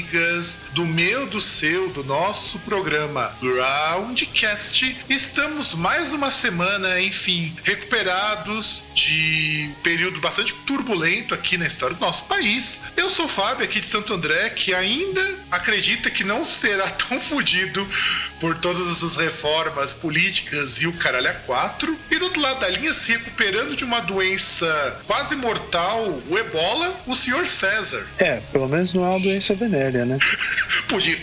Amigas do meu, do seu, do nosso programa Groundcast. Estamos mais uma semana, enfim, recuperados de um período bastante turbulento aqui na história do nosso país. Eu sou o Fábio, aqui de Santo André, que ainda acredita que não será tão fodido por todas essas reformas políticas e o caralho a quatro. E do outro lado da linha, se recuperando de uma doença quase mortal, o ebola, o senhor César. É, pelo menos não é uma doença venérea, né? Podia.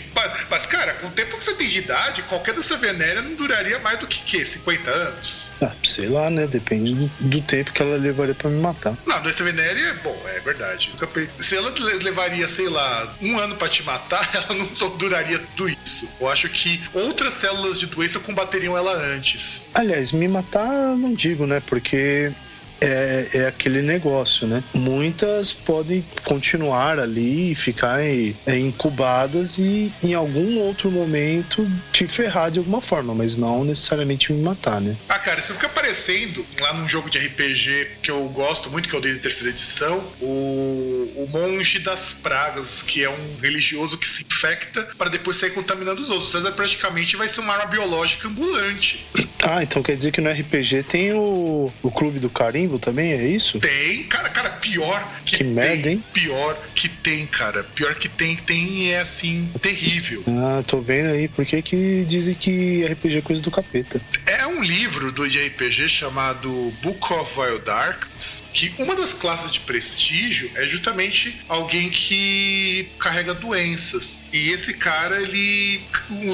Mas, cara, com o tempo que você tem de idade, qualquer doença venérea não duraria mais do que, que 50 anos? Ah, sei lá, né? Depende do, do tempo que ela levaria pra me matar. Não, doença venérea, bom, é verdade. Se ela levaria, sei lá, um ano pra te matar, ela não duraria tudo isso. Eu acho que outras células de doença combateriam ela antes. Aliás, me matar eu não digo, né? Porque é, é aquele negócio, né? Muitas podem continuar ali e ficar é, incubadas e em algum outro momento te ferrar de alguma forma, mas não necessariamente me matar, né? Ah, cara, isso fica aparecendo lá num jogo de RPG que eu gosto muito, que eu dei de terceira edição, o, o Monge das Pragas, que é um religioso que se infecta para depois sair contaminando os outros. César praticamente vai ser uma arma biológica ambulante. Ah, então quer dizer que no RPG tem o, o Clube do Carinho também, é isso? Tem, cara, cara, pior que, que tem. Merda, hein? Pior que tem, cara. Pior que tem, tem é assim, terrível. Ah, tô vendo aí. Por que que dizem que RPG é coisa do capeta? É um livro do de RPG chamado Book of Wild Darkness, que uma das classes de prestígio é justamente alguém que carrega doenças. E esse cara, ele.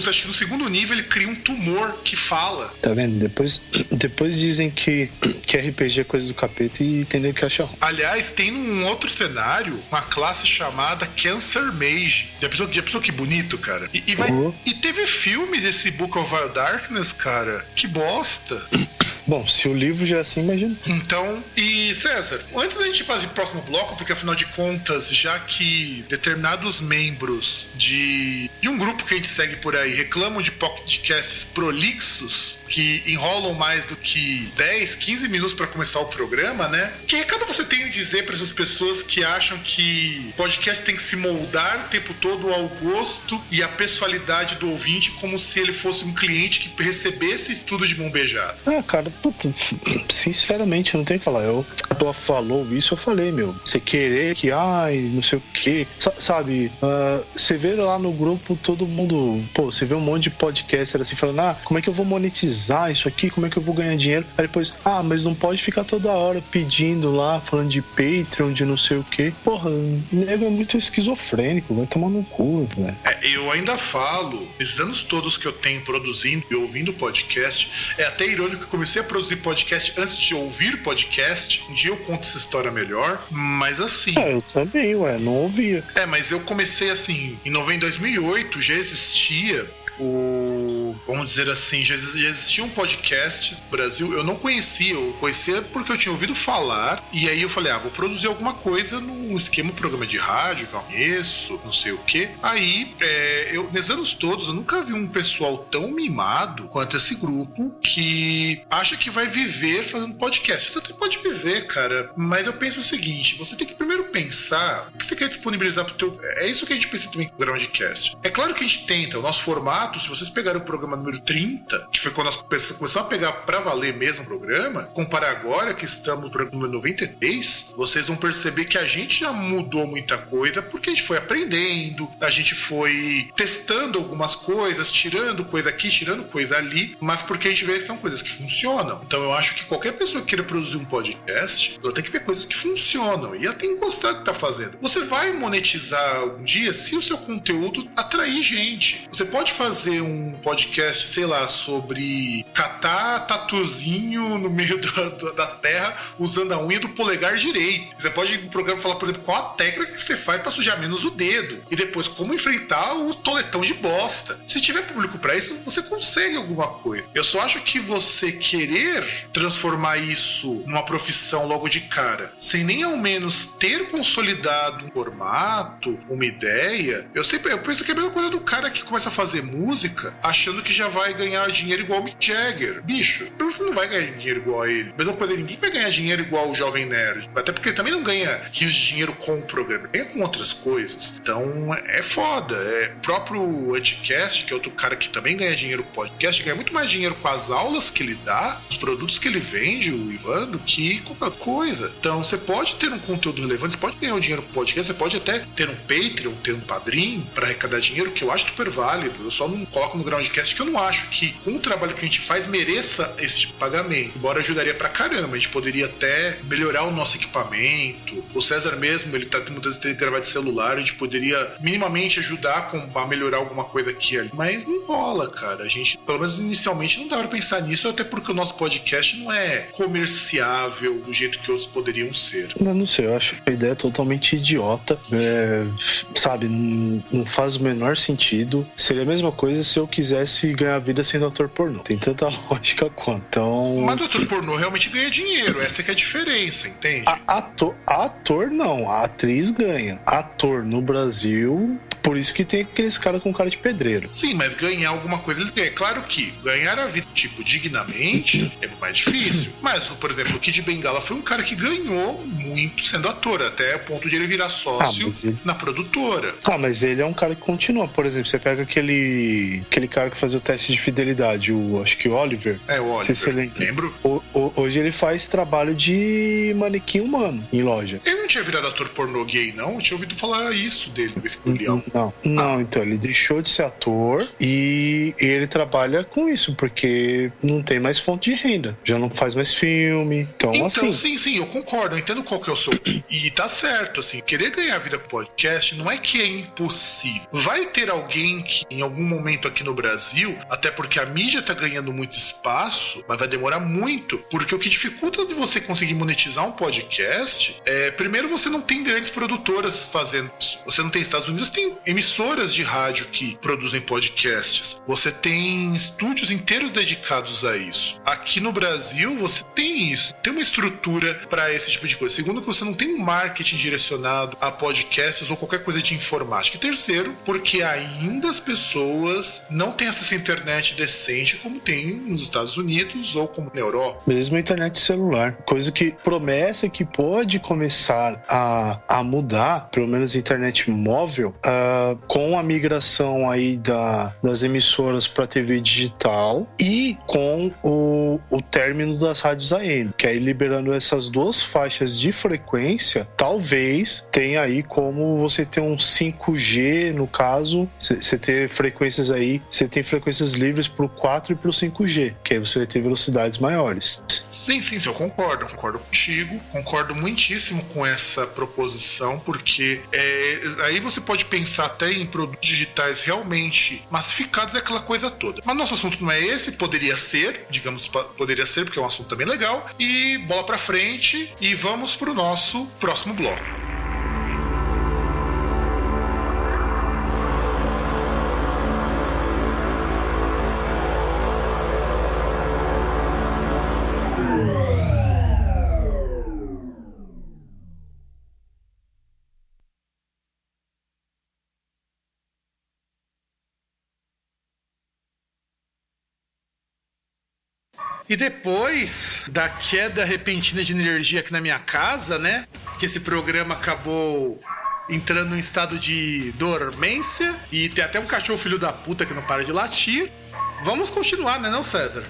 Acho que no segundo nível ele cria um tumor que fala. Tá vendo? Depois, depois dizem que, que RPG é coisa do capeta e tem que achar. Aliás, tem um outro cenário, uma classe chamada Cancer Mage. Já pensou, já pensou que bonito, cara? E, e, vai, uhum. e teve filme desse Book of Wild Darkness, cara. Que bosta. Bom, se o livro já é assim, imagina. Então, e César, antes da gente fazer o próximo bloco, porque afinal de contas, já que determinados membros de, de um grupo que a gente segue por aí reclamam de podcasts prolixos, que enrolam mais do que 10, 15 minutos para começar o programa, né? Que recado você tem a dizer para essas pessoas que acham que podcast tem que se moldar o tempo todo ao gosto e à pessoalidade do ouvinte, como se ele fosse um cliente que recebesse tudo de mão beijada? Ah, cara, sinceramente, eu não tenho o que falar. Eu, a tua falou isso, eu falei, meu. Você querer que, ai, não sei o que, sabe? Uh, você vê lá no grupo todo mundo, pô, você vê um monte de podcaster assim falando, ah, como é que eu vou monetizar isso aqui? Como é que eu vou ganhar dinheiro? Aí depois, ah, mas não pode ficar toda hora pedindo lá, falando de Patreon, de não sei o que. Porra, nego é muito esquizofrênico, vai tomar no cu, velho. É, eu ainda falo, esses anos todos que eu tenho produzindo e ouvindo podcast, é até irônico que eu comecei a produzir podcast antes de ouvir podcast. Um dia eu conto essa história melhor, mas assim. É, eu também, ué, não ouvia. É, mas eu comecei assim, em 2008 já existia o. Vamos dizer assim, já, existia um podcast no Brasil. Eu não conhecia, eu conhecia porque eu tinha ouvido falar. E aí eu falei, ah, vou produzir alguma coisa num esquema, programa de rádio que conheço, não sei o quê. Aí, é, eu, nesses anos todos, eu nunca vi um pessoal tão mimado quanto esse grupo que acha que vai viver fazendo podcast. Você até pode viver, cara. Mas eu penso o seguinte: você tem que primeiro pensar o que você quer disponibilizar pro teu. É isso que a gente pensa também com o Groundcast. É claro que a gente tenta, o nosso formato formato, se vocês pegarem o programa número 30, que foi quando nós começamos a pegar pra valer mesmo o programa, comparar agora que estamos no programa número 93, vocês vão perceber que a gente já mudou muita coisa porque a gente foi aprendendo, a gente foi testando algumas coisas, tirando coisa aqui, tirando coisa ali, mas porque a gente vê que são coisas que funcionam. Então eu acho que qualquer pessoa que queira produzir um podcast, ela tem que ver coisas que funcionam e ela tem que gostar do que tá fazendo. Você vai monetizar um dia se o seu conteúdo atrair gente. Você pode fazer um podcast, sei lá, sobre catar tatuzinho no meio da, da terra usando a unha do polegar direito. Você pode no programa falar, por exemplo, qual a técnica que você faz para sujar menos o dedo e depois como enfrentar o toletão de bosta. Se tiver público para isso, você consegue alguma coisa. Eu só acho que você querer transformar isso numa profissão logo de cara, sem nem ao menos ter consolidado um formato, uma ideia, eu sempre eu penso que é a mesma coisa do cara que começa a fazer música achando que já vai ganhar dinheiro igual o Mick Jagger. Bicho, você não vai ganhar dinheiro igual a ele. Mesma coisa, ninguém vai ganhar dinheiro igual o Jovem Nerd. Até porque ele também não ganha rios de dinheiro com o programa, ganha com outras coisas. Então é foda. É, o próprio Anticast, que é outro cara que também ganha dinheiro com podcast, ganha muito mais dinheiro com as aulas que ele dá, os produtos que ele vende, o Ivan, do que qualquer coisa. Então você pode ter um conteúdo relevante, você pode ganhar um dinheiro com podcast, você pode até ter um Patreon, ter um padrinho para arrecadar dinheiro, que eu acho super válido. Eu só não coloco no Groundcast que eu não acho que com o trabalho que a gente faz mereça esse tipo pagamento. Embora ajudaria pra caramba, a gente poderia até melhorar o nosso equipamento. O César mesmo, ele tá muitas vezes gravar de celular, a gente poderia minimamente ajudar a melhorar alguma coisa aqui ali. Mas não rola, cara. A gente, pelo menos inicialmente, não dá pra pensar nisso, até porque o nosso podcast não é comerciável do jeito que outros poderiam ser. Não, sei, eu acho a ideia totalmente idiota. É, sabe, não faz o menor sentido. Seria a mesma coisa se eu quisesse ganhar vida sendo ator pornô. Tem tanta lógica quanto. Então. Mas o ator pornô realmente ganha dinheiro, essa é, é a diferença, entende? A, ator, ator não, a atriz ganha. Ator no Brasil, por isso que tem aqueles caras com cara de pedreiro. Sim, mas ganhar alguma coisa ele tem. É claro que ganhar a vida, tipo, dignamente é mais difícil. Mas, por exemplo, o Kid Bengala foi um cara que ganhou muito sendo ator, até o ponto de ele virar sócio ah, ele... na produtora. Ah, mas ele é um cara que continua. Por exemplo, você pega aquele, aquele cara que fazia o teste de fidelidade, o, acho que o Oliver. É, o Oliver. Se Lembro. O, o, hoje ele faz trabalho de manequim humano em loja. Ele não tinha virado ator pornô gay, não? Eu tinha ouvido falar isso dele, nesse Não, não, não ah. então ele deixou de ser ator e ele trabalha com isso, porque não tem mais fonte de renda. Já não faz mais filme. Então, então assim. sim, sim, eu concordo. Eu entendo qual que é o seu. E tá certo, assim, querer ganhar vida com podcast não é que é impossível. Vai ter alguém que, em algum momento aqui no Brasil, até porque a mídia tá ganhando muito espaço, mas vai demorar muito, porque o que dificulta de você conseguir monetizar um podcast é, primeiro, você não tem grandes produtoras fazendo isso. Você não tem Estados Unidos, tem emissoras de rádio que produzem podcasts. Você tem estúdios inteiros dedicados a isso. Aqui no Brasil, você tem isso, tem uma estrutura para esse tipo de coisa. Segundo, que você não tem um marketing direcionado a podcasts ou qualquer coisa de informática. E terceiro, porque ainda as pessoas não têm acesso à internet decente como tem nos Estados Unidos ou como na Europa. Mesmo a internet celular. Coisa que promessa que pode começar a, a mudar, pelo menos internet móvel, uh, com a migração aí da, das emissoras para TV digital e com o, o término das rádios AM, que aí liberando essas duas faixas de frequência, talvez tenha aí como você ter um 5G, no caso, você ter frequências aí, você tem frequências livres para o 4 e para o 5G, que aí você vai ter velocidades maiores. Sim, sim, eu concordo, concordo contigo, concordo muitíssimo com essa proposição, porque é, aí você pode pensar até em produtos digitais realmente massificados, é aquela coisa toda. Mas nosso assunto não é esse, poderia ser, digamos, poderia ser, porque é um assunto também legal, e bola pra frente e vamos pro nosso próximo bloco. E depois da queda repentina de energia aqui na minha casa, né? Que esse programa acabou entrando em estado de dormência e tem até um cachorro filho da puta que não para de latir. Vamos continuar, né, não, César?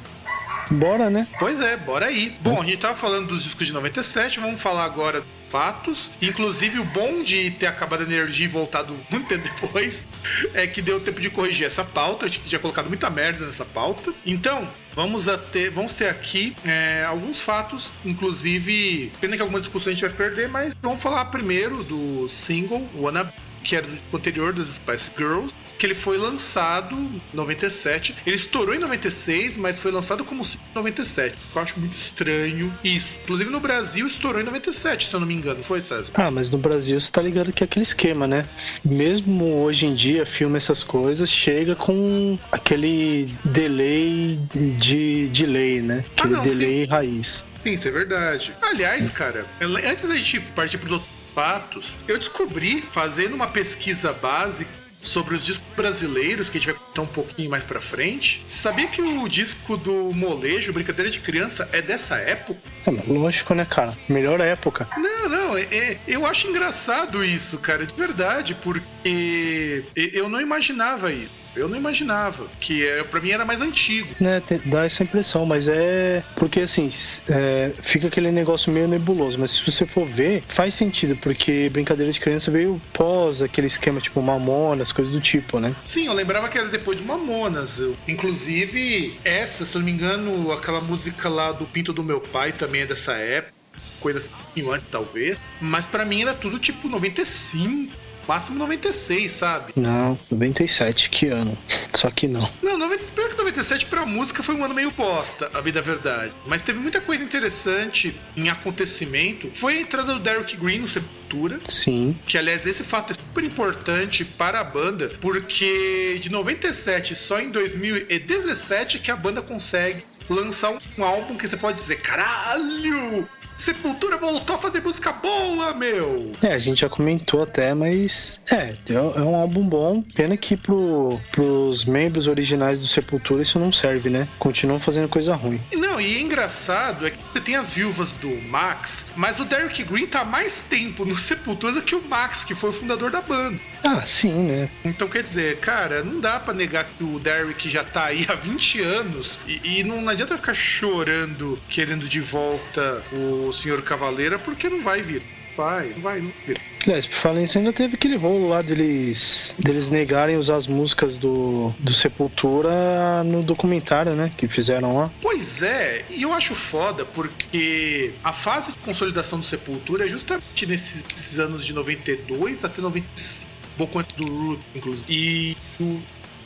Bora, né? Pois é, bora aí. Bom, a gente tava falando dos discos de 97, vamos falar agora fatos. Inclusive, o bom de ter acabado a energia e voltado muito tempo depois é que deu tempo de corrigir essa pauta. A gente tinha colocado muita merda nessa pauta. Então, vamos, ter, vamos ter aqui é, alguns fatos, inclusive, pena que algumas discussões a gente vai perder, mas vamos falar primeiro do single Wanna que era do anterior das Spice Girls, que ele foi lançado em 97. Ele estourou em 96, mas foi lançado como 97. Eu acho muito estranho isso. Inclusive no Brasil estourou em 97, se eu não me engano. Foi, César? Ah, mas no Brasil você tá ligado que é aquele esquema, né? Mesmo hoje em dia, filme essas coisas, chega com aquele delay de delay, né? Ah, Aquele não, delay raiz. Sim, isso é verdade. Aliás, cara, antes da gente partir para os outros fatos, eu descobri, fazendo uma pesquisa básica, sobre os discos brasileiros, que a gente vai contar um pouquinho mais pra frente. Sabia que o disco do Molejo, Brincadeira de Criança, é dessa época? É, lógico, né, cara? Melhor época. Não, não, é, é, eu acho engraçado isso, cara, de verdade, porque eu não imaginava isso. Eu não imaginava, que é, para mim era mais antigo. Né, dá essa impressão, mas é. Porque assim, é, fica aquele negócio meio nebuloso, mas se você for ver, faz sentido, porque Brincadeira de Criança veio pós aquele esquema tipo Mamonas, coisas do tipo, né? Sim, eu lembrava que era depois de Mamonas. Eu, inclusive, essa, se eu não me engano, aquela música lá do Pinto do Meu Pai também é dessa época coisa assim, antes, talvez. Mas para mim era tudo tipo 95, máximo 96, sabe? Não, 97, que ano. Só que não. Não, 90, espero que 97 pra música foi um ano meio bosta, a vida é verdade. Mas teve muita coisa interessante em acontecimento. Foi a entrada do Derek Green no Sepultura. Sim. Que, aliás, esse fato é super importante para a banda, porque de 97 só em 2017 que a banda consegue lançar um álbum que você pode dizer, caralho, Sepultura voltou a fazer música boa, meu! É, a gente já comentou até, mas. É, é um álbum bom. Pena que pro, pros membros originais do Sepultura isso não serve, né? Continuam fazendo coisa ruim. Não, e é engraçado é que você tem as viúvas do Max, mas o Derek Green tá mais tempo no Sepultura do que o Max, que foi o fundador da banda. Ah, sim, né? Então quer dizer, cara, não dá para negar que o Derek já tá aí há 20 anos e, e não adianta ficar chorando, querendo de volta o Senhor Cavaleira, porque não vai vir. Vai, não vai, não vir. Aliás, por falar nisso, ainda teve aquele rolo lá deles, deles negarem usar as músicas do, do Sepultura no documentário, né? Que fizeram lá. Pois é, e eu acho foda porque a fase de consolidação do Sepultura é justamente nesses, nesses anos de 92 até 95 pouco antes do Root, inclusive. E,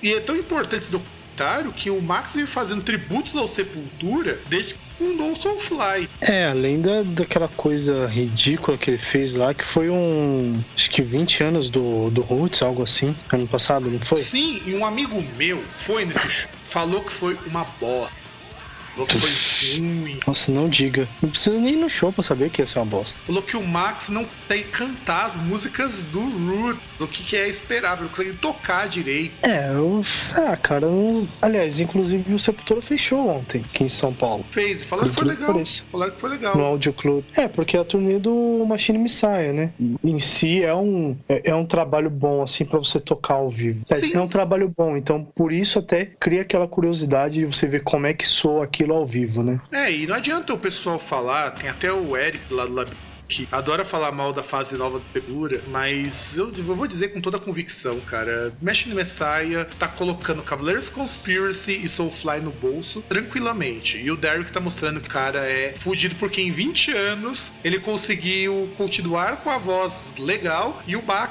e é tão importante esse documentário que o Max vem fazendo tributos ao Sepultura desde que fundou o Soulfly. É, além da, daquela coisa ridícula que ele fez lá, que foi um. Acho que 20 anos do, do Roots, algo assim, ano passado, não foi? Sim, e um amigo meu foi nesse show, falou que foi uma bosta Que foi ruim. Nossa, não diga. Não precisa nem ir no show pra saber que ia ser uma bosta. Falou que o Max não tem cantar as músicas do Root, do que, que é esperável, não consegue tocar direito. É, eu. Ah, cara, eu... aliás, inclusive o Sepultura fechou ontem aqui em São Paulo. Fez, falaram que foi legal. Falaram que foi legal. No Audio Club. É, porque é a turnê do Machine Messiah, né? Em si é um, é, é um trabalho bom, assim, para você tocar ao vivo. É, é um trabalho bom, então por isso até cria aquela curiosidade de você ver como é que soa aquilo ao vivo, né? É, e não adianta o pessoal falar, tem até o Eric lá do Lab que adora falar mal da fase nova do Segura, mas eu, vou dizer com toda a convicção, cara. Machine Messiah tá colocando Cavaleiros Conspiracy e Soulfly no bolso tranquilamente. E o Derek tá mostrando que o cara é fudido porque em 20 anos ele conseguiu continuar com a voz legal e o Bach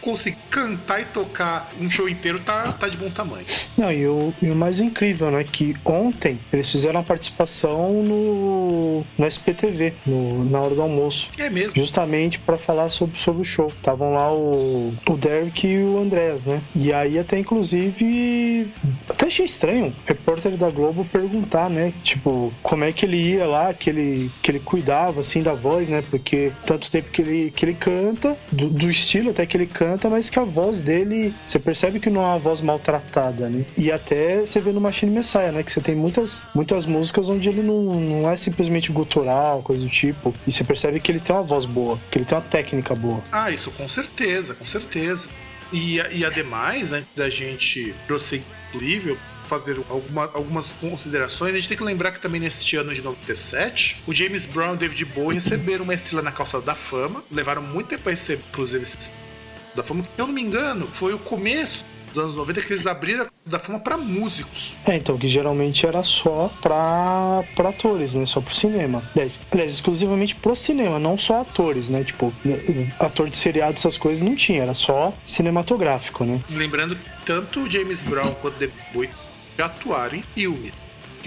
conseguir cantar e tocar um show inteiro tá, tá de bom tamanho. Não, e o, e o mais incrível, né? Que ontem eles fizeram a participação no, no SPTV, no, na hora do almoço. É mesmo? Justamente para falar sobre, sobre o show. Estavam lá o, o Derek e o Andrés, né? E aí até inclusive até achei estranho o repórter da Globo perguntar, né? Tipo, como é que ele ia lá, que ele, que ele cuidava, assim, da voz, né? Porque tanto tempo que ele, que ele canta, do, do estilo até que ele canta, mas que a voz dele, você percebe que não é uma voz maltratada, né? E até você vê no Machine Messiah, né? Que você tem muitas, muitas músicas onde ele não, não é simplesmente gutural, coisa do tipo. E você percebe que ele tem uma voz boa, que ele tem uma técnica boa. Ah, isso com certeza, com certeza. E, e ademais, antes da gente prosseguir fazer alguma, algumas considerações, a gente tem que lembrar que também neste ano de 97, o James Brown e o David Bowie receberam uma estrela na calçada da fama, levaram muito tempo a receber, inclusive, da fama. Se eu não me engano, foi o começo dos anos 90 que eles abriram da fama para músicos. É, então, que geralmente era só pra, pra atores, né? Só pro cinema. Aliás, aliás, exclusivamente pro cinema, não só atores, né? Tipo, ator de seriado, essas coisas não tinha, era só cinematográfico, né? Lembrando que tanto o James Brown quanto David Bowie atuaram em filmes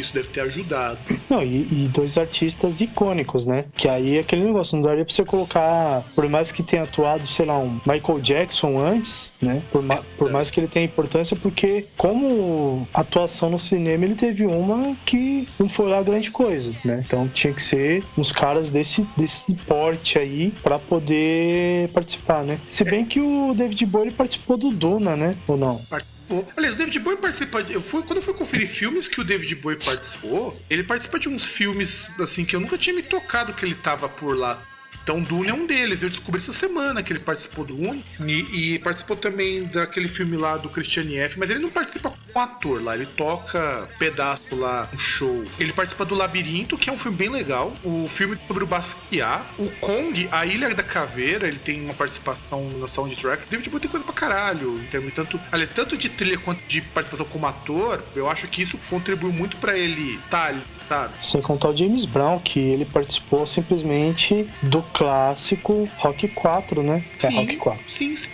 isso deve ter ajudado. Não, e, e, dois artistas icônicos, né? Que aí é aquele negócio, não daria pra você colocar, por mais que tenha atuado, sei lá, um Michael Jackson antes, né? Por, ma, por mais que ele tenha importância, porque como atuação no cinema, ele teve uma que não foi lá grande coisa, né? Então tinha que ser uns caras desse, desse porte aí para poder participar, né? Se bem que o David Bowie participou do Duna, né? Ou não? participou. Aliás, o David Bowie participa. De, eu fui, quando eu fui conferir filmes que o David Bowie participou, ele participa de uns filmes assim que eu nunca tinha me tocado que ele tava por lá. Então, Dune é um deles. Eu descobri essa semana que ele participou do Dune e, e, participou também daquele filme lá do Christian F. Mas ele não participa como ator lá, ele toca pedaço lá, um show. Ele participa do Labirinto, que é um filme bem legal. O filme sobre o Basquiat. O Kong, A Ilha da Caveira, ele tem uma participação na soundtrack. David Bowie tem coisa pra caralho. Em termos tanto, aliás, tanto de trilha quanto de participação como ator. Eu acho que isso contribuiu muito para ele estar tá sabe? Sem contar o James Brown, que ele participou simplesmente do clássico Rock 4, né? É sim, Rock 4. Sim, sim.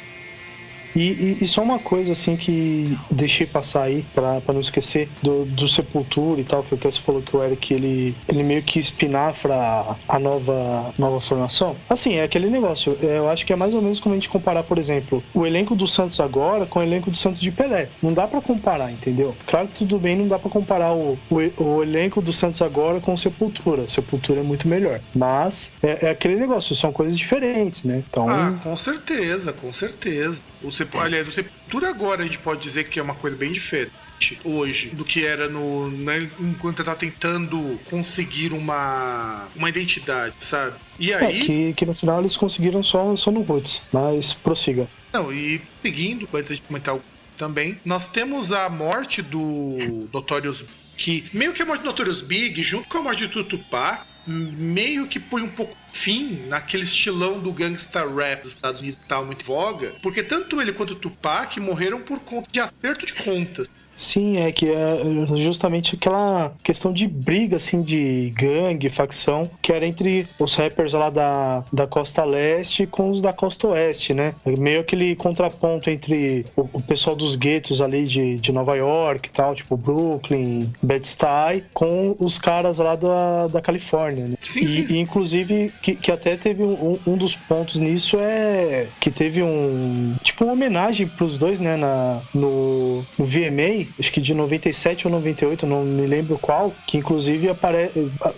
E, e, e, só uma coisa assim que deixei passar aí para não esquecer do, do Sepultura e tal, que até você falou que o Eric ele, ele meio que espinafra a nova, nova formação. Assim, é aquele negócio. É, eu acho que é mais ou menos como a gente comparar, por exemplo, o elenco do Santos agora com o elenco do Santos de Pelé. Não dá para comparar, entendeu? Claro que tudo bem, não dá para comparar o, o, o, elenco do Santos agora com o Sepultura. O Sepultura é muito melhor. Mas é, é aquele negócio, são coisas diferentes, né? Então. Ah, com certeza, com certeza. O Sepultura, aliás, o Sepultura agora a gente pode dizer que é uma coisa bem diferente hoje do que era no né, enquanto tá tentando conseguir uma uma identidade, sabe? E é, aí é, que, que no final eles conseguiram só só no Roots, mas prossiga. Não, e seguindo, antes de comentar também, nós temos a morte do Notorious que meio que a morte do Notorious Big junto com a morte do Tupac meio que põe um pouco fim naquele estilão do gangsta rap dos Estados Unidos que tava muito voga, porque tanto ele quanto o Tupac morreram por conta de acerto de contas. Sim, é que é justamente aquela questão de briga, assim, de gangue, facção, que era entre os rappers lá da, da costa leste com os da costa oeste, né? Meio aquele contraponto entre o, o pessoal dos guetos ali de, de Nova York e tal, tipo Brooklyn, Bed-Stuy, com os caras lá da, da Califórnia, né? Sim, e, sim, sim. E, inclusive, que, que até teve um, um dos pontos nisso é que teve um, tipo, uma homenagem pros dois, né, na, no, no VMA, acho que de 97 ou 98, não me lembro qual, que inclusive apare...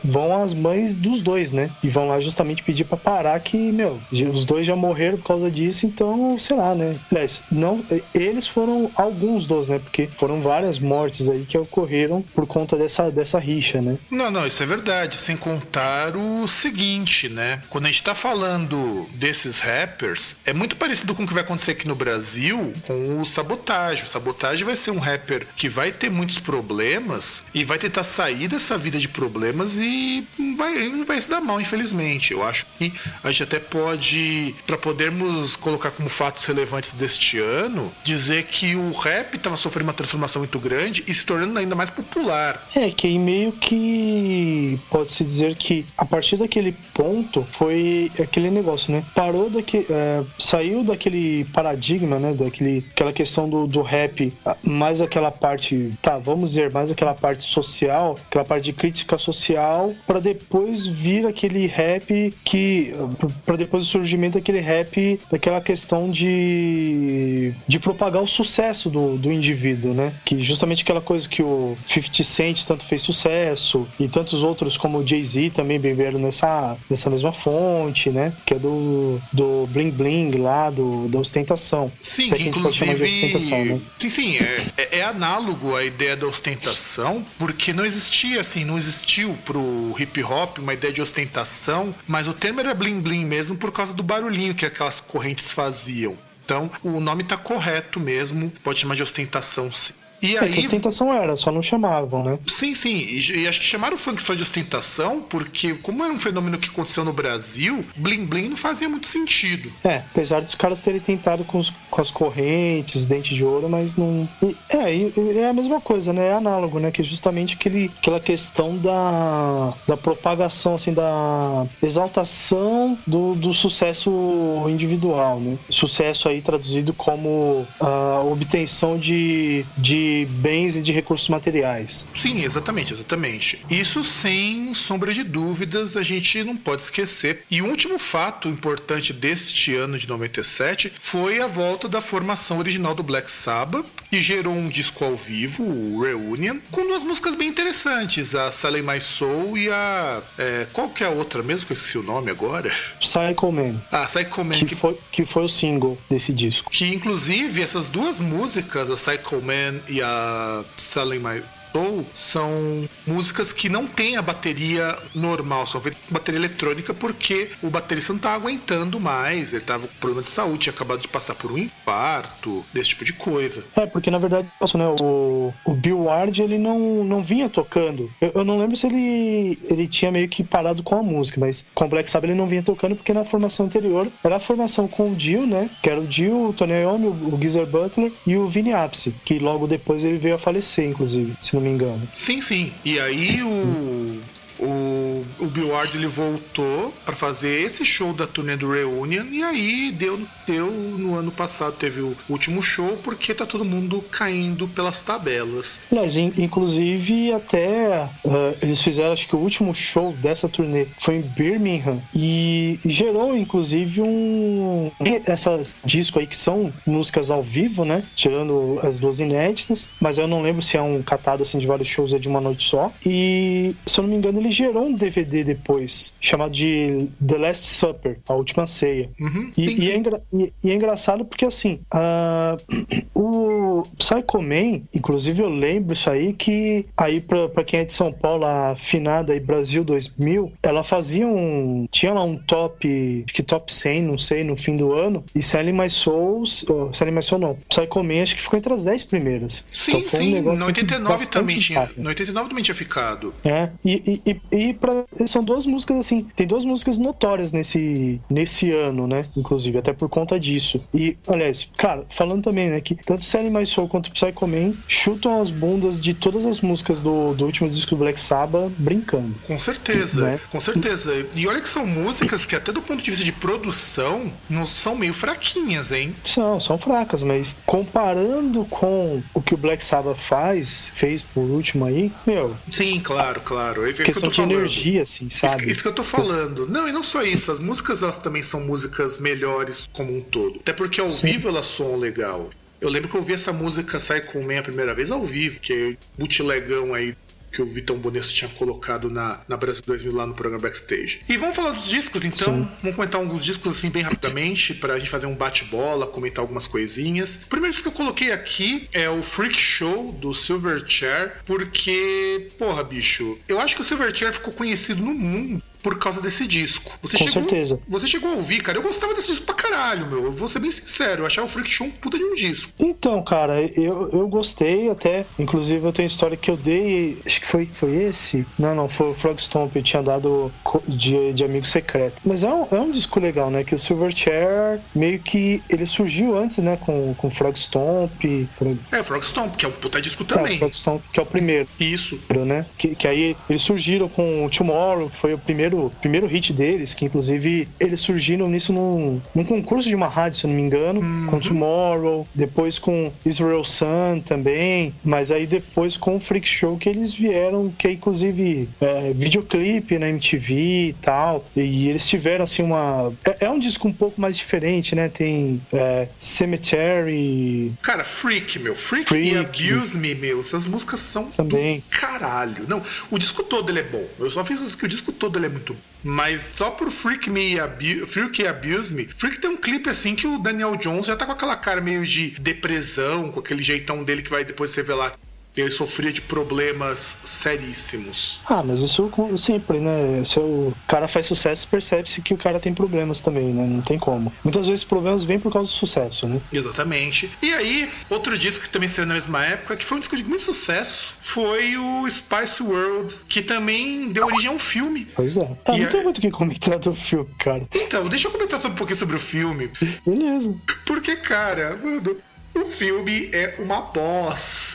vão as mães dos dois, né? E vão lá justamente pedir para parar que, meu, os dois já morreram por causa disso, então, sei lá, né? Aliás, não, eles foram alguns dos, né? Porque foram várias mortes aí que ocorreram por conta dessa, dessa rixa, né? Não, não, isso é verdade. Sem contar o seguinte, né? Quando a gente tá falando desses rappers, é muito parecido com o que vai acontecer aqui no Brasil com o Sabotagem. O Sabotagem vai ser um rapper que vai ter muitos problemas e vai tentar sair dessa vida de problemas e vai, vai se dar mal, infelizmente. Eu acho que a gente até pode, para podermos colocar como fatos relevantes deste ano, dizer que o rap estava sofrendo uma transformação muito grande e se tornando ainda mais popular. É, que meio que pode-se dizer que a partir daquele ponto foi aquele negócio, né? Parou daqui, é, saiu daquele paradigma, né? Daquele, aquela questão do, do rap, mais aquela aquela parte, tá, vamos dizer, mais aquela parte social, aquela parte de crítica social, para de, depois vir aquele rap que. para depois do surgimento daquele rap, daquela questão de. de propagar o sucesso do, do indivíduo, né? Que justamente aquela coisa que o 50 Cent tanto fez sucesso e tantos outros como o Jay-Z também beberam nessa, nessa mesma fonte, né? Que é do, do Bling Bling lá, do, da ostentação. Sim, é inclusive. Né? Sim, sim, é, é, é análogo à ideia da ostentação, porque não existia assim, não existiu pro hip hop uma ideia de ostentação, mas o termo era bling bling mesmo por causa do barulhinho que aquelas correntes faziam. Então, o nome tá correto mesmo, pode chamar de ostentação sim. E é aí... que ostentação era, só não chamavam, né? Sim, sim. E, e, acho que chamaram o funk só de ostentação, porque como era um fenômeno que aconteceu no Brasil, bling bling não fazia muito sentido. É, apesar dos caras terem tentado com, os, com as correntes, os dentes de ouro, mas não. E, é, e, é a mesma coisa, né? É análogo, né? Que é justamente aquele, aquela questão da, da propagação, assim, da exaltação do, do sucesso individual, né? Sucesso aí traduzido como a obtenção de, de bens e de recursos materiais. Sim, exatamente, exatamente. Isso sem sombra de dúvidas, a gente não pode esquecer. E o último fato importante deste ano de 97 foi a volta da formação original do Black Sabbath, que gerou um disco ao vivo, o Reunion, com duas músicas bem interessantes, a Sally My Soul e a. É, qual que é a outra mesmo que eu esqueci o nome agora? Psycho Man. Ah, Psycho Man. Que, que, foi, que foi o single desse disco. Que inclusive essas duas músicas, a Psycho Man e a uh, Selling My Soul são músicas que não tem a bateria normal, feitas com bateria eletrônica porque o baterista não tá aguentando mais, ele tava com problema de saúde, tinha acabado de passar por um infarto, desse tipo de coisa. É, porque na verdade, né, o, o Bill Ward ele não, não vinha tocando. Eu, eu, não lembro se ele, ele tinha meio que parado com a música, mas com Black Sabbath ele não vinha tocando porque na formação anterior era a formação com o Dio, né, que era o Dio, o Tony Iommi, o, Geezer Butler e o Vinny Appice, que logo depois ele veio a falecer, inclusive, se não me engano. Sim, sim. E aí o o, o Bill Ward ele voltou para fazer esse show da turnê do Reunion e aí deu, deu no ano passado teve o último show porque tá todo mundo caindo pelas tabelas. Mas inclusive até uh, eles fizeram acho que o último show dessa turnê foi em Birmingham e gerou inclusive um essas discos aí que são músicas ao vivo, né? Tirando as duas inéditas, mas eu não lembro se é um catado assim de vários shows é de uma noite só. E se eu não me engano ele ele gerou um DVD depois, chamado de The Last Supper, A Última Ceia. Uhum, e, e, é engra, e, e, é engraçado porque, assim, uh, o Psycho Man, inclusive eu lembro isso aí, que aí pra, pra quem é de São Paulo, a finada aí Brasil 2000, ela fazia um... tinha lá um top, acho que top 100, não sei, no fim do ano, e Selling My Souls, oh, Selling My Soul não, Psycho Man acho que ficou entre as 10 primeiras. Sim, então, sim, um no 89 também tinha, no 89 também tinha ficado. É, e, e, e pra, são duas músicas assim, tem duas músicas notórias nesse, nesse ano, né? Inclusive, até por conta disso. E, aliás, cara, falando também, né, que tanto Sally My Soul quanto Psycho Man chutam as bundas de todas as músicas do, do último disco do Black Sabbath brincando. Com certeza, né? com certeza. E olha que são músicas que até do ponto de vista de produção não são meio fraquinhas, hein? São, são fracas, mas comparando com o que o Black Sabbath faz, fez por último aí, meu. Sim, claro, claro. É questão de energia, assim, sabe? Isso, isso, que eu tô falando. Não, e não só isso, as músicas elas também são músicas melhores como um todo. Até porque ao Sim. vivo elas soam legal. Eu lembro que eu ouvi essa música sair com Man a primeira vez ao vivo, que é bootlegão aí que o Vitão Bonesso tinha colocado na, na Brasil 2000 lá no programa Backstage. E vamos falar dos discos, então. Sim. Vamos comentar alguns discos assim bem rapidamente pra gente fazer um bate-bola, comentar algumas coisinhas. O primeiro disco que eu coloquei aqui é o Freak Show do Silverchair, porque, porra, bicho, eu acho que o Silverchair ficou conhecido no mundo por causa desse disco. Você Com chegou, certeza. Você chegou a ouvir, cara. Eu gostava desse disco pra caralho, meu. Eu vou ser bem sincero. Eu achava o Freak Show um puta de um disco. Então, cara, eu, eu gostei até. Inclusive, eu tenho história que eu dei. Acho que foi, foi esse? Não, não, foi o Frog Stomp. Eu tinha dado de, de amigo secreto. Mas é um, é um disco legal, né? Que o Silverchair meio que. Ele surgiu antes, né? Com, com Frog Stomp. Frog... É, Frog Stomp, que é um puta disco também. É, Frog Stomp, que é o primeiro. Isso. Né? Que, que aí eles surgiram com o Tomorrow, que foi o primeiro primeiro, primeiro hit deles, que inclusive eles surgiram nisso num, num concurso de uma rádio, se eu não me engano, uhum. com Tomorrow, depois com Israel Sun também, mas aí depois com o Freak Show que eles vieram, que é inclusive é, videoclipe na MTV e tal, e eles tiveram assim uma. É, é um disco um pouco mais diferente, né? Tem é, Cemetery. Cara, Freak, meu. Freak, Freak, e Abuse Me, meu. Essas músicas são também. caralho. Não, o disco todo ele é bom. Eu só fiz isso que o disco todo ele é muito bom. Mas só por Freak Me Abuse, Freak e Abuse Me, Freak tem um clipe assim que o Daniel Jones já tá com aquela cara meio de depressão, com aquele jeitão dele que vai depois revelar ele sofria de problemas seríssimos. Ah, mas isso sempre, né? Se o cara faz sucesso, percebe-se que o cara tem problemas também, né? Não tem como. Muitas vezes problemas vêm por causa do sucesso, né? Exatamente. E aí, outro disco que também saiu na mesma época, que foi um disco de muito sucesso, foi o Spice World, que também deu origem a um filme. Pois é. Ah, e não tem muito o que comentar do filme, cara. Então, deixa eu comentar um pouquinho sobre o filme. Beleza. Porque, cara, mano, o filme é uma bosta.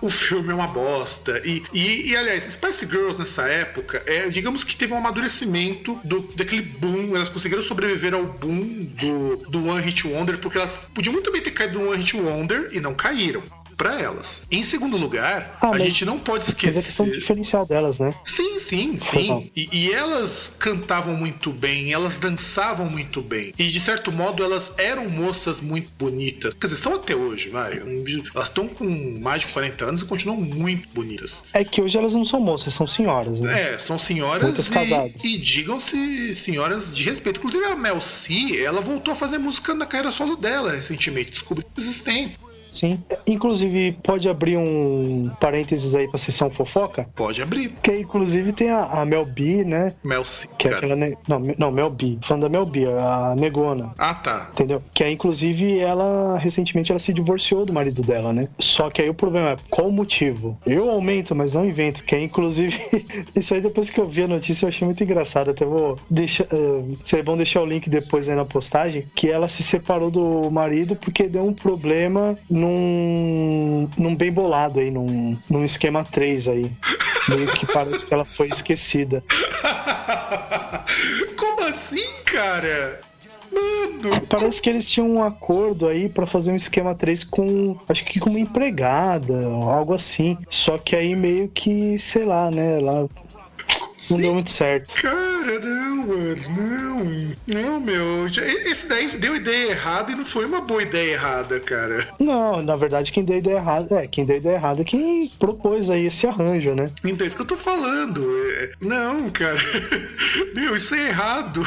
O filme é uma bosta. E, e, e, aliás, Spice Girls nessa época, é, digamos que teve um amadurecimento do, daquele boom. Elas conseguiram sobreviver ao boom do, do One Hit Wonder, porque elas podiam muito bem ter caído no One Hit Wonder e não caíram para elas. Em segundo lugar, ah, a gente não pode esquecer. Mas é questão diferencial delas, né? Sim, sim, sim. E, e, elas cantavam muito bem, elas dançavam muito bem. E de certo modo elas eram moças muito bonitas. Quer dizer, são até hoje, vai. Elas estão com mais de 40 anos e continuam muito bonitas. É que hoje elas não são moças, são senhoras, né? É, são senhoras Muitas e, casadas. e digam-se senhoras de respeito. Inclusive a Mel C, ela voltou a fazer música na carreira solo dela recentemente, descobriu esses tempos. Sim. Inclusive, pode abrir um parênteses aí pra sessão fofoca? Pode abrir. Que inclusive tem a, a Mel B, né? Mel C. Que é aquela. Ne... Não, não, Mel B. Fã da Mel B, a Negona. Ah, tá. Entendeu? Que é, inclusive, ela recentemente ela se divorciou do marido dela, né? Só que aí o problema é qual o motivo? Eu aumento, mas não invento. Que é, inclusive, isso aí depois que eu vi a notícia eu achei muito engraçado. Até vou deixar. Uh, seria bom deixar o link depois aí na postagem. Que ela se separou do marido porque deu um problema num, num bem bolado aí, num, num esquema 3 aí. Meio que parece que ela foi esquecida. Como assim, cara? Mano. Parece que eles tinham um acordo aí para fazer um esquema 3 com, acho que com uma empregada, algo assim. Só que aí meio que, sei lá, né, ela não deu muito certo. Cara, não, mano, não. Não, meu. Esse daí deu ideia errada e não foi uma boa ideia errada, cara. Não, na verdade, quem deu ideia errada é quem deu ideia errada é quem propôs aí esse arranjo, né? Então, é isso que eu tô falando. É... Não, cara. Meu, isso é errado.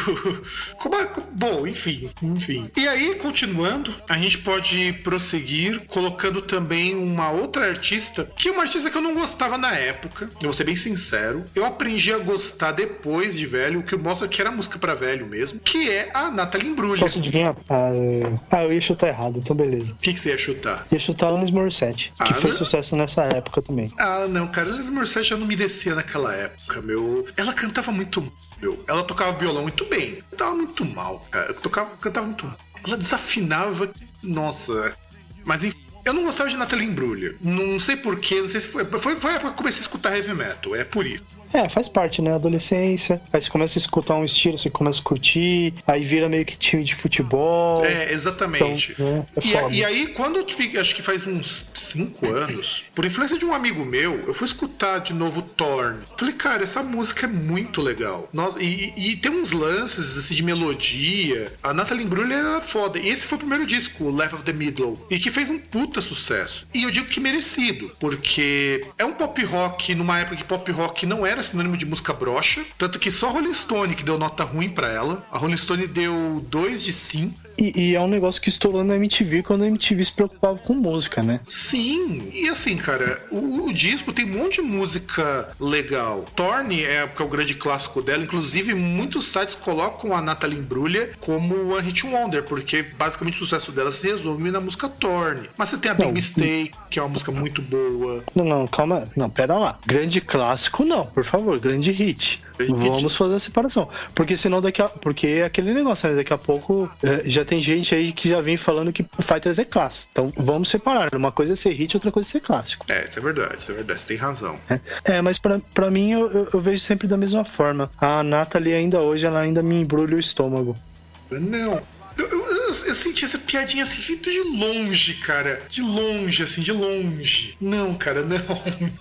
Como é... Bom, enfim, enfim. E aí, continuando, a gente pode prosseguir colocando também uma outra artista, que é uma artista que eu não gostava na época. Eu vou ser bem sincero. Eu aprendi a gostar depois de velho, o que mostra que era música para velho mesmo, que é a Nathalie Imbruglia. Posso adivinhar? Ah, eu... ah, eu ia chutar errado, então beleza. O que, que você ia chutar? Ia chutar Alanis Morissette, que ah, fez sucesso nessa época também. Ah, não, cara, Alanis Morissette já não me descia naquela época, meu. Ela cantava muito, meu. Ela tocava violão muito bem. Cantava muito mal, cara. Tocava, cantava muito mal. Ela desafinava. Nossa. Mas enfim. Eu não gostava de Nathalie Imbruglia. Não sei porquê, não sei se foi. Foi, foi a época que eu comecei a escutar heavy metal, é por isso. É, faz parte, né? Adolescência. Aí você começa a escutar um estilo, você começa a curtir, aí vira meio que time de futebol. É, exatamente. Então, né? é e, e, aí, quando eu tive, acho que faz uns 5 anos, por influência de um amigo meu, eu fui escutar de novo Torn. Falei, cara, essa música é muito legal. Nossa, e, e tem uns lances assim, de melodia. A Natalie Imbruglia era foda. E esse foi o primeiro disco, Left of the Middle, e que fez um puta sucesso. E eu digo que merecido, porque é um pop rock numa época que pop rock não era sinônimo de música brocha. Tanto que só a Rolling Stone que deu nota ruim para ela. A Rolling Stone deu 2 de 5. E, e, é um negócio que estourou na MTV quando a MTV se preocupava com música, né? Sim, e assim, cara, o, o disco tem um monte de música legal. Torne é, é o grande clássico dela, inclusive muitos sites colocam a Natalie Imbruglia como One Hit Wonder, porque basicamente o sucesso dela se resume na música Torne. Mas você tem a Big Mistake, que é uma música muito boa. Não, não, calma, não, pera lá. Grande clássico não, por favor, grande hit. Vamos fazer a separação. Porque senão daqui a... Porque é aquele negócio, né? Daqui a pouco é, já tem gente aí que já vem falando que Fighters é clássico. Então vamos separar. Uma coisa é ser hit, outra coisa é ser clássico. É, isso é verdade, isso é verdade, você tem razão. É, é mas pra, pra mim eu, eu, eu vejo sempre da mesma forma. A Nathalie ainda hoje, ela ainda me embrulha o estômago. Não. Eu, eu, eu, eu senti essa piadinha assim, vindo de longe, cara. De longe, assim, de longe. Não, cara, não.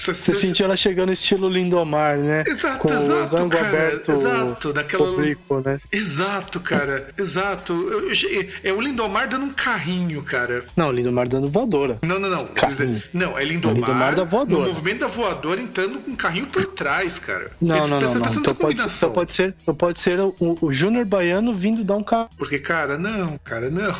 Você, você sentiu ela chegando estilo Lindomar, né? Exato, Com exato, o cara. aberto, exato, naquela. oblíquo, né? Exato, cara. exato. Eu- eu- é o Lindomar dando um carrinho, cara. Não, Lindomar dando voadora. Não, não, não. Carrinho. Não, é Lindomar. Lindomar da voadora. No movimento da voadora entrando com um carrinho por trás, cara. Não, Pensa- não, pensa- não, não. Então pode, então pode ser, então pode ser o, o Júnior Baiano vindo dar um carro. Porque, cara, não, cara, não.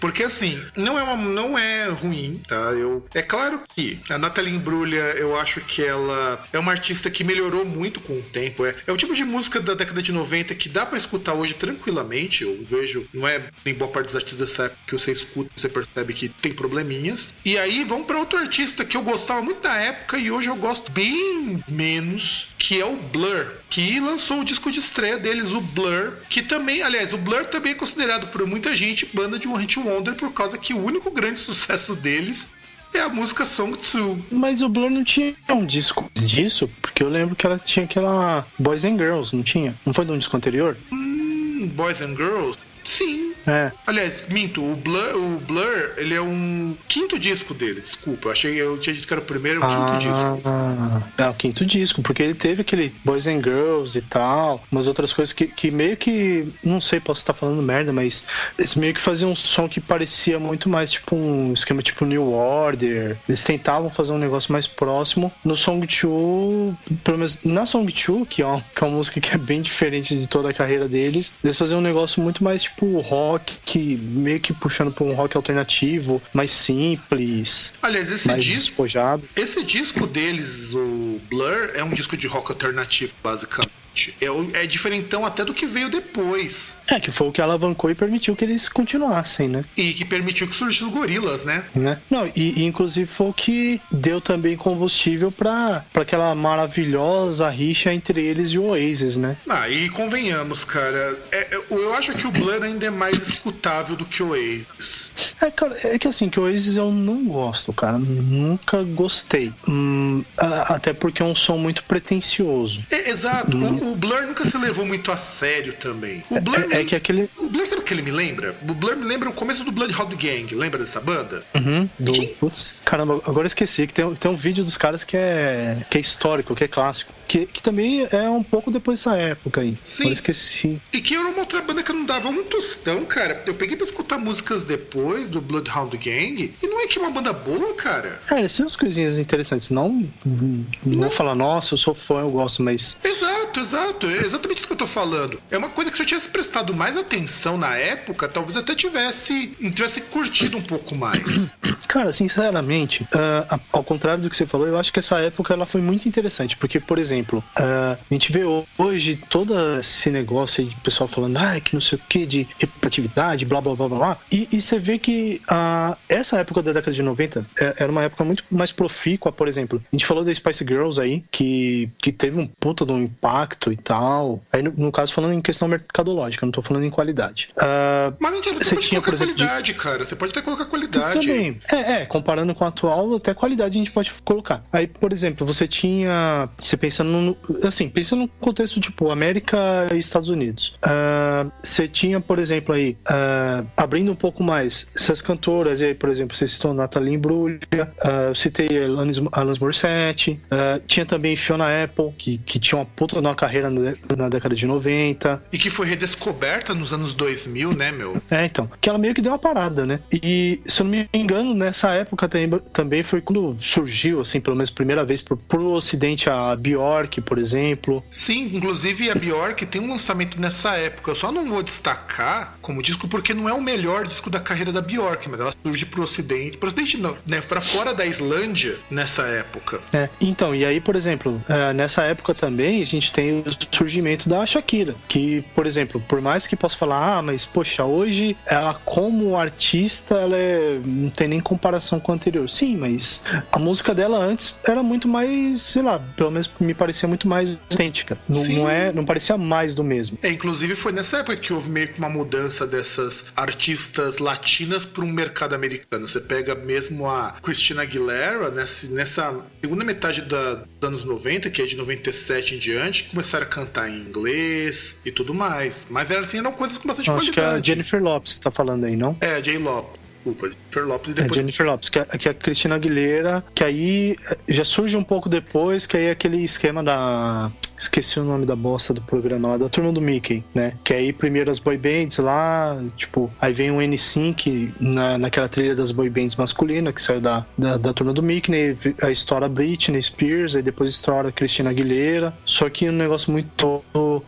Porque assim, não é, uma, não é ruim, tá? Eu, é claro que a Nathalie Imbruglia, eu acho que ela é uma artista que melhorou muito com o tempo. É, é o tipo de música da década de 90 que dá pra escutar hoje tranquilamente. Eu vejo, não é em boa parte dos artistas dessa época que você escuta, você percebe que tem probleminhas. E aí vamos pra outro artista que eu gostava muito da época e hoje eu gosto bem menos, que é o Blur, que lançou o disco de estreia deles, o Blur, que também, aliás, o Blur também é considerado por muita gente banda de One Hit Wonder por causa que o único grande sucesso deles é a música Song 2. Mas o Blur não tinha um disco disso, porque eu lembro que ela tinha aquela Boys and Girls, não tinha? Não foi de um disco anterior? Hum, Boys and Girls? Sim. É. Aliás, minto, o Blur, o Blur, ele é um quinto disco dele, desculpa. Eu achei, eu tinha dito que era o primeiro, o quinto disco. Ah, é o quinto disco, porque ele teve aquele Boys and Girls e tal, umas outras coisas que, que meio que, não sei, posso estar falando merda, mas eles meio que faziam um som que parecia muito mais tipo um esquema tipo New Order. Eles tentavam fazer um negócio mais próximo. No Song 2, pelo menos na Song 2, que é, uma, que é uma música que é bem diferente de toda a carreira deles, eles faziam um negócio muito mais tipo rock, que meio que puxando pra um rock alternativo, mais simples, Aliás, esse disco, despojado. esse disco deles, o Blur, é um disco de rock alternativo, basicamente. É, é diferentão até do que veio depois. É, que foi o que alavancou e permitiu que eles continuassem, né? E que permitiu que surgissem os gorilas, né? né? Não, e, e inclusive foi o que deu também combustível pra pra aquela maravilhosa rixa entre eles e o Oasis, né? Ah, e convenhamos, cara. é- é- eu acho que o Blur ainda é mais escutável do que o Oasis. É, cara, é que assim, que o Oasis eu não gosto, cara. Nunca gostei. Hum, até porque é um som muito pretencioso. É, exato. O, o Blur nunca se levou muito a sério também. O Blur, É, é que aquele. o Blur sabe o que ele me lembra? O Blur me lembra o começo do Bloodhound Gang. Lembra dessa banda? Uhum, do, putz, caramba, agora eu esqueci que tem, tem um vídeo dos caras que é, que é histórico, que é clássico. Que, que também é um pouco depois dessa época aí. Sim. Agora eu esqueci. E que era uma outra banda que eu não dava um tostão, cara. Eu peguei pra escutar músicas depois do Bloodhound Gang. E não é que é uma banda boa, cara. Cara, eles têm umas coisinhas interessantes. Não, não, vou falar, nossa, eu sou fã, eu gosto, mas Exato, exato. É exatamente isso que eu tô falando. É uma coisa que se eu tivesse prestado mais atenção na época, talvez até tivesse, tivesse curtido um pouco mais. Cara, sinceramente, ah, ao contrário do que você falou, eu acho que essa época ela foi muito interessante, porque, por exemplo, ah, a gente vê hoje todo esse negócio aí de pessoal falando, ah, que não sei o que, de representatividade, blá blá blá blá e, e você vê que ah, essa época da década de 90 é- era uma época muito mais profícua, por exemplo. A gente falou da Spice Girls aí, que, que teve um puta de um impacto e tal. Aí, no, no caso, falando em questão mercadológica, não tô falando em qualidade. Ah, Mas não adianta, Você pode tinha, colocar por exemplo, de- qualidade, cara. Você pode até colocar qualidade. também. É, é, comparando com a atual, até qualidade a gente pode colocar. Aí, por exemplo, você tinha. Você pensando no. Assim, pensando no contexto tipo América e Estados Unidos. Ah, você tinha, por exemplo, aí, ah, abrindo um pouco mais, essas cantoras, aí, por exemplo, você citou Natalie Imbruglia, ah, eu citei Alanis, Alanis Morissette, tinha também Fiona Apple, que, que tinha uma puta carreira na, na década de 90. E que foi redescoberta nos anos 2000, né, meu? É, então. Que ela meio que deu uma parada, né? E, se eu não me engano, nessa época também, também foi quando surgiu, assim, pelo menos primeira vez pro, pro ocidente a Bjork, por exemplo. Sim, inclusive a Bjork tem um lançamento nessa época. Eu só não vou destacar como disco porque não é o melhor disco da carreira da Bjork, mas ela surge pro ocidente. Pro ocidente não, né? Pra fora da Islândia nessa época. É, então, e aí, por exemplo, é, nessa época também a gente tem o surgimento da Shakira, que, por exemplo, por mais que possa falar, ah, mas poxa, hoje ela como artista, ela é- não tem nem comparação com o anterior. Sim, mas a música dela antes era muito mais, sei lá, pelo menos me parecia muito mais autêntica. Não, não, é, não parecia mais do mesmo. É, inclusive foi nessa época que houve meio que uma mudança dessas artistas latinas para um mercado americano. Você pega mesmo a Christina Aguilera nessa, nessa segunda metade da, dos anos 90, que é de 97 em diante, que começaram a cantar em inglês e tudo mais. Mas era, assim, eram coisas com bastante Acho qualidade. Acho que é a Jennifer Lopes você tá falando aí, não? É, a J. Lopes desculpa, Jennifer Lopes e depois. É, Jennifer Lopes, que é, que é a Cristina Aguilera, que aí eh, já surge um pouco depois, que aí é aquele esquema da. Esqueci o nome da bosta do programa lá, da turma do Mickey, né? Que aí primeiro as boy bands lá, tipo, aí vem um N5 na, naquela trilha das boy bands masculinas, que saiu da, da, da turma do Mickey, né? a história Britney Spears, aí depois história Cristina Aguilera, só que um negócio muito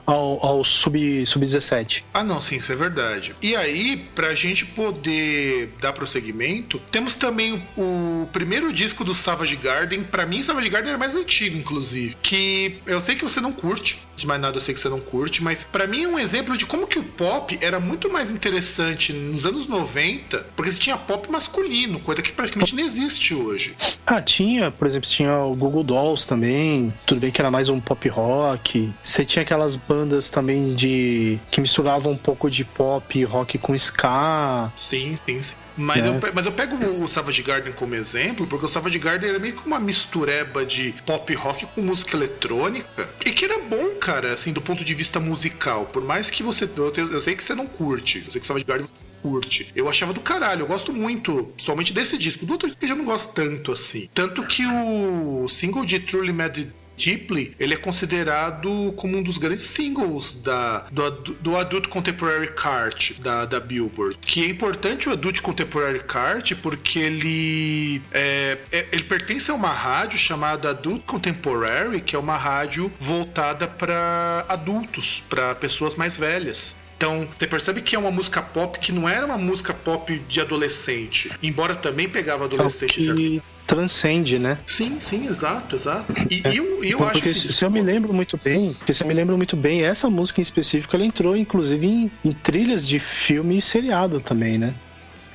ao, ao sub-17. Sub ah, não, sim, isso é verdade. E aí, pra gente poder dar prosseguimento, temos também o, o primeiro disco do Savage Garden. Para mim, Savage Garden era mais antigo, inclusive. Que eu sei que você não curte, de mais nada eu sei que você não curte, mas para mim é um exemplo de como que o pop era muito mais interessante nos anos 90, porque você tinha pop masculino, coisa que praticamente não existe hoje. Ah, tinha, por exemplo, tinha o Google Dolls também, tudo bem que era mais um pop rock. Você tinha aquelas bandas também de que misturavam um pouco de pop rock com ska. Sim, sim, sim. Mas, é. eu, mas eu pego o Savage Garden como exemplo, porque o Savage Garden era meio que uma mistureba de pop rock com música eletrônica. E que era bom, cara, assim, do ponto de vista musical. Por mais que você. Eu, eu sei que você não curte. Eu sei que Savage Garden curte. Eu achava do caralho, eu gosto muito, somente desse disco. Do outro eu já não gosto tanto assim. Tanto que o single de Truly Mad Deeply, ele é considerado como um dos grandes singles da, do, do Adult Contemporary Cart da, da Billboard. Que é importante o Adult Contemporary Cart porque ele, é, é, ele pertence a uma rádio chamada Adult Contemporary, que é uma rádio voltada para adultos, para pessoas mais velhas. Então, você percebe que é uma música pop que não era uma música pop de adolescente, embora também pegava adolescente. Que transcende, né? Sim, sim, exato, exato. E, é. eu, eu porque acho que. Se, se eu me lembro muito bem, porque se eu me lembro muito bem, essa música em específico ela entrou, inclusive, em, em trilhas de filme e seriado também, né?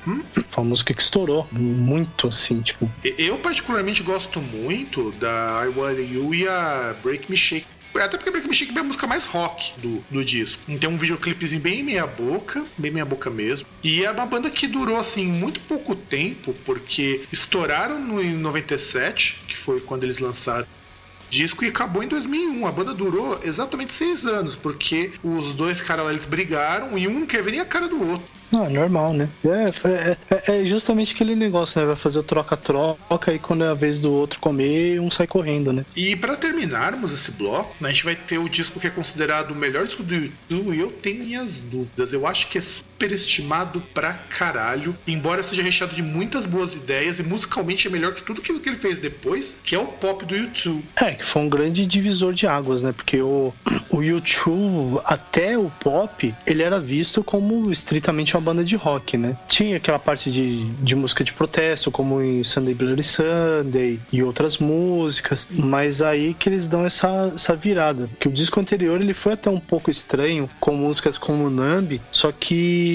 Hum? Foi uma música que estourou muito, assim, tipo. Eu, particularmente, gosto muito da I Want You e a Break Me Shake até porque Break Me Shake é a música mais rock do, do disco. Tem um videoclipezinho bem meia boca, bem meia boca mesmo. E é uma banda que durou, assim, muito pouco tempo, porque estouraram no, em 97, que foi quando eles lançaram disco e acabou em 2001. A banda durou exatamente seis anos, porque os dois caras eles brigaram e um quer ver nem a cara do outro. Não, é normal, né? É, é, é, é, justamente aquele negócio, né? Vai fazer o troca-troca e quando é a vez do outro comer, um sai correndo, né? E para terminarmos esse bloco, a gente vai ter o disco que é considerado o melhor disco do YouTube e eu tenho minhas dúvidas. Eu acho que é superestimado pra caralho, embora seja recheado de muitas boas ideias e musicalmente é melhor que tudo aquilo que ele fez depois, que é o pop do YouTube. É, que foi um grande divisor de águas, né? Porque o, o YouTube, até o pop, ele era visto como estritamente uma banda de rock, né? Tinha aquela parte de, de música de protesto, como em Sunday Bloody Sunday e outras músicas, mas aí que eles dão essa, essa virada. Que o disco anterior ele foi até um pouco estranho, com músicas como Nambi, só que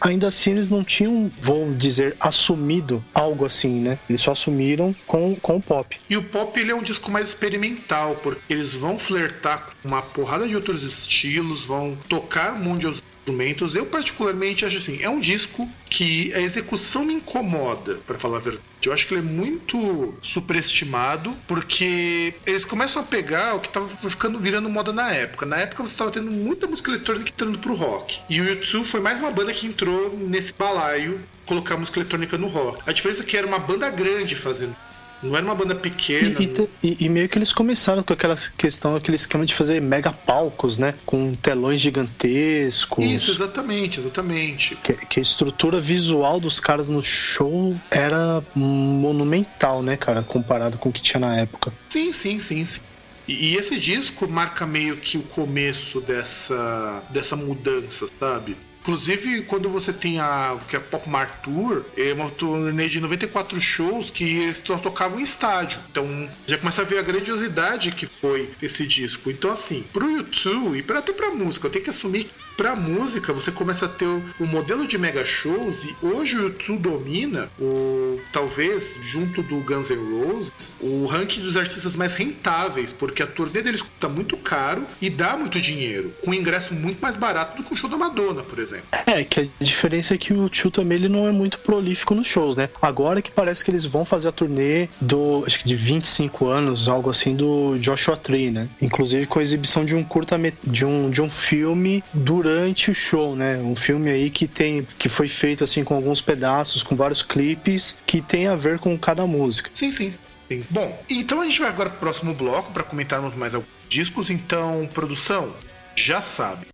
ainda assim eles não tinham, vou dizer, assumido algo assim, né? Eles só assumiram com, com o pop. E o pop ele é um disco mais experimental, porque eles vão flertar com uma porrada de outros estilos, vão tocar de instrumentos. Eu particularmente acho assim, é um disco que a execução me incomoda, para falar a verdade. Eu acho que ele é muito superestimado, porque eles começam a pegar o que tava ficando virando moda na época. Na época você estava tendo muita música eletrônica entrando pro rock. E o YouTube foi mais uma banda que entrou nesse balaio colocar música eletrônica no rock. A diferença é que era uma banda grande fazendo não era uma banda pequena. E, e, e, meio que eles começaram com aquela questão, aquele esquema de fazer mega palcos, né? Com telões gigantescos. Isso, exatamente, exatamente. Que, que a estrutura visual dos caras no show era monumental, né, cara? Comparado com o que tinha na época. Sim, sim, sim, sim. E, esse disco marca meio que o começo dessa, dessa mudança, sabe? Inclusive, quando você tem a que é Pop Mart Tour, é uma turnê de 94 shows que eles tocavam em estádio. Então, já começa a ver a grandiosidade que foi esse disco. Então, assim, pro YouTube e até pra música, eu tenho que assumir Pra música, você começa a ter o, o modelo de mega shows e hoje o YouTube domina, o, talvez, junto do Guns N' Roses, o ranking dos artistas mais rentáveis, porque a turnê deles custa muito caro e dá muito dinheiro, com ingresso muito mais barato do que um show da Madonna, por exemplo. É, que a diferença é que o Tio também ele não é muito prolífico nos shows, né? Agora que parece que eles vão fazer a turnê do, acho que de 25 anos, algo assim, do Joshua Tree, né? Inclusive com a exibição de um curta de um, de um filme durante durante o show, né? Um filme aí que tem que foi feito assim com alguns pedaços, com vários clipes que tem a ver com cada música. Sim, sim. sim. Bom, então a gente vai agora pro próximo bloco para comentarmos mais alguns discos. Então, produção, já sabe.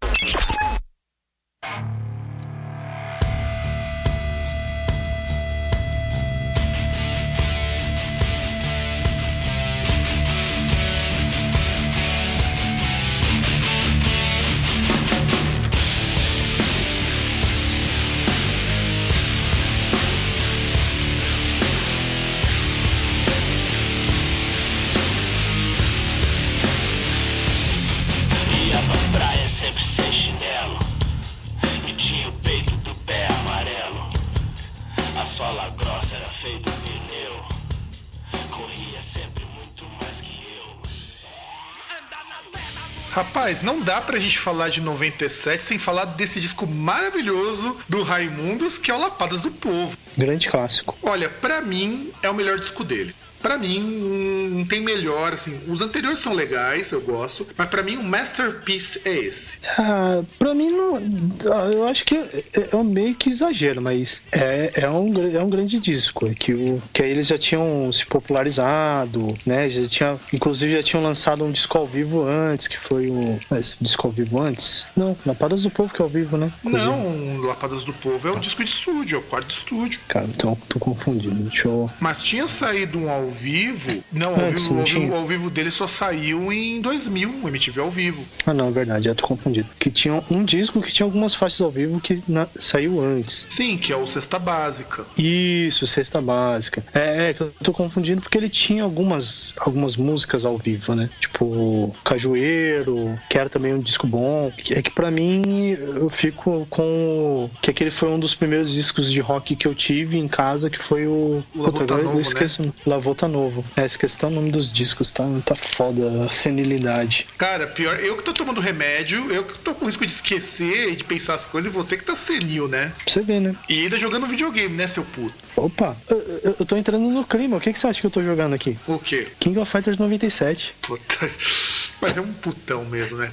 Rapaz, não dá pra gente falar de 97 sem falar desse disco maravilhoso do Raimundos, que é o Lapadas do Povo. Grande clássico. Olha, para mim é o melhor disco dele para mim não tem melhor assim. Os anteriores são legais, eu gosto, mas para mim o masterpiece é esse. Ah, para mim não, ah, eu acho que é, é, um meio que exagero, mas é, é um é um grande disco, é que o que eles já tinham se popularizado, né? Já tinha, inclusive já tinham lançado um disco ao vivo antes, que foi o esse disco ao vivo antes. Não, Lapadas do Povo que é ao vivo, né? Inclusive. Não, Lapadas do Povo é o disco de estúdio, é o quarto de estúdio. Cara, então tô confundindo. Deixa eu... Mas tinha saído um ao ao vivo. Não, ao, vivo, ao, vivo, ao vivo dele só saiu em 2000, o MTV ao vivo. Ah, não, é verdade, já tô confundido. Que tinha um disco que tinha algumas faixas ao vivo que na, saiu antes. Sim, que é o Cesta Básica. Isso, Cesta Básica. É, é, que eu tô confundindo porque ele tinha algumas, algumas músicas ao vivo, né? Tipo, Cajueiro, que era também um disco bom. É que para mim eu fico com. Que aquele foi um dos primeiros discos de rock que eu tive em casa, que foi o. O Puta, Novo, eu esqueço. Né? Lavota novo. É, esqueci até o nome dos discos, tá? Tá foda a senilidade. Cara, pior, eu que tô tomando remédio, eu que tô com risco de esquecer e de pensar as coisas, e você que tá senil, né? Pra você ver, né? E ainda jogando videogame, né, seu puto? Opa, eu, eu tô entrando no clima. O que, que você acha que eu tô jogando aqui? O quê? King of Fighters 97. Puta, mas é um putão mesmo, né?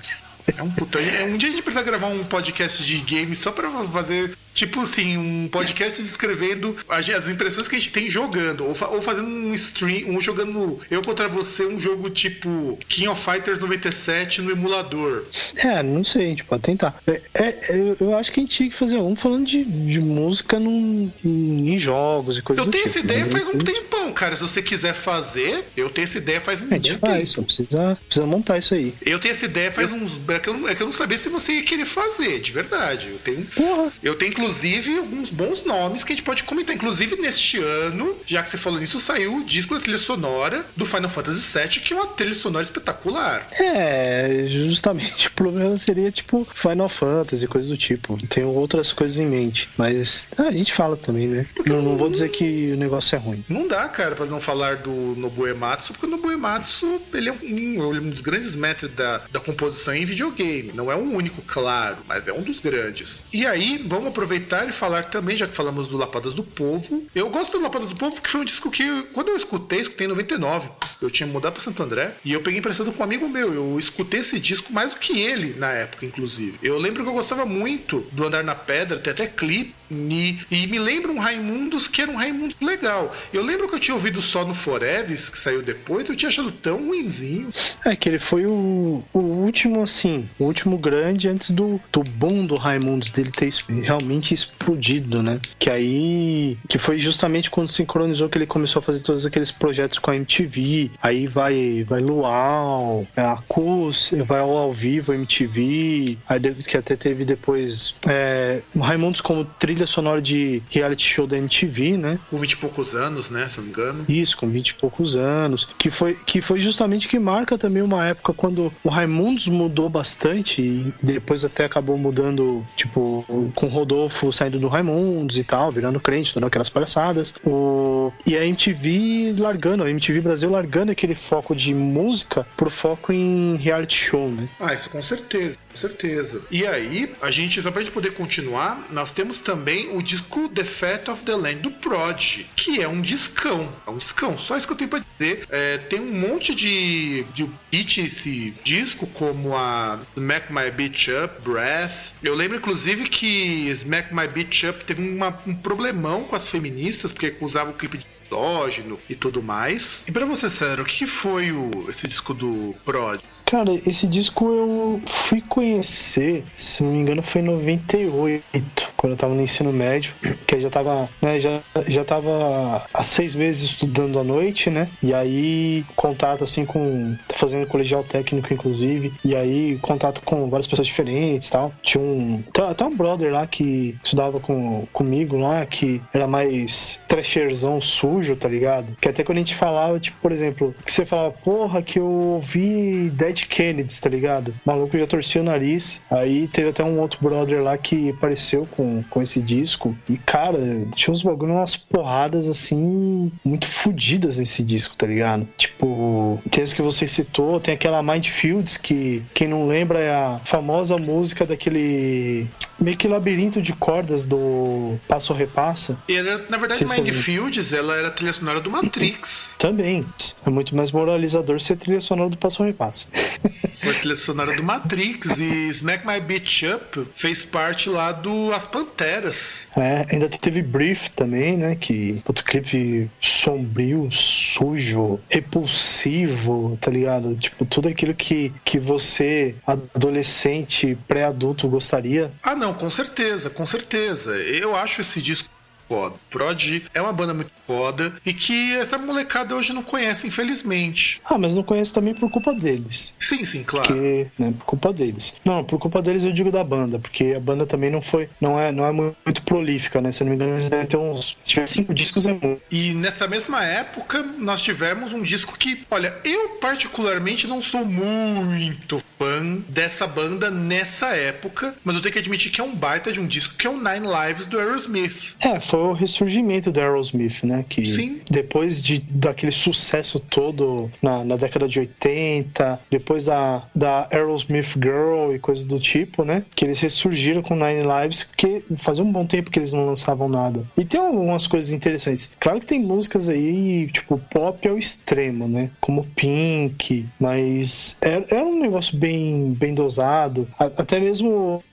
É um putão. É, um dia a gente precisa gravar um podcast de games só pra fazer Tipo assim, um podcast descrevendo as, as impressões que a gente tem jogando. Ou, fa ou, fazendo um stream, um jogando eu contra você, um jogo tipo King of Fighters 97 no emulador. É, não sei, a gente pode tentar. É, é, eu, acho que a gente tinha que fazer um falando de, de música num, em, em, jogos e coisas Eu tenho tipo, essa ideia faz um tempão, cara. Se você quiser fazer, eu tenho essa ideia faz um A gente faz, tempo. só precisa, precisa montar isso aí. Eu tenho essa ideia faz eu... uns. É que, eu, é que eu não sabia se você ia querer fazer, de verdade. Eu tenho. Porra. Eu tenho, inclusive, alguns bons nomes que a gente pode comentar. Inclusive, neste ano, já que você falou nisso, saiu o disco da trilha sonora do Final Fantasy VII, que é uma trilha sonora espetacular. É, justamente. O problema seria tipo Final Fantasy, coisa do tipo. Tenho outras coisas em mente. Mas ah, a gente fala também, né? Não, não, vou dizer que o negócio é ruim. Não dá, cara, pra não falar do Nobuo Ematsu, porque o Nobuo Ematsu ele é um, um dos grandes mestres da, da composição em videogame. Não é um único, claro, mas é um dos grandes. E aí, vamos aproveitar e falar também, já que falamos do Lapadas do Povo. Eu gosto do Lapadas do Povo, que foi um disco que, quando eu escutei, escutei em 99. Eu tinha mudado para Santo André e eu peguei emprestado com um amigo meu. Eu escutei esse disco mais do que ele na época, inclusive. Eu lembro que eu gostava muito do Andar na Pedra, tem até clipe E, e, me lembra um Raimundos que era um Raimundos legal. Eu lembro que eu tinha ouvido só no Foreves, que saiu depois, eu tinha achado tão ruimzinho. É, que ele foi o, o último, assim, o último grande antes do, do boom do Raimundos, dele ter realmente explodido, né? Que aí. Que foi justamente quando sincronizou que ele começou a fazer todos aqueles projetos com a MTV. Aí vai, vai Luau, é, Cus, vai ao, ao vivo MTV. Aí que até teve depois é, Raimundos como trilha sonora de reality show da MTV, né? Com 20 e poucos anos, né? Se não me engano. Isso, com 20 e poucos anos. Que foi, que foi justamente que marca também uma época quando o Raimundos mudou bastante e depois até acabou mudando, tipo, com o Rodolfo saindo do Raimundos e tal, virando crente, dando aquelas palhaçadas. O... E a MTV largando, a MTV Brasil largando aquele foco de música pro foco em reality show, né? Ah, isso com certeza, certeza. E aí, a gente, só pra gente poder continuar, nós temos também o disco The Fat of the Land do Prod, que é um discão. É um discão, só isso que eu tenho pra dizer. É, tem um monte de, de hit esse disco, como a Smack My Bitch Up, Breath. Eu lembro, inclusive, que Smack My Bitch Up teve uma, um problemão com as feministas, porque usava o clipe de endógeno e tudo mais. E para você, Sandro, o que foi o, esse disco do Prod? Cara, esse disco eu fui conhecer, se não me engano, foi em 98, quando eu tava no ensino médio, que eu já tava, né, já, já tava há seis meses estudando à noite, né? E aí, contato assim com. fazendo colegial técnico, inclusive, e aí, contato com várias pessoas diferentes tal. Tinha um. Até um brother lá que estudava com, comigo lá, que era mais trecherzão sujo, tá ligado? Que até quando a gente falava, tipo, por exemplo, que você falava, porra, que eu ouvi Dead Dead Kennedys, tá ligado? O maluco já torcia o nariz. Aí teve até um outro brother lá que apareceu com, com esse disco. E, cara, tinha uns bagulho, umas porradas assim, muito fodidas nesse disco, tá ligado? Tipo, tem as que você citou, tem aquela Mindfields que, quem não lembra, é a famosa música daquele meio que labirinto de cordas do Passo Repassa. E ela, na verdade, Mindfields, ela era trilha sonora do Matrix. Também. É muito mais moralizador ser trilha sonora do Passo Repassa. Foi trilha sonora do Matrix e Smack My Bitch Up fez parte lá do As Panteras. É, ainda teve Brief também, né? Que outro clipe sombrio, sujo, repulsivo, tá ligado? Tipo, tudo aquilo que, que você, adolescente, pré-adulto, gostaria. Ah, não, com certeza, com certeza. Eu acho esse disco foda. Prod é uma banda muito foda e que essa molecada hoje não conhece, infelizmente. Ah, mas não conhece também por culpa deles. Sim, sim, claro. Porque, né, por culpa deles. Não, por culpa deles eu digo da banda, porque a banda também não foi, não é, não é muito prolífica, né? Se eu não me engano, eles devem ter uns, se tiver cinco discos é muito. E nessa mesma época, nós tivemos um disco que, olha, eu particularmente não sou muito fã dessa banda nessa época, mas eu tenho que admitir que é um baita de um disco que é o Nine Lives do Aerosmith. É, foi o ressurgimento do Aerosmith, né? Que Sim. depois de, daquele sucesso todo na, na década de 80, depois da, da Aerosmith Girl e coisas do tipo, né? Que eles ressurgiram com Nine Lives, porque fazia um bom tempo que eles não lançavam nada. E tem algumas coisas interessantes. Claro que tem músicas aí, tipo, pop ao extremo, né? Como Pink, mas era, era um negócio bem, bem dosado. Até mesmo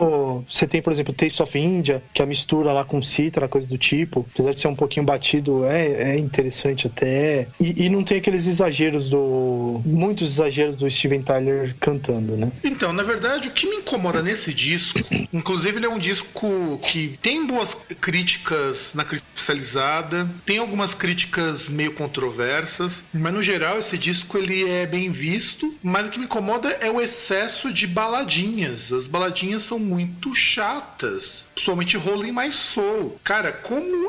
você tem, por exemplo, Taste of India, que é a mistura lá com Citra, coisa do tipo. Apesar de ser um pouquinho batido, é, é interessante até. E, e não tem aqueles exageros do. Muitos exageros do Steven Tyler cantando, né? Então, na verdade, o que me incomoda nesse disco, inclusive ele é um disco que tem boas críticas na crítica especializada, tem algumas críticas meio controversas, mas no geral esse disco ele é bem visto, mas o que me incomoda é o excesso de baladinhas. As baladinhas são muito chatas, principalmente Rolling My Soul. Cara,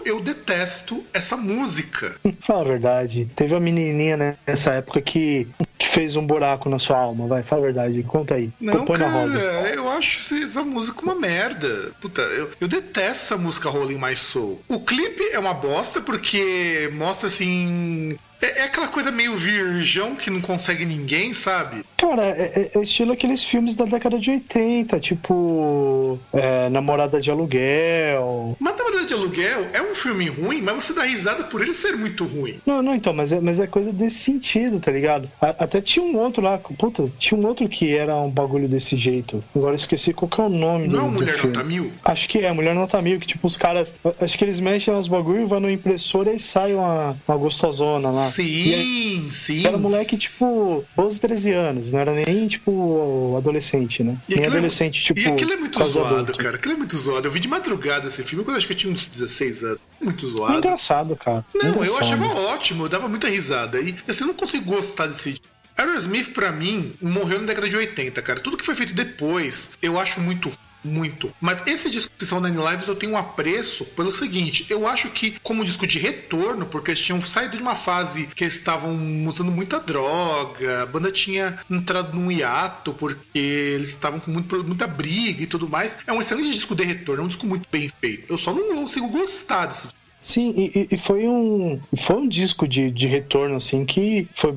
eu detesto essa música. Fala a verdade. Teve uma menininha nessa época que, que fez um buraco na sua alma. Vai, fala a verdade. Conta aí. Não, Põe cara, eu acho essa música uma merda. Puta, eu, eu detesto essa música Rolling My Soul. O clipe é uma bosta porque mostra assim é, é, aquela coisa meio virgão que não consegue ninguém, sabe? Cara, é, é, é estilo aqueles filmes da década de 80, tipo é, Namorada de Aluguel. Mas Namorada de Aluguel é um filme ruim, mas você dá risada por ele ser muito ruim. Não, não, então, mas é, mas é coisa desse sentido, tá ligado? A, até tinha um outro lá, puta, tinha um outro que era um bagulho desse jeito. Agora esqueci qual que é o nome Não do, é do Mulher filme. Nota Mil? Acho que é, Mulher Nota Mil, que tipo, os caras. Acho que eles mexem nos bagulho, vão no impressora e sai uma, uma gostosona lá. E aí, Sim, sim. era moleque, tipo, 12, 13 anos, não era nem, tipo, adolescente, né? E nem é- adolescente, tipo. E aquilo é muito zoado, adulto. cara. Aquilo é muito zoado. Eu vi de madrugada esse filme quando eu acho que eu tinha uns 16 anos. Muito É zoado. engraçado, cara. Não, eu Engraçado. achava ótimo, eu dava muita risada. E assim, eu não consigo gostar desse. Aerosmith, pra mim, morreu na década de 80, cara. Tudo que foi feito depois, eu acho muito. Muito. Mas esse disco que são Nine Lives eu tenho um apreço pelo seguinte: eu acho que, como disco de retorno, porque eles tinham saído de uma fase que eles estavam usando muita droga, a banda tinha entrado num hiato porque eles estavam com muito- muita briga e tudo mais. É um excelente disco de retorno, é um disco muito bem feito. Eu só não consigo gostar desse disco. Sim, e, e- foi um foi um disco de, de retorno assim que foi,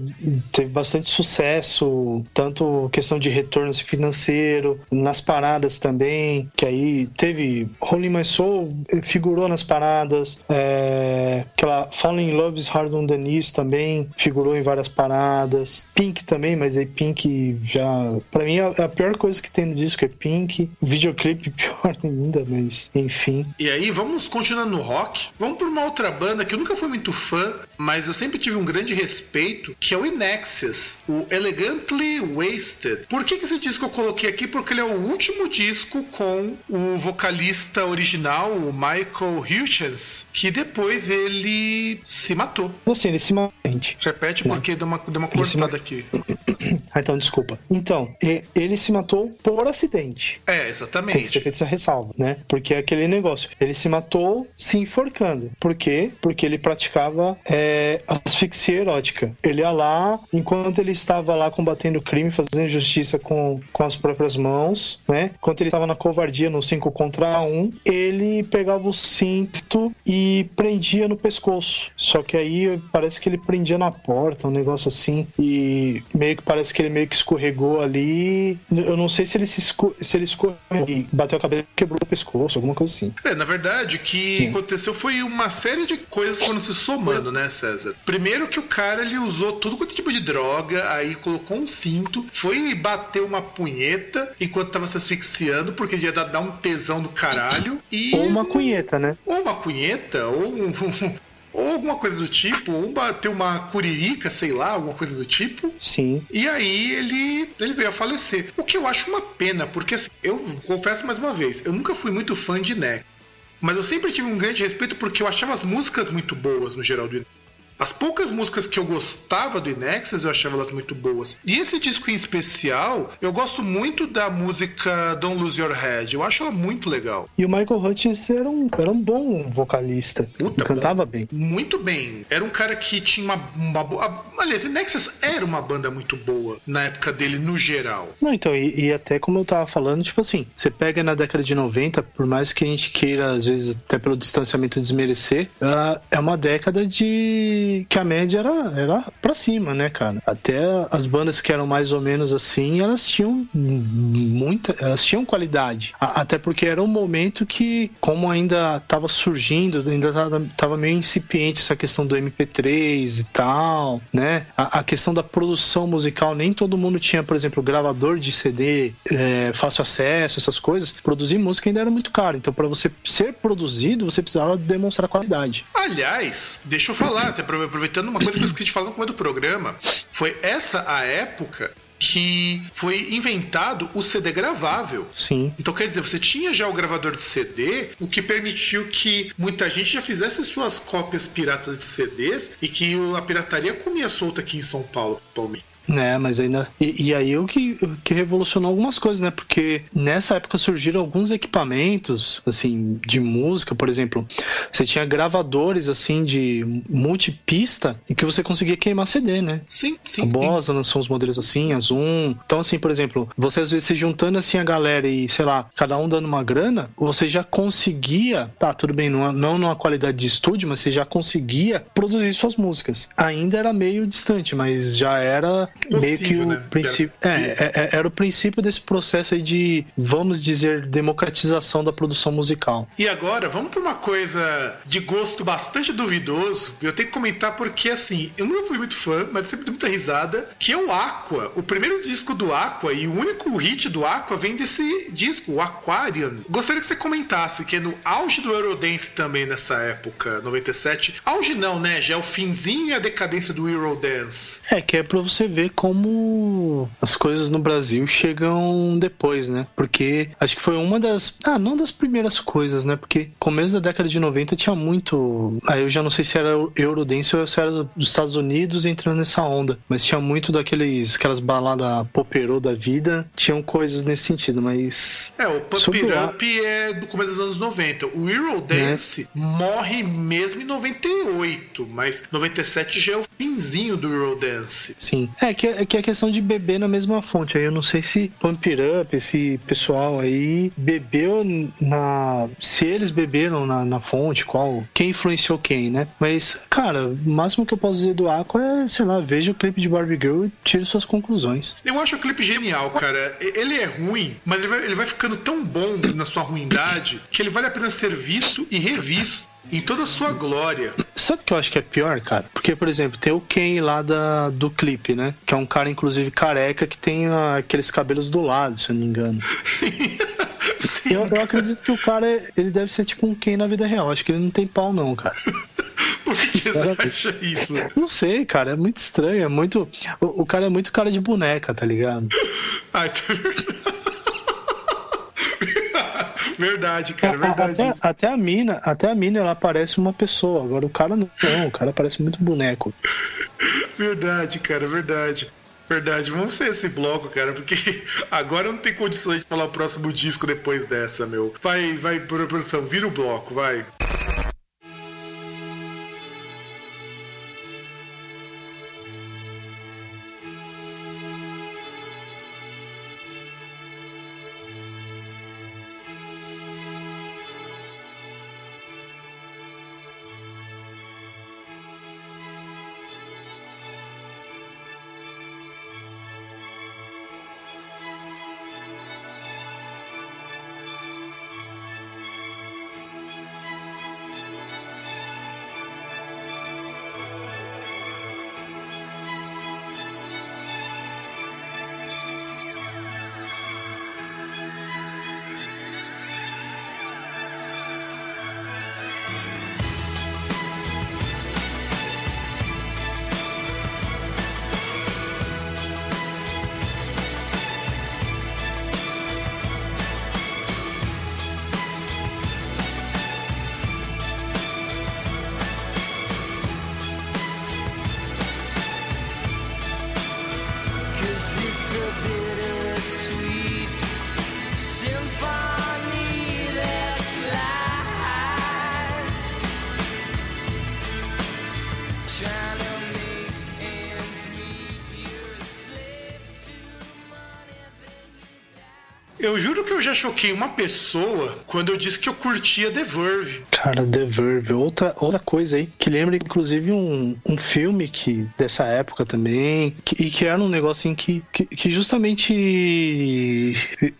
teve bastante sucesso, tanto questão de retorno financeiro, nas paradas também, que aí teve Rolling My Soul eh, figurou nas paradas, é, aquela Falling in Love is Hard on Knees também figurou em várias paradas, Pink também, mas aí Pink já pra mim a, a pior coisa que tem no disco é Pink, videoclipe pior ainda, mas enfim. E aí, vamos continuando no rock. Vamos por uma outra banda que eu nunca fui muito fã, mas eu sempre tive um grande respeito, que é o Inexus, o Elegantly Wasted. Por que, que esse disco eu coloquei aqui? Porque ele é o último disco com o vocalista original, o Michael Hutchins, que depois ele se matou. Assim, ele se gente. Repete porque deu uma, deu uma cortada aqui. Ah, então, desculpa. Então, ele se matou por acidente. É, Tem que ser exatamente. feita essa ressalva, né? Porque é aquele negócio. Ele se matou se enforcando. Por quê? Porque ele praticava é, asfixia erótica. Ele ia lá, enquanto ele estava lá combatendo o crime, fazendo justiça com, com as próprias mãos, né? Enquanto ele estava na covardia no 5 contra 1, ele pegava o cinto e prendia no pescoço. Só que aí parece que ele prendia na porta, um negócio assim, e meio que parece que ele meio que escorregou ali. Eu não sei se ele se, esco se ele escorregou e bateu a cabeça e quebrou o pescoço, alguma coisa assim. É, na verdade, o que aconteceu foi uma série de coisas que foram se somando, né, César? Primeiro que o cara ele usou tudo quanto é tipo de droga, aí colocou um cinto, foi bater uma punheta enquanto tava se asfixiando, porque ia dar, um tesão do caralho. E... Ou uma cunheta, né? Ou uma cunheta, ou um. Ou alguma coisa do tipo, ou bater uma curirica, sei lá, alguma coisa do tipo. Sim. E aí ele, ele veio a falecer. O que eu acho uma pena, porque assim, eu confesso mais uma vez, eu nunca fui muito fã de Neck. Mas eu sempre tive um grande respeito porque eu achava as músicas muito boas no geral do. As poucas músicas que eu gostava do Inexus, eu achava elas muito boas. E esse disco em especial, eu gosto muito da música Don't Lose Your Head. Eu acho ela muito legal. E o Michael Hutchins era um, era um bom vocalista. Puta, cantava bom. bem. Muito bem. Era um cara que tinha uma, uma boa. Aliás, o Nexus era uma banda muito boa na época dele, no geral. Não, então, e, e até como eu tava falando, tipo assim, você pega na década de 90, por mais que a gente queira, às vezes, até pelo distanciamento desmerecer, ela é uma década de. Que a média era, era pra cima, né, cara? Até as bandas que eram mais ou menos assim, elas tinham muita. elas tinham qualidade. A- até porque era um momento que, como ainda tava surgindo, ainda tava, tava meio incipiente essa questão do MP3 e tal, né? A, a questão da produção musical, nem todo mundo tinha, por exemplo, gravador de CD, é, fácil acesso, essas coisas. Produzir música ainda era muito caro. Então, para você ser produzido, você precisava demonstrar qualidade. Aliás, deixa eu falar, aprove- aproveitando uma coisa que eu esqueci de falar no começo do programa, foi essa a época que foi inventado o CD gravável. Sim. Então, quer dizer, você tinha já o gravador de CD, o que permitiu que muita gente já fizesse suas cópias piratas de CDs e que a pirataria comia solta aqui em São Paulo, atualmente. Né mas ainda. E, e aí o que, que revolucionou algumas coisas, né? Porque nessa época surgiram alguns equipamentos, assim, de música, por exemplo. Você tinha gravadores, assim, de multipista em que você conseguia queimar CD, né? Sim, sim. A. Bosa lançou uns modelos assim, a Zoom. Então, assim, por exemplo, você às vezes se juntando assim a galera e, sei lá, cada um dando uma grana, você já conseguia, tá, tudo bem, não, não numa qualidade de estúdio, mas você já conseguia produzir suas músicas. Ainda era meio distante, mas já era possível, meio que o né? princípio. É, é, é, era o princípio desse processo aí de, vamos dizer, democratização da produção musical. E agora, vamos para uma coisa de gosto bastante duvidoso. Eu tenho que comentar porque, assim, eu nunca fui muito fã, mas sempre dei muita risada. Que é o Aqua. O primeiro disco do Aqua e o único hit do Aqua vem desse disco, o Aquarian. Gostaria que você comentasse que é no auge do Eurodance também nessa época, 97. Auge não, né? Já é o finzinho e a decadência do Eurodance. É, que é pra você ver como as coisas no Brasil chegam depois, né? Porque acho que foi uma das. Ah, não das primeiras coisas, né? Porque começo da década de 90 tinha muito. Aí eu já não sei se era Eurodance ou se era dos Estados Unidos entrando nessa onda. Mas tinha muito daqueles aquelas baladas poperô da vida. Tinham coisas nesse sentido, mas. É, o Pump It Up é do começo dos anos 90. O Eurodance morre mesmo em 98, mas 97 já é o finzinho do Eurodance. Sim. É que, é que é questão de beber na mesma fonte. Aí eu não sei se Pump It Up, esse pessoal aí, bebeu na. Se eles beberam na, na fonte, qual. Quem influenciou quem, né? Mas, cara, o máximo que eu posso dizer do Aqua é, sei lá, veja o clipe de Barbie Girl e tire suas conclusões. Eu acho o clipe genial, cara. Ele é ruim, mas ele vai, ele vai ficando tão bom na sua ruindade que ele vale a pena ser visto e revisto em toda a sua glória. Sabe o que eu acho que é pior, cara? Porque, por exemplo, tem o Ken lá da, do clipe, né? Que é um cara, inclusive, careca, que tem ah, aqueles cabelos do lado, se eu não me engano. Sim, Eu, eu acredito que o cara, ele deve ser tipo um Ken na vida real. Acho que ele não tem pau, não, cara. por que você acha isso? Não sei, cara. É muito estranho. É muito. O, o cara é muito cara de boneca, tá ligado? Ah, isso é verdade. Verdade, cara, verdade. Até, até a mina, até a mina, ela parece uma pessoa. Agora o cara não, o cara parece muito boneco. Verdade, cara, verdade. Verdade, vamos ser esse bloco, cara, porque agora não tem condições de falar o próximo disco depois dessa, meu. Vai, vai, produção, vira o bloco, vai. Já choquei uma pessoa quando eu disse que eu curtia The Verve. Cara, The Verve, outra, outra coisa aí, que lembra inclusive um, um filme que dessa época também, que, e que era um negócio assim que, que, que justamente.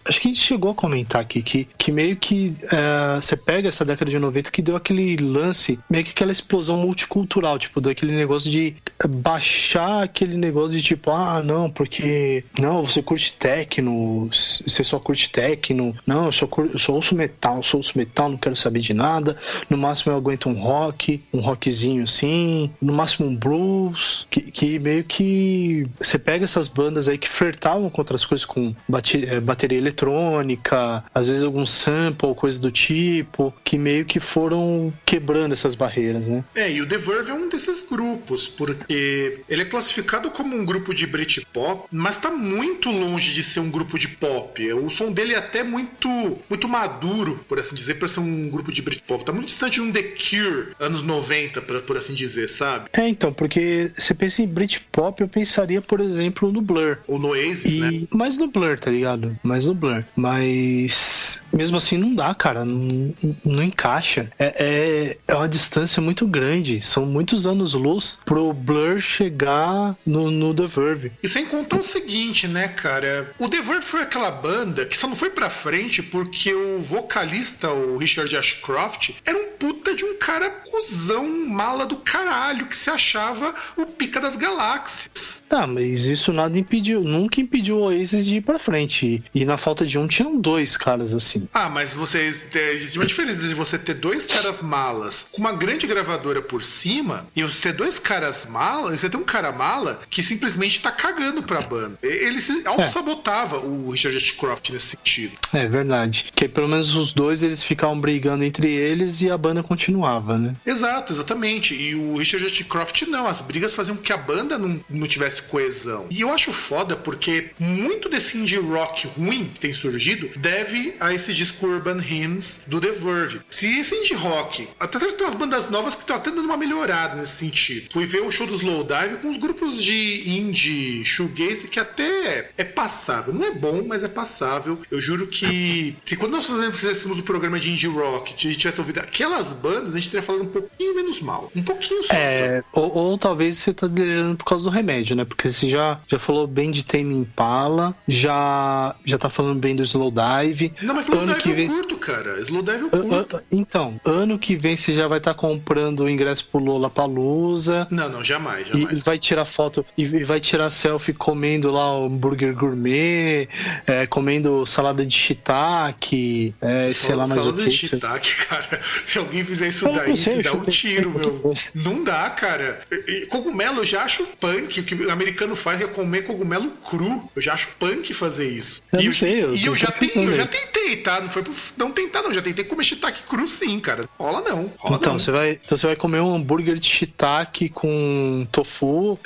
Acho que a gente chegou a comentar aqui, que, que meio que eh, você pega essa década de 90 que deu aquele lance, meio que aquela explosão multicultural, tipo, daquele negócio de baixar aquele negócio de tipo, ah, não, porque. Não, você curte techno, você só curte techno, não, eu cur- eu só ouço metal, só ouço metal, não quero saber de nada. No máximo eu aguento um rock, um rockzinho assim, no máximo um blues, que, que meio que você pega essas bandas aí que flertavam com outras coisas, com bate- eh, bateria eletrônica, às vezes algum sample, coisa do tipo, que meio que foram quebrando essas barreiras, né? É, e o The Verve é um desses grupos, porque ele é classificado como um grupo de Britpop, mas tá muito longe de ser um grupo de pop. O som dele é até muito muito maduro, por assim dizer, pra ser um grupo de Britpop. Tá muito distante de um The Cure, anos 90, pra, por assim dizer, sabe? É, então, porque você pensa em Britpop, eu pensaria, por exemplo, no Blur. Ou no Oasis, E né? mais no Blur, tá ligado? Mais no Blur. Mas mesmo assim não dá, cara. Não, não encaixa. É, é, é uma distância muito grande. São muitos anos luz pro Blur chegar no, no The Verve. E sem contar o seguinte, né, cara? O The Verve foi aquela banda que só não foi pra frente porque o vocalista, o Richard Ashcroft, era um puta de um cara cuzão, mala do caralho, que se achava o pica das galáxias. Tá, mas isso nada impediu, nunca impediu o Oasis de ir pra frente. E na falta de um, tinham dois caras assim. Ah, mas vocês. é, Existe uma diferença de você ter dois caras malas com uma grande gravadora por cima e você ter dois caras malas, você ter um cara mala que simplesmente tá cagando pra banda. Ele se auto-sabotava o Richard Ashcroft nesse sentido. É verdade. Que pelo menos os dois eles ficavam brigando entre eles e a banda continuava, né? Exato, exatamente. E o Richard Ashcroft não, as brigas faziam que a banda não, não tivesse coesão. E eu acho foda porque muito desse indie rock ruim que tem surgido deve a esse disco Urban Hymns do The Verve. Se esse indie rock, até tem umas bandas novas que estão até dando uma melhorada nesse sentido. Fui ver o show do Slowdive com os grupos de indie shoegaze que até é passável. Não é bom, mas é passável. Eu juro que se quando nós fizéssemos o programa de indie rock, a gente tivesse ouvido aquelas bandas, a gente teria falado um pouquinho menos mal. Um pouquinho só. É, ou, ou talvez você tá delirando por causa do remédio, né? Porque você já, já falou bem de Tame Impala, já, já tá falando bem do Slowdive. Não, mas ano que eu vem. curto, cara. Slowdive eu curto. Então, ano que vem você já vai estar comprando o ingresso pro Lola Palusa. Não, não, jamais, E jamais. vai tirar foto e e vai tirar selfie comendo lá o hambúrguer gourmet, é, comendo salada de shiitake, é, sei lá mais o que. de shiitake, cara. Se alguém fizer isso Eu daí, sei, se dá um tiro, meu. eu- Não dá, cara. E- Cogumelo eu já acho punk. O que o americano faz é comer cogumelo cru. Eu já acho punk fazer isso. Eu e não sei, eu e eu já, tentando ten- eu já tentei, tá? Não foi por não tentar, não. Já tentei comer shiitake cru sim, cara. Rola não. Rola Então não. você, vai, então você vai comer um hambúrguer de shiitake com tofu.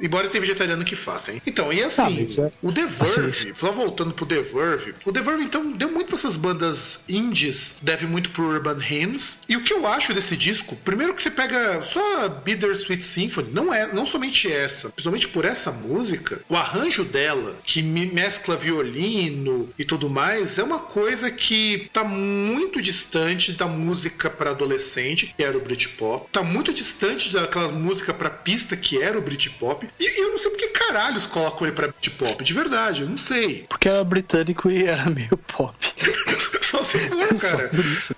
Embora tenha vegetariano que faça, hein? Então, e Ah, assim, mas é- o The assim, Verve, só voltando pro The Verve, o The Verve, então, deu muito pra essas bandas indies, deve muito pro Urban Hymns. E o que eu acho desse disco, primeiro que você pega só a Bittersweet Symphony, não é não somente essa, principalmente por essa música, o arranjo dela, que me mescla violino e tudo mais, é uma coisa que tá muito distante da música para adolescente, que era o Britpop, tá muito distante daquela música pra pista que era o Britpop, e eu não sei porque caralhos colocam ele pra Britpop, de verdade, eu não sei. Porque era britânico e era meio pop. For, cara.